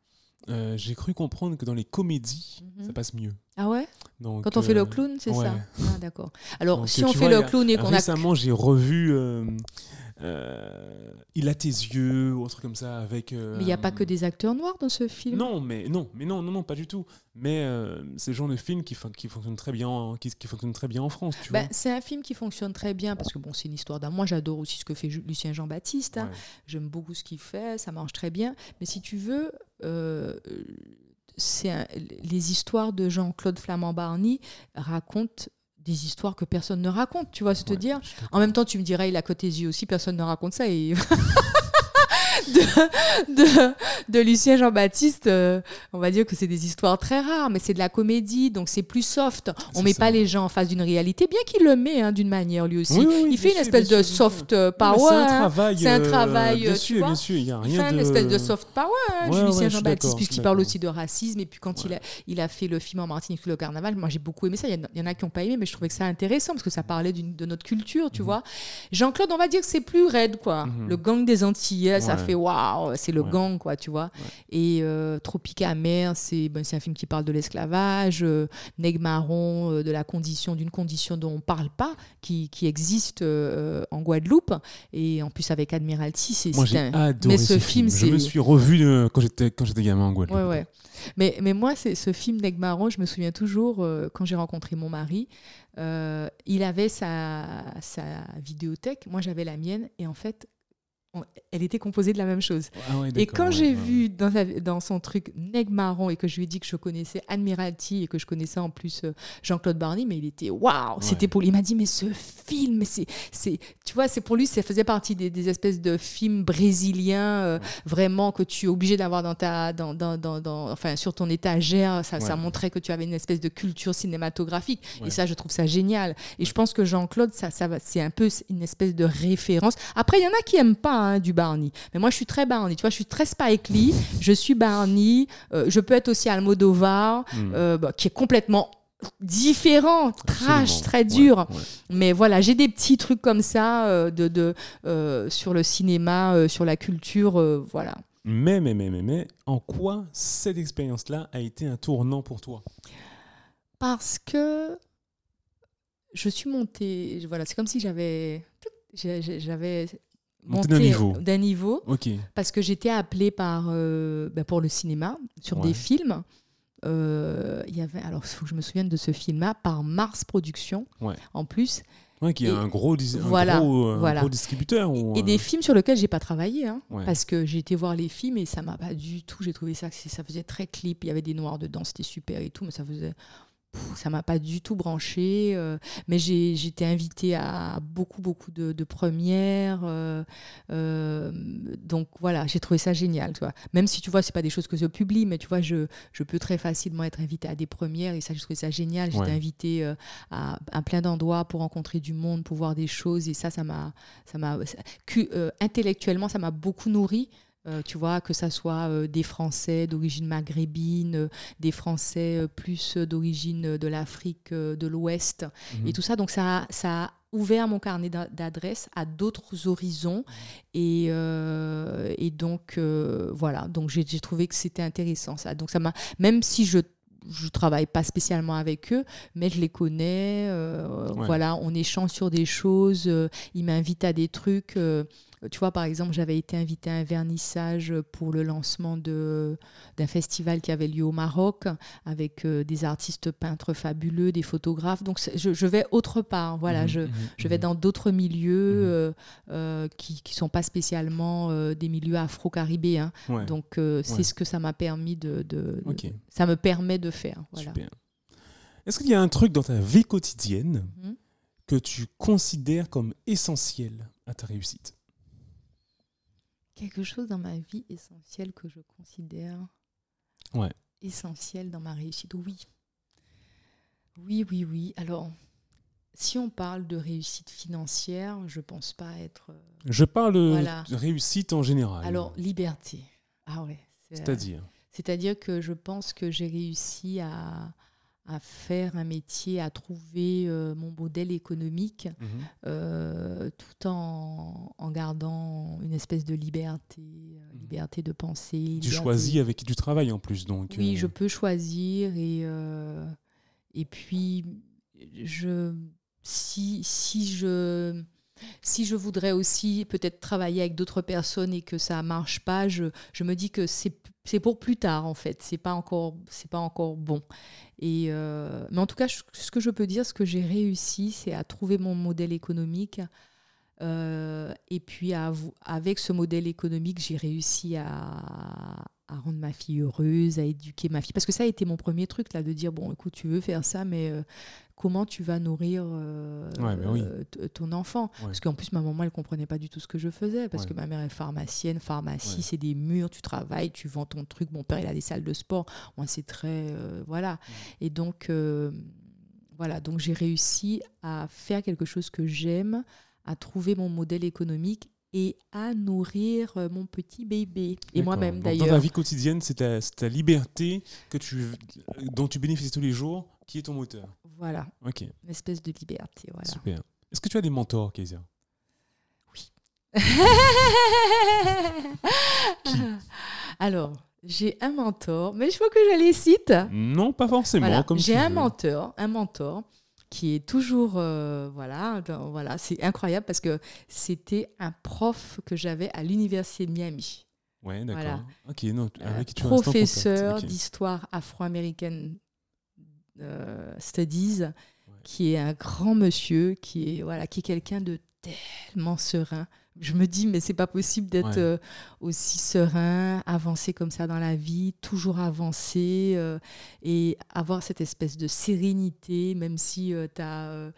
Speaker 1: Euh, j'ai cru comprendre que dans les comédies,
Speaker 2: Mhm.
Speaker 1: ça passe mieux.
Speaker 2: Ah ouais?
Speaker 1: Donc,
Speaker 2: Quand on fait le
Speaker 1: euh,
Speaker 2: clown, c'est
Speaker 1: ouais.
Speaker 2: ça Ah d'accord. Alors,
Speaker 1: Donc,
Speaker 2: si on fait le clown et qu'on a...
Speaker 1: Récemment, j'ai revu euh, Il a tes yeux, ou un truc comme ça, avec.
Speaker 2: Mais il n'y a pas que des acteurs noirs dans ce film?
Speaker 1: Non, mais non, mais non, non, non, pas du tout. Mais c'est le genre de film qui, qui fonctionne très bien, en- qui, qui fonctionne très bien en France, tu
Speaker 2: Ben, c'est un film qui fonctionne très bien parce que bon, c'est une histoire d'un. Moi, j'adore aussi ce que fait Lucien Jean-Baptiste. hein. J'aime beaucoup ce qu'il fait, ça marche très bien. Mais si tu veux, euh, un- les histoires de Jean-Claude Flamand-Barny racontent des histoires que personne ne raconte. Tu vois, c'est te
Speaker 1: Ouais,
Speaker 2: dire. En même temps, tu me dirais, il a côté yeux aussi, personne ne raconte ça. Et [LAUGHS] de, de, de Lucien Jean-Baptiste, euh, on va dire que c'est des histoires très rares, mais c'est de la comédie, donc c'est plus soft. On
Speaker 1: C'est
Speaker 2: met
Speaker 1: ça.
Speaker 2: pas les gens en face d'une réalité, bien qu'il le met hein, d'une manière lui aussi.
Speaker 1: Oui, oui, oui,
Speaker 2: il fait une espèce de soft euh, power.
Speaker 1: C'est un
Speaker 2: hein.
Speaker 1: travail.
Speaker 2: C'est un
Speaker 1: euh,
Speaker 2: travail,
Speaker 1: Bien sûr, bien sûr, il n'y a
Speaker 2: Il
Speaker 1: rien
Speaker 2: fait une
Speaker 1: de.
Speaker 2: espèce de soft power, hein,
Speaker 1: Ouais,
Speaker 2: Lucien
Speaker 1: ouais,
Speaker 2: Jean-Baptiste, puisqu'il parle aussi de racisme. Et puis quand il, a, il a fait le film en Martinique, le carnaval, moi j'ai beaucoup aimé ça. Il y en a- y, qui n'ont pas aimé, mais je trouvais que ça intéressant parce que ça parlait de notre culture, tu
Speaker 1: Mhm.
Speaker 2: vois. Jean-Claude, on va dire que c'est plus raide, quoi.
Speaker 1: Mhm.
Speaker 2: Le gang des Antillais, ça fait waouh, c'est le
Speaker 1: Ouais.
Speaker 2: gang, quoi, tu vois. Et euh, Tropica Amer, c'est ben, un film qui parle de l'esclavage. Euh, Marron, euh, de la condition, d'une condition dont on parle pas, qui, qui existe euh, en Guadeloupe. Et en plus avec Admiralty, c'est
Speaker 1: Moi, j'ai
Speaker 2: un-
Speaker 1: adoré
Speaker 2: mais
Speaker 1: ce,
Speaker 2: ce
Speaker 1: film.
Speaker 2: film,
Speaker 1: Je me suis revu euh, quand j'étais gamin en Guadeloupe.
Speaker 2: Ouais, ouais. Mais, mais moi, ce film Neg Marron, je me souviens toujours, quand j'ai rencontré mon mari, il avait sa, sa vidéothèque, moi j'avais la mienne, et en fait, elle était composée de la même chose.
Speaker 1: Ah ouais,
Speaker 2: Et quand
Speaker 1: ouais,
Speaker 2: j'ai
Speaker 1: ouais.
Speaker 2: vu dans, sa- dans son truc Neg Marron et que je lui ai dit que je connaissais Admiralty et que je connaissais en plus euh, Jean-Claude Barney, mais il était waouh, c'était pour lui. Il m'a dit mais ce film, c'est, c'est, tu vois, c'est pour lui, ça faisait partie des, des espèces de films brésiliens euh, vraiment que tu es obligé d'avoir dans ta, dans, dans, dans, enfin sur ton étagère. Ça, montrait que tu avais une espèce de culture cinématographique. Et ça, je trouve ça génial. Et je pense que Jean-Claude, ça, ça c'est un peu une espèce de référence. Après, il y en a qui aiment pas hein, du Barney. Mais moi, je suis très Barney. Tu vois, je suis très Spike Lee. je suis Barney. Euh, je peux être aussi Almodovar,
Speaker 1: Hmm.
Speaker 2: euh, bah, qui est complètement différent, trash,
Speaker 1: Absolument.
Speaker 2: très dur.
Speaker 1: ouais.
Speaker 2: Mais voilà, j'ai des petits trucs comme ça euh, de, de, sur le cinéma, sur la culture. voilà.
Speaker 1: Mais, mais, mais, mais, mais, en quoi cette expérience-là a été un tournant pour toi?
Speaker 2: Parce que je suis montée. Voilà, c'est comme si J'avais.
Speaker 1: Monté d'un niveau.
Speaker 2: D'un niveau. Parce que j'étais appelée par, euh, ben, pour le cinéma sur
Speaker 1: Ouais.
Speaker 2: des films. Euh, Il y avait, alors il faut que je me souvienne de ce film-là, par Mars Productions
Speaker 1: Ouais.
Speaker 2: en plus,
Speaker 1: Ouais, qui est
Speaker 2: Et
Speaker 1: un gros, un
Speaker 2: voilà,
Speaker 1: gros, euh,
Speaker 2: voilà.
Speaker 1: gros distributeur. Ou,
Speaker 2: et des films sur lesquels j'ai pas travaillé, hein, parce que j'ai été voir les films et ça m'a pas du tout. J'ai trouvé ça, ça faisait très clip. Il y avait des noirs dedans, c'était super et tout, mais ça faisait. Ça m'a pas du tout branché, euh, mais j'ai j'étais invitée à beaucoup beaucoup de, de premières, euh, euh, donc voilà, j'ai trouvé ça génial, tu vois. Même si tu vois, c'est pas des choses que je publie, mais tu vois, je, je peux très facilement être invitée à des premières et ça, j'ai trouvé ça génial. J'étais
Speaker 1: Ouais.
Speaker 2: invitée à, à plein d'endroits pour rencontrer du monde, pour voir des choses et ça, ça m'a, ça m'a, intellectuellement, ça m'a beaucoup nourri. Euh, tu vois, que ça soit euh, des Français d'origine maghrébine, euh, des Français plus d'origine de l'Afrique de l'Ouest,
Speaker 1: Mhm.
Speaker 2: et tout ça. Donc, ça, a- ça a ouvert mon carnet d'a- d'adresses à d'autres horizons. Et, et donc, voilà. Donc, j'ai j'ai trouvé que c'était intéressant, ça. Donc, ça m'a, même si je je travaille pas spécialement avec eux, mais je les connais. euh,
Speaker 1: Ouais.
Speaker 2: Voilà, on échange sur des choses. euh, ils m'invitent à des trucs. euh, tu vois, par exemple, j'avais été invitée à un vernissage pour le lancement d'un festival qui avait lieu au Maroc avec euh, des artistes peintres fabuleux, des photographes. Donc, je, je vais autre part. Voilà,
Speaker 1: Mhm,
Speaker 2: je,
Speaker 1: mhm,
Speaker 2: je vais
Speaker 1: mhm.
Speaker 2: dans d'autres milieux euh, euh, qui ne sont pas spécialement euh, des milieux afro-caribéens.
Speaker 1: Ouais.
Speaker 2: Donc, c'est
Speaker 1: Ouais.
Speaker 2: ce que ça m'a permis de, de-. Ça me permet de faire. Voilà.
Speaker 1: Est-ce qu'il y a un truc dans ta vie quotidienne que tu considères comme essentiel à ta réussite?
Speaker 2: Quelque chose dans ma vie essentiel que je considère
Speaker 1: Ouais.
Speaker 2: essentiel dans ma réussite. Oui. Oui, oui, oui. Alors, si on parle de réussite financière, je pense pas être. euh,
Speaker 1: Je parle euh,
Speaker 2: Voilà.
Speaker 1: de réussite en général.
Speaker 2: Alors, liberté. Ah ouais. c'est-
Speaker 1: C'est-à-dire
Speaker 2: C'est-à-dire que je pense que j'ai réussi à, à faire un métier, à trouver euh, mon modèle économique,
Speaker 1: Mhm.
Speaker 2: euh, tout en, en gardant une espèce de liberté, euh,
Speaker 1: Mhm.
Speaker 2: liberté de penser.
Speaker 1: Tu
Speaker 2: liberté-
Speaker 1: choisis avec qui tu travailles en plus, donc.
Speaker 2: Oui, je peux choisir et, et puis je, si, si, je, si je voudrais aussi peut-être travailler avec d'autres personnes et que ça marche pas, je, je me dis que c'est pour plus tard en fait, c'est pas encore c'est pas encore bon. Et euh, mais en tout cas, ce que je peux dire, ce que j'ai réussi, c'est à trouver mon modèle économique. Euh, et puis avec ce modèle économique, j'ai réussi à, à rendre ma fille heureuse, à éduquer ma fille. Parce que ça a été mon premier truc, là, de dire, bon, écoute, tu veux faire ça, mais euh, comment tu vas nourrir euh,
Speaker 1: Ouais, oui.
Speaker 2: euh, ton enfant?
Speaker 1: Ouais.
Speaker 2: Parce qu'en plus, ma maman, elle comprenait pas du tout ce que je faisais, parce
Speaker 1: Ouais.
Speaker 2: que ma mère est pharmacienne, pharmacie, c'est des murs, tu travailles, tu vends ton truc. Mon père, il a des salles de sport. Moi, c'est très... voilà. Et donc... voilà, donc j'ai réussi à faire quelque chose que j'aime, à trouver mon modèle économique et à nourrir euh, mon petit bébé. Et moi-même
Speaker 1: Donc, Dans ta
Speaker 2: d'ailleurs.
Speaker 1: vie quotidienne, c'est ta, liberté que tu, dont tu bénéficies tous les jours qui est ton moteur.
Speaker 2: Voilà,
Speaker 1: Ok,
Speaker 2: une espèce de liberté. Voilà.
Speaker 1: super. Est-ce que tu as des mentors, Kezia [LAUGHS]
Speaker 2: Alors, j'ai un mentor, mais je faut que je les cite.
Speaker 1: Non, pas forcément.
Speaker 2: Voilà, J'ai un
Speaker 1: veux.
Speaker 2: mentor, un mentor qui est toujours, euh, voilà, dans- voilà, c'est incroyable parce que c'était un prof que j'avais à l'université de Miami.
Speaker 1: Ouais, d'accord.
Speaker 2: Voilà.
Speaker 1: Ok, non,
Speaker 2: Euh,
Speaker 1: avec qui tu
Speaker 2: professeur d'histoire afro-américaine euh, studies, qui est un grand monsieur, qui est voilà, qui est quelqu'un de tellement serein. Je me dis mais c'est pas possible d'être
Speaker 1: Ouais.
Speaker 2: euh, aussi serein, avancer comme ça dans la vie, toujours avancer euh, et avoir cette espèce de sérénité, même si tu as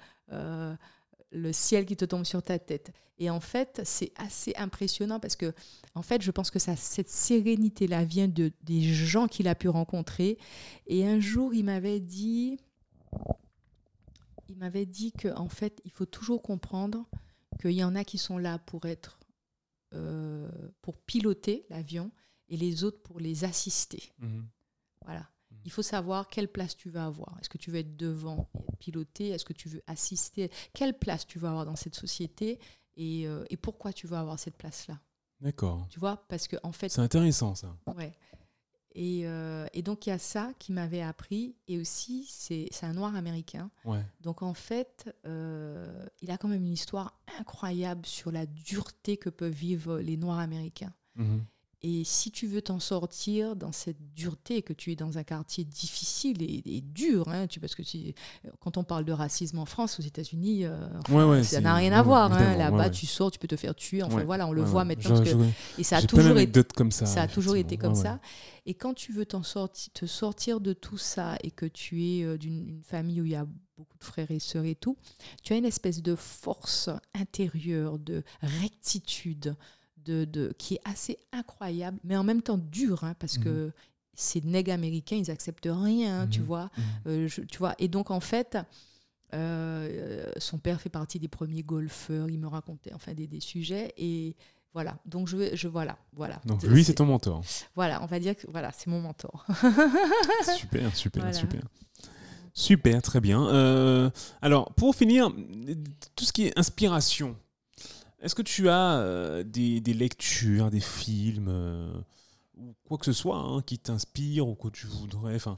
Speaker 2: le ciel qui te tombe sur ta tête. Et en fait, c'est assez impressionnant parce que, en fait, je pense que ça, cette sérénité-là vient de, des gens qu'il a pu rencontrer. Et un jour, il m'avait dit, il m'avait dit que, en fait, il faut toujours comprendre qu'il y en a qui sont là pour être, euh, pour piloter l'avion et les autres pour les assister.
Speaker 1: Mhm.
Speaker 2: Voilà. Il faut savoir quelle place tu veux avoir. Est-ce que tu veux être devant et être piloté? Est-ce que tu veux assister? Quelle place tu veux avoir dans cette société? Et, euh, et pourquoi tu veux avoir cette place-là?
Speaker 1: D'accord.
Speaker 2: Tu vois Parce que en fait,
Speaker 1: C'est intéressant, ça.
Speaker 2: ouais. Et, euh, et donc il y a ça qui m'avait appris. Et aussi, c'est un noir américain.
Speaker 1: Ouais.
Speaker 2: Donc en fait, euh, il a quand même une histoire incroyable sur la dureté que peuvent vivre les noirs américains.
Speaker 1: Mhm.
Speaker 2: Et si tu veux t'en sortir dans cette dureté, que tu es dans un quartier difficile et, et dur, hein, tu, parce que tu- quand on parle de racisme en France, aux États-Unis, euh,
Speaker 1: Ouais, ouais,
Speaker 2: ça n'a rien
Speaker 1: ouais,
Speaker 2: à voir. hein. Là-bas, tu sors, tu peux te faire tuer. Enfin voilà, on le voit maintenant. Parce que- et ça a toujours été
Speaker 1: comme ça.
Speaker 2: ça a toujours été comme ça. Et quand tu veux t'en sortir, te sortir de tout ça et que tu es euh, d'une une famille où il y a beaucoup de frères et sœurs et tout, tu as une espèce de force intérieure, de rectitude, de, de, qui est assez incroyable, mais en même temps dure, hein, parce
Speaker 1: Mhm.
Speaker 2: que ces nègres américains, ils acceptent rien, hein, tu
Speaker 1: Mhm.
Speaker 2: vois.
Speaker 1: Mhm.
Speaker 2: Euh, je- tu vois. Et donc, en fait, euh, son père fait partie des premiers golfeurs. Il me racontait enfin des, des sujets. Et voilà. Donc, je, je voilà. voilà.
Speaker 1: Donc lui, c'est ton mentor.
Speaker 2: Voilà, on va dire que voilà, c'est mon mentor. [LAUGHS]
Speaker 1: Super, super,
Speaker 2: Voilà.
Speaker 1: super. Super, très bien. Euh, alors, pour finir, tout ce qui est inspiration, est-ce que tu as euh, des, des lectures, des films, euh, ou quoi que ce soit hein, qui t'inspire ou que tu voudrais enfin,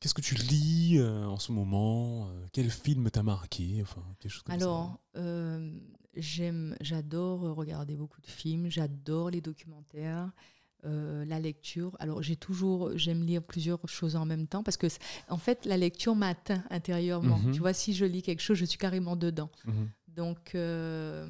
Speaker 1: Qu'est-ce que tu lis euh, en ce moment Quel film t'a marqué enfin, quelque chose comme.
Speaker 2: Alors, j'aime, j'adore regarder beaucoup de films, j'adore les documentaires. euh, la lecture. Alors j'ai toujours, j'aime lire plusieurs choses en même temps parce que, en fait, la lecture m'atteint intérieurement.
Speaker 1: Mhm.
Speaker 2: Tu vois, si je lis quelque chose, je suis carrément dedans.
Speaker 1: Mhm.
Speaker 2: Donc, euh,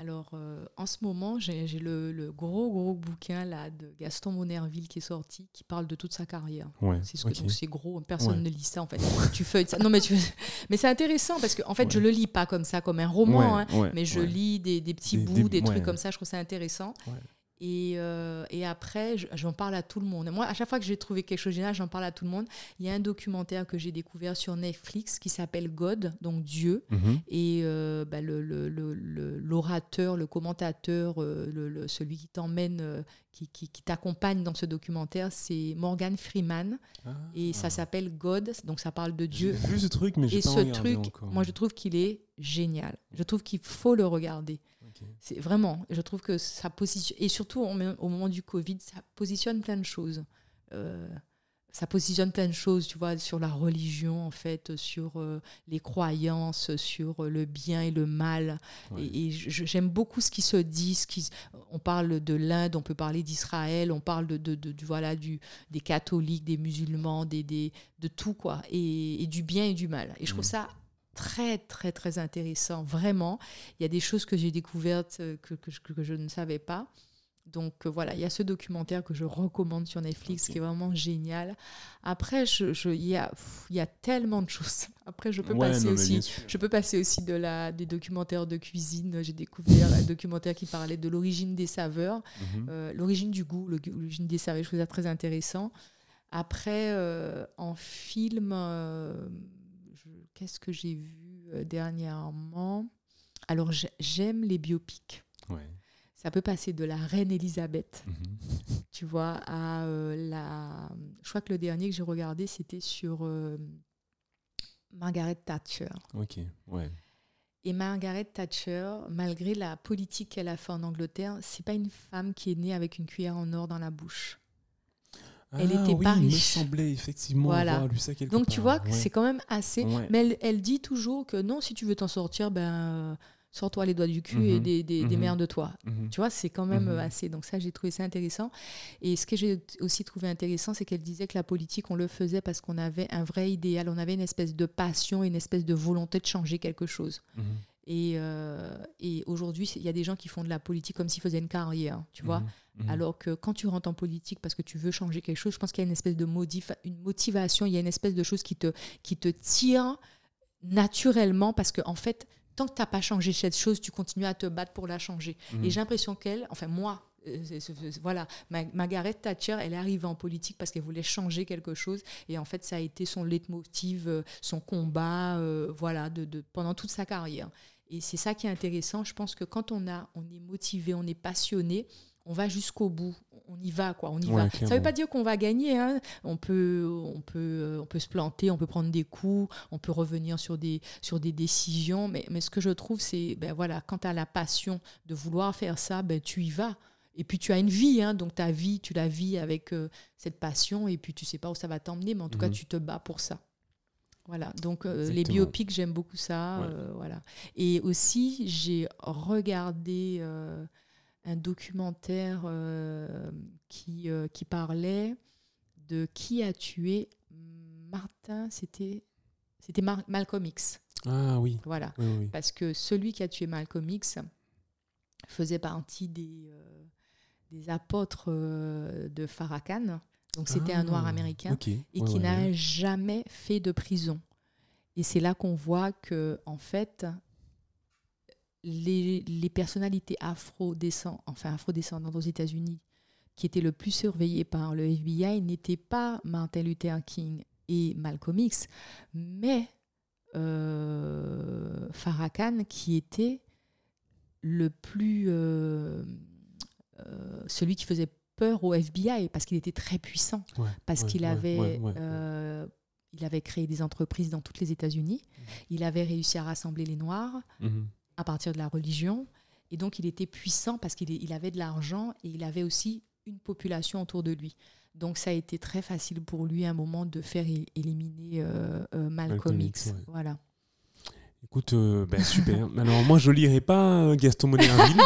Speaker 2: alors, euh, en ce moment, j'ai le, le gros, gros bouquin là, de Gaston Monerville qui est sorti, qui parle de toute sa carrière.
Speaker 1: Ouais,
Speaker 2: C'est ce que
Speaker 1: ok.
Speaker 2: donc c'est gros, personne
Speaker 1: Ouais.
Speaker 2: ne lit ça en fait. [LAUGHS] tu feuilles ça. Non mais tu, mais c'est intéressant parce que en fait
Speaker 1: Ouais.
Speaker 2: je le lis pas comme ça comme un roman,
Speaker 1: Ouais,
Speaker 2: hein, mais je lis des, des petits
Speaker 1: Des-
Speaker 2: bouts,
Speaker 1: des-
Speaker 2: trucs comme ça. Je trouve ça intéressant. Et, euh, et après, je- j'en parle à tout le monde. Moi, à chaque fois que j'ai trouvé quelque chose de génial, j'en parle à tout le monde. Il y a un documentaire que j'ai découvert sur Netflix qui s'appelle God, donc Dieu.
Speaker 1: Mhm.
Speaker 2: Et euh, bah, le- le- le- le- l'orateur, le, commentateur, euh, celui qui t'emmène, euh, qui, qui- qui t'accompagne dans ce documentaire, c'est Morgan Freeman. Et ça s'appelle God, donc ça parle de
Speaker 1: J'ai
Speaker 2: Dieu.
Speaker 1: vu ce truc, mais j'ai
Speaker 2: Et
Speaker 1: pas
Speaker 2: ce
Speaker 1: regardé
Speaker 2: truc,
Speaker 1: encore.
Speaker 2: moi je trouve qu'il est génial. Je trouve qu'il faut le regarder. C'est vraiment, je trouve que ça positionne, et surtout au mo- au moment du Covid, ça positionne plein de choses. Euh, ça positionne plein de choses, tu vois, sur la religion, en fait, sur euh, les croyances, sur euh, le bien et le mal.
Speaker 1: Ouais.
Speaker 2: Et, j'aime beaucoup ce qui se dit. Ce qui, on parle de l'Inde, on peut parler d'Israël, on parle de, de- voilà, du, des catholiques, des musulmans, des, des- de tout, quoi. Et, et du bien et du mal. Et je trouve
Speaker 1: Mhm.
Speaker 2: ça très, très, très intéressant, vraiment. Il y a des choses que j'ai découvertes euh, que, que, je- que je ne savais pas. Donc euh, voilà, il y a ce documentaire que je recommande sur Netflix qui est vraiment génial. Après, je, je- il, y a, pff, il y a tellement de choses. [LAUGHS] Après, je peux
Speaker 1: Ouais,
Speaker 2: passer
Speaker 1: non,
Speaker 2: aussi je peux passer aussi de la, des documentaires de cuisine. J'ai découvert un documentaire qui parlait de l'origine des saveurs,
Speaker 1: Mhm.
Speaker 2: euh, l'origine du goût, l'origine des saveurs. Je trouve ça très intéressant. Après, euh, en film, euh, qu'est-ce que j'ai vu euh, dernièrement Alors, j'ai- j'aime les biopics.
Speaker 1: Ouais.
Speaker 2: Ça peut passer de la reine Elisabeth,
Speaker 1: Mhm. [LAUGHS]
Speaker 2: tu vois, à euh, la. Je crois que le dernier que j'ai regardé, c'était sur euh, Margaret Thatcher.
Speaker 1: Ok, ouais.
Speaker 2: Et Margaret Thatcher, malgré la politique qu'elle a fait en Angleterre, c'est pas une femme qui est née avec une cuillère en or dans la bouche. Elle
Speaker 1: Ah
Speaker 2: était
Speaker 1: oui,
Speaker 2: pas
Speaker 1: Il me semblait effectivement
Speaker 2: Voilà.
Speaker 1: avoir lu ça quelque
Speaker 2: Donc tu vois que
Speaker 1: ouais.
Speaker 2: c'est quand même assez.
Speaker 1: Ouais.
Speaker 2: Mais elle, elle dit toujours que non, si tu veux t'en sortir, ben euh, sors-toi les doigts du cul et
Speaker 1: Mhm.
Speaker 2: des, des,
Speaker 1: Mhm.
Speaker 2: démerde-toi.
Speaker 1: Mhm.
Speaker 2: Tu vois, c'est quand même euh, assez. Donc ça, j'ai trouvé ça intéressant. Et ce que j'ai aussi trouvé intéressant, c'est qu'elle disait que la politique, on le faisait parce qu'on avait un vrai idéal, on avait une espèce de passion, une espèce de volonté de changer quelque chose. Et, euh, et aujourd'hui, il y a des gens qui font de la politique comme s'ils faisaient une carrière, tu vois.
Speaker 1: Mhm.
Speaker 2: Alors que quand tu rentres en politique parce que tu veux changer quelque chose, je pense qu'il y a une espèce de modif une motivation, il y a une espèce de chose qui te, qui te tire naturellement parce que en fait, tant que tu n'as pas changé cette chose, tu continues à te battre pour la changer.
Speaker 1: Mhm.
Speaker 2: Et j'ai l'impression qu'elle, enfin moi, euh, voilà, Ma- Margaret Thatcher, elle est arrivée en politique parce qu'elle voulait changer quelque chose. Et en fait, ça a été son leitmotiv, euh, son combat, euh, voilà, de, de- pendant toute sa carrière. Et c'est ça qui est intéressant. Je pense que quand on, a, on est motivé, on est passionné, on va jusqu'au bout. On y va, quoi. On y
Speaker 1: Ouais,
Speaker 2: va. Ça veut pas dire qu'on va gagner. hein. On, peut, on, peut, on peut se planter, on peut prendre des coups, on peut revenir sur des, sur des décisions. Mais, mais ce que je trouve, c'est, ben voilà, quand tu as la passion de vouloir faire ça, ben tu y vas. Et puis tu as une vie, hein, donc ta vie, tu la vis avec euh, cette passion, et puis tu sais pas où ça va t'emmener, mais en tout cas,
Speaker 1: Mhm.
Speaker 2: tu te bats pour ça. Voilà, donc euh, les biopics, j'aime beaucoup ça.
Speaker 1: Ouais.
Speaker 2: euh, voilà. Et aussi, j'ai regardé un documentaire euh, qui, euh, qui parlait de qui a tué Martin, c'était c'était Mar- Malcolm X.
Speaker 1: Ah oui.
Speaker 2: Voilà,
Speaker 1: Oui, oui.
Speaker 2: parce que celui qui a tué Malcolm X faisait partie des, euh, des apôtres de Farrakhan. Donc c'était un noir
Speaker 1: Ah,
Speaker 2: américain et
Speaker 1: Ouais,
Speaker 2: qui
Speaker 1: ouais,
Speaker 2: n'a
Speaker 1: ouais.
Speaker 2: jamais fait de prison. Et c'est là qu'on voit que, en fait, les, les personnalités afro-descendantes, enfin afro-descendantes aux États-Unis, qui étaient le plus surveillées par le FBI, n'étaient pas Martin Luther King et Malcolm X, mais euh, Farrakhan, qui était le plus euh, euh, celui qui faisait peur au FBI parce qu'il était très puissant
Speaker 1: Ouais,
Speaker 2: parce
Speaker 1: ouais,
Speaker 2: qu'il avait,
Speaker 1: ouais,
Speaker 2: euh, il avait créé des entreprises dans tous les États-Unis. Il avait réussi à rassembler les Noirs
Speaker 1: Mhm.
Speaker 2: À partir de la religion. Et donc, il était puissant parce qu'il il avait de l'argent et il avait aussi une population autour de lui. Donc, ça a été très facile pour lui à un moment de faire éliminer euh, euh, Malcolm X.
Speaker 1: Ouais.
Speaker 2: Voilà.
Speaker 1: Écoute, euh, ben, super. [LAUGHS] Alors moi, je lirai pas euh, Gaston Monéraville,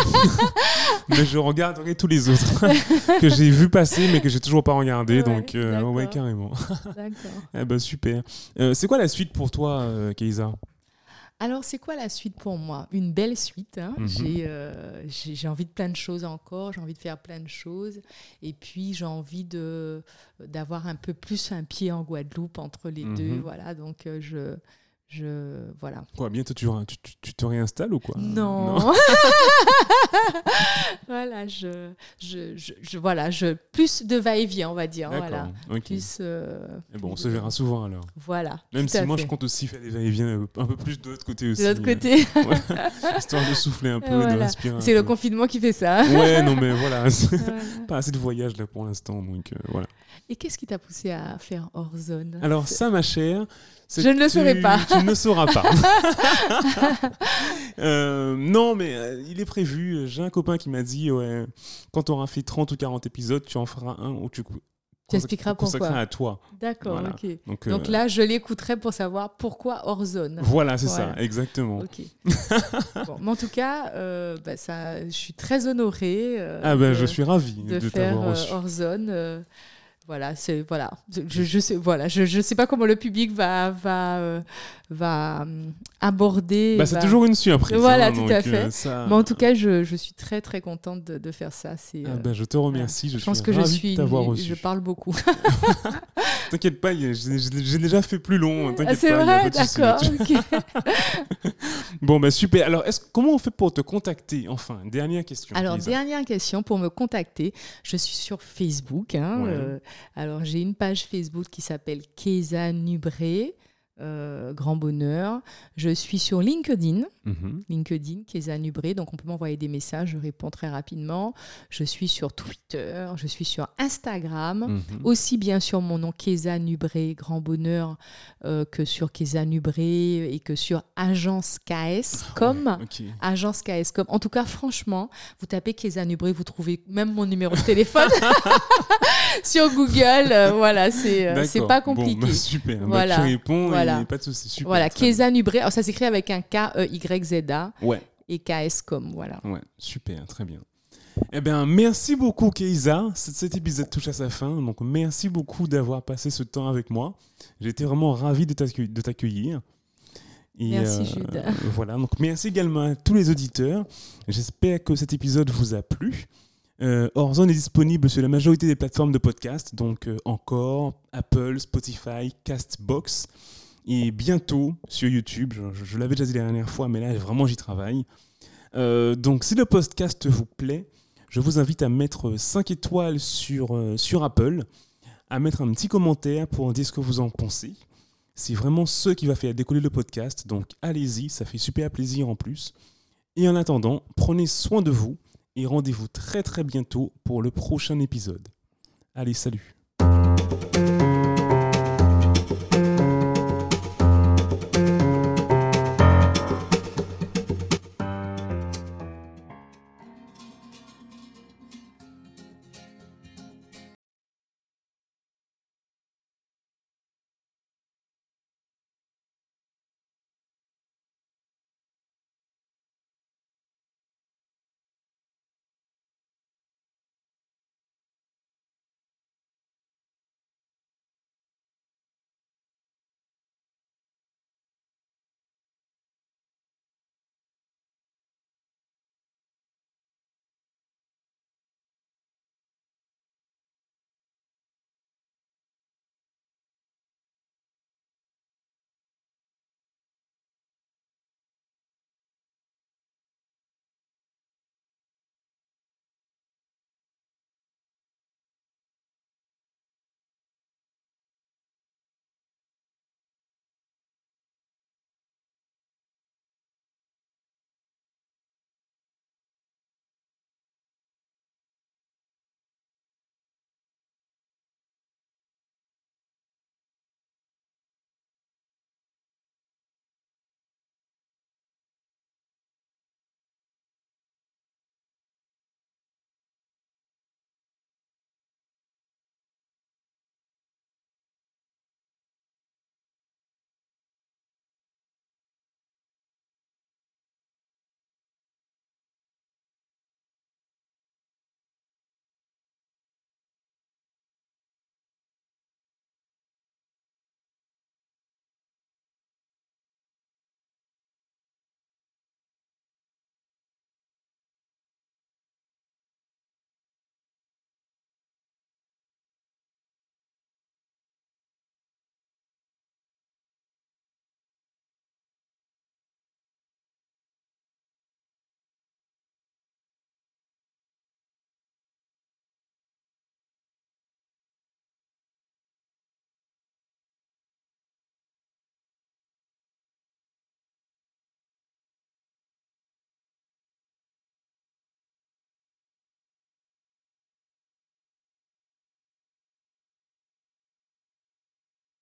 Speaker 1: [LAUGHS] mais je regarderai tous les autres [LAUGHS] que j'ai vu passer, mais que j'ai toujours pas regardé.
Speaker 2: Ouais,
Speaker 1: donc, ouais, carrément.
Speaker 2: D'accord.
Speaker 1: Eh ben, super. C'est quoi la suite pour toi, Keïsa
Speaker 2: Alors, c'est quoi la suite pour moi? Une belle suite. hein.
Speaker 1: Mhm.
Speaker 2: J'ai, euh, j'ai envie de plein de choses encore. J'ai envie de faire plein de choses. Et puis, j'ai envie de, d'avoir un peu plus un pied en Guadeloupe entre les
Speaker 1: Mhm.
Speaker 2: deux. Voilà. Donc, euh, je, Je, voilà.
Speaker 1: Quoi, bientôt tu, tu, tu, te réinstalles ou quoi?
Speaker 2: Non. [LAUGHS] [LAUGHS] voilà, je, je, je, voilà, je, plus de va-et-vient, on va dire. Voilà. Plus,
Speaker 1: euh, bon, on se verra souvent alors.
Speaker 2: Voilà.
Speaker 1: Même si moi, je compte aussi faire des va-et-vient un peu plus de l'autre côté aussi.
Speaker 2: De l'autre côté. [LAUGHS]
Speaker 1: Histoire de souffler un peu, de respirer.
Speaker 2: C'est le confinement qui fait ça.
Speaker 1: ouais, non, mais voilà. Pas assez de voyages là pour l'instant, donc euh, voilà.
Speaker 2: Et qu'est-ce qui t'a poussé à faire hors zone?
Speaker 1: Alors, ça, ma chère,
Speaker 2: je ne le saurais pas.
Speaker 1: Tu ne le sauras pas. [LAUGHS] Euh, non, mais euh, il est prévu. J'ai un copain qui m'a dit ouais, quand tu auras fait 30 ou 40 épisodes, tu en feras un où tu
Speaker 2: tu expliqueras pourquoi.
Speaker 1: à toi.
Speaker 2: D'accord, ok. Donc, Donc, là, je l'écouterai pour savoir pourquoi hors zone.
Speaker 1: Voilà, c'est ça, exactement.
Speaker 2: Ok. [LAUGHS] bon, mais en tout cas, euh, bah, ça, je suis très honorée.
Speaker 1: ah ben, je suis ravi
Speaker 2: de,
Speaker 1: de
Speaker 2: faire hors zone. Voilà, c'est voilà. Je, je sais voilà, je, je sais pas comment le public va va euh, va euh, aborder.
Speaker 1: Bah, c'est toujours une surprise.
Speaker 2: Voilà, hein, tout à fait. Euh, Mais en tout cas, je, je suis très très contente de, de faire ça. C'est.
Speaker 1: Ah, bah, je te remercie. Je,
Speaker 2: pense que je suis. Je parle beaucoup. [LAUGHS] [LAUGHS]
Speaker 1: T'inquiète pas, j'ai déjà fait plus long.
Speaker 2: Ah, c'est vrai, d'accord. [LAUGHS]
Speaker 1: bon, bah super. Alors, est comment on fait pour te contacter Enfin, dernière question.
Speaker 2: Alors, dernière question pour me contacter. Je suis sur Facebook. Hein, euh, alors, j'ai une page Facebook qui s'appelle Keza Nubré. Euh, grand bonheur. Je suis sur LinkedIn, mhm. LinkedIn, Kesa Nubré, donc on peut m'envoyer des messages, je réponds très rapidement. Je suis sur Twitter, je suis sur Instagram, mhm. aussi bien sur mon nom Kesa Nubré, grand bonheur, euh, que sur Kesa Nubré et que sur Agence KS comme. Agence KS comme. En tout cas, franchement, vous tapez Kesa Nubré, vous trouvez même mon numéro de téléphone [LAUGHS] sur Google. Euh, voilà, c'est c'est pas compliqué. Bon,
Speaker 1: bah, super, bah, voilà. tu réponds. Voilà voilà. pas de souci. Super.
Speaker 2: Voilà, Keza Nubré. Alors, ça s'écrit avec un K-E-Y-Z-A. Ouais. Et KS comme, voilà.
Speaker 1: Ouais, super, très bien. Eh bien, merci beaucoup, Keisa. Cet épisode touche à sa fin. Donc, merci beaucoup d'avoir passé ce temps avec moi. Été vraiment ravi de t'accueillir.
Speaker 2: merci, euh, Jude. [LAUGHS]
Speaker 1: Voilà, donc merci également à tous les auditeurs. J'espère que cet épisode vous a plu. Euh, est disponible sur la majorité des plateformes de podcast, donc euh, encore Apple, Spotify, Castbox et bientôt sur YouTube. Je, l'avais déjà dit la dernière fois, mais là, vraiment, j'y travaille. Euh, donc, si le podcast vous plaît, je vous invite à mettre 5 étoiles sur, euh, sur Apple, à mettre un petit commentaire pour dire ce que vous en pensez. C'est vraiment ce qui va faire décoller le podcast, donc allez-y, ça fait super plaisir en plus. Et en attendant, prenez soin de vous et rendez-vous très très bientôt pour le prochain épisode. Allez, salut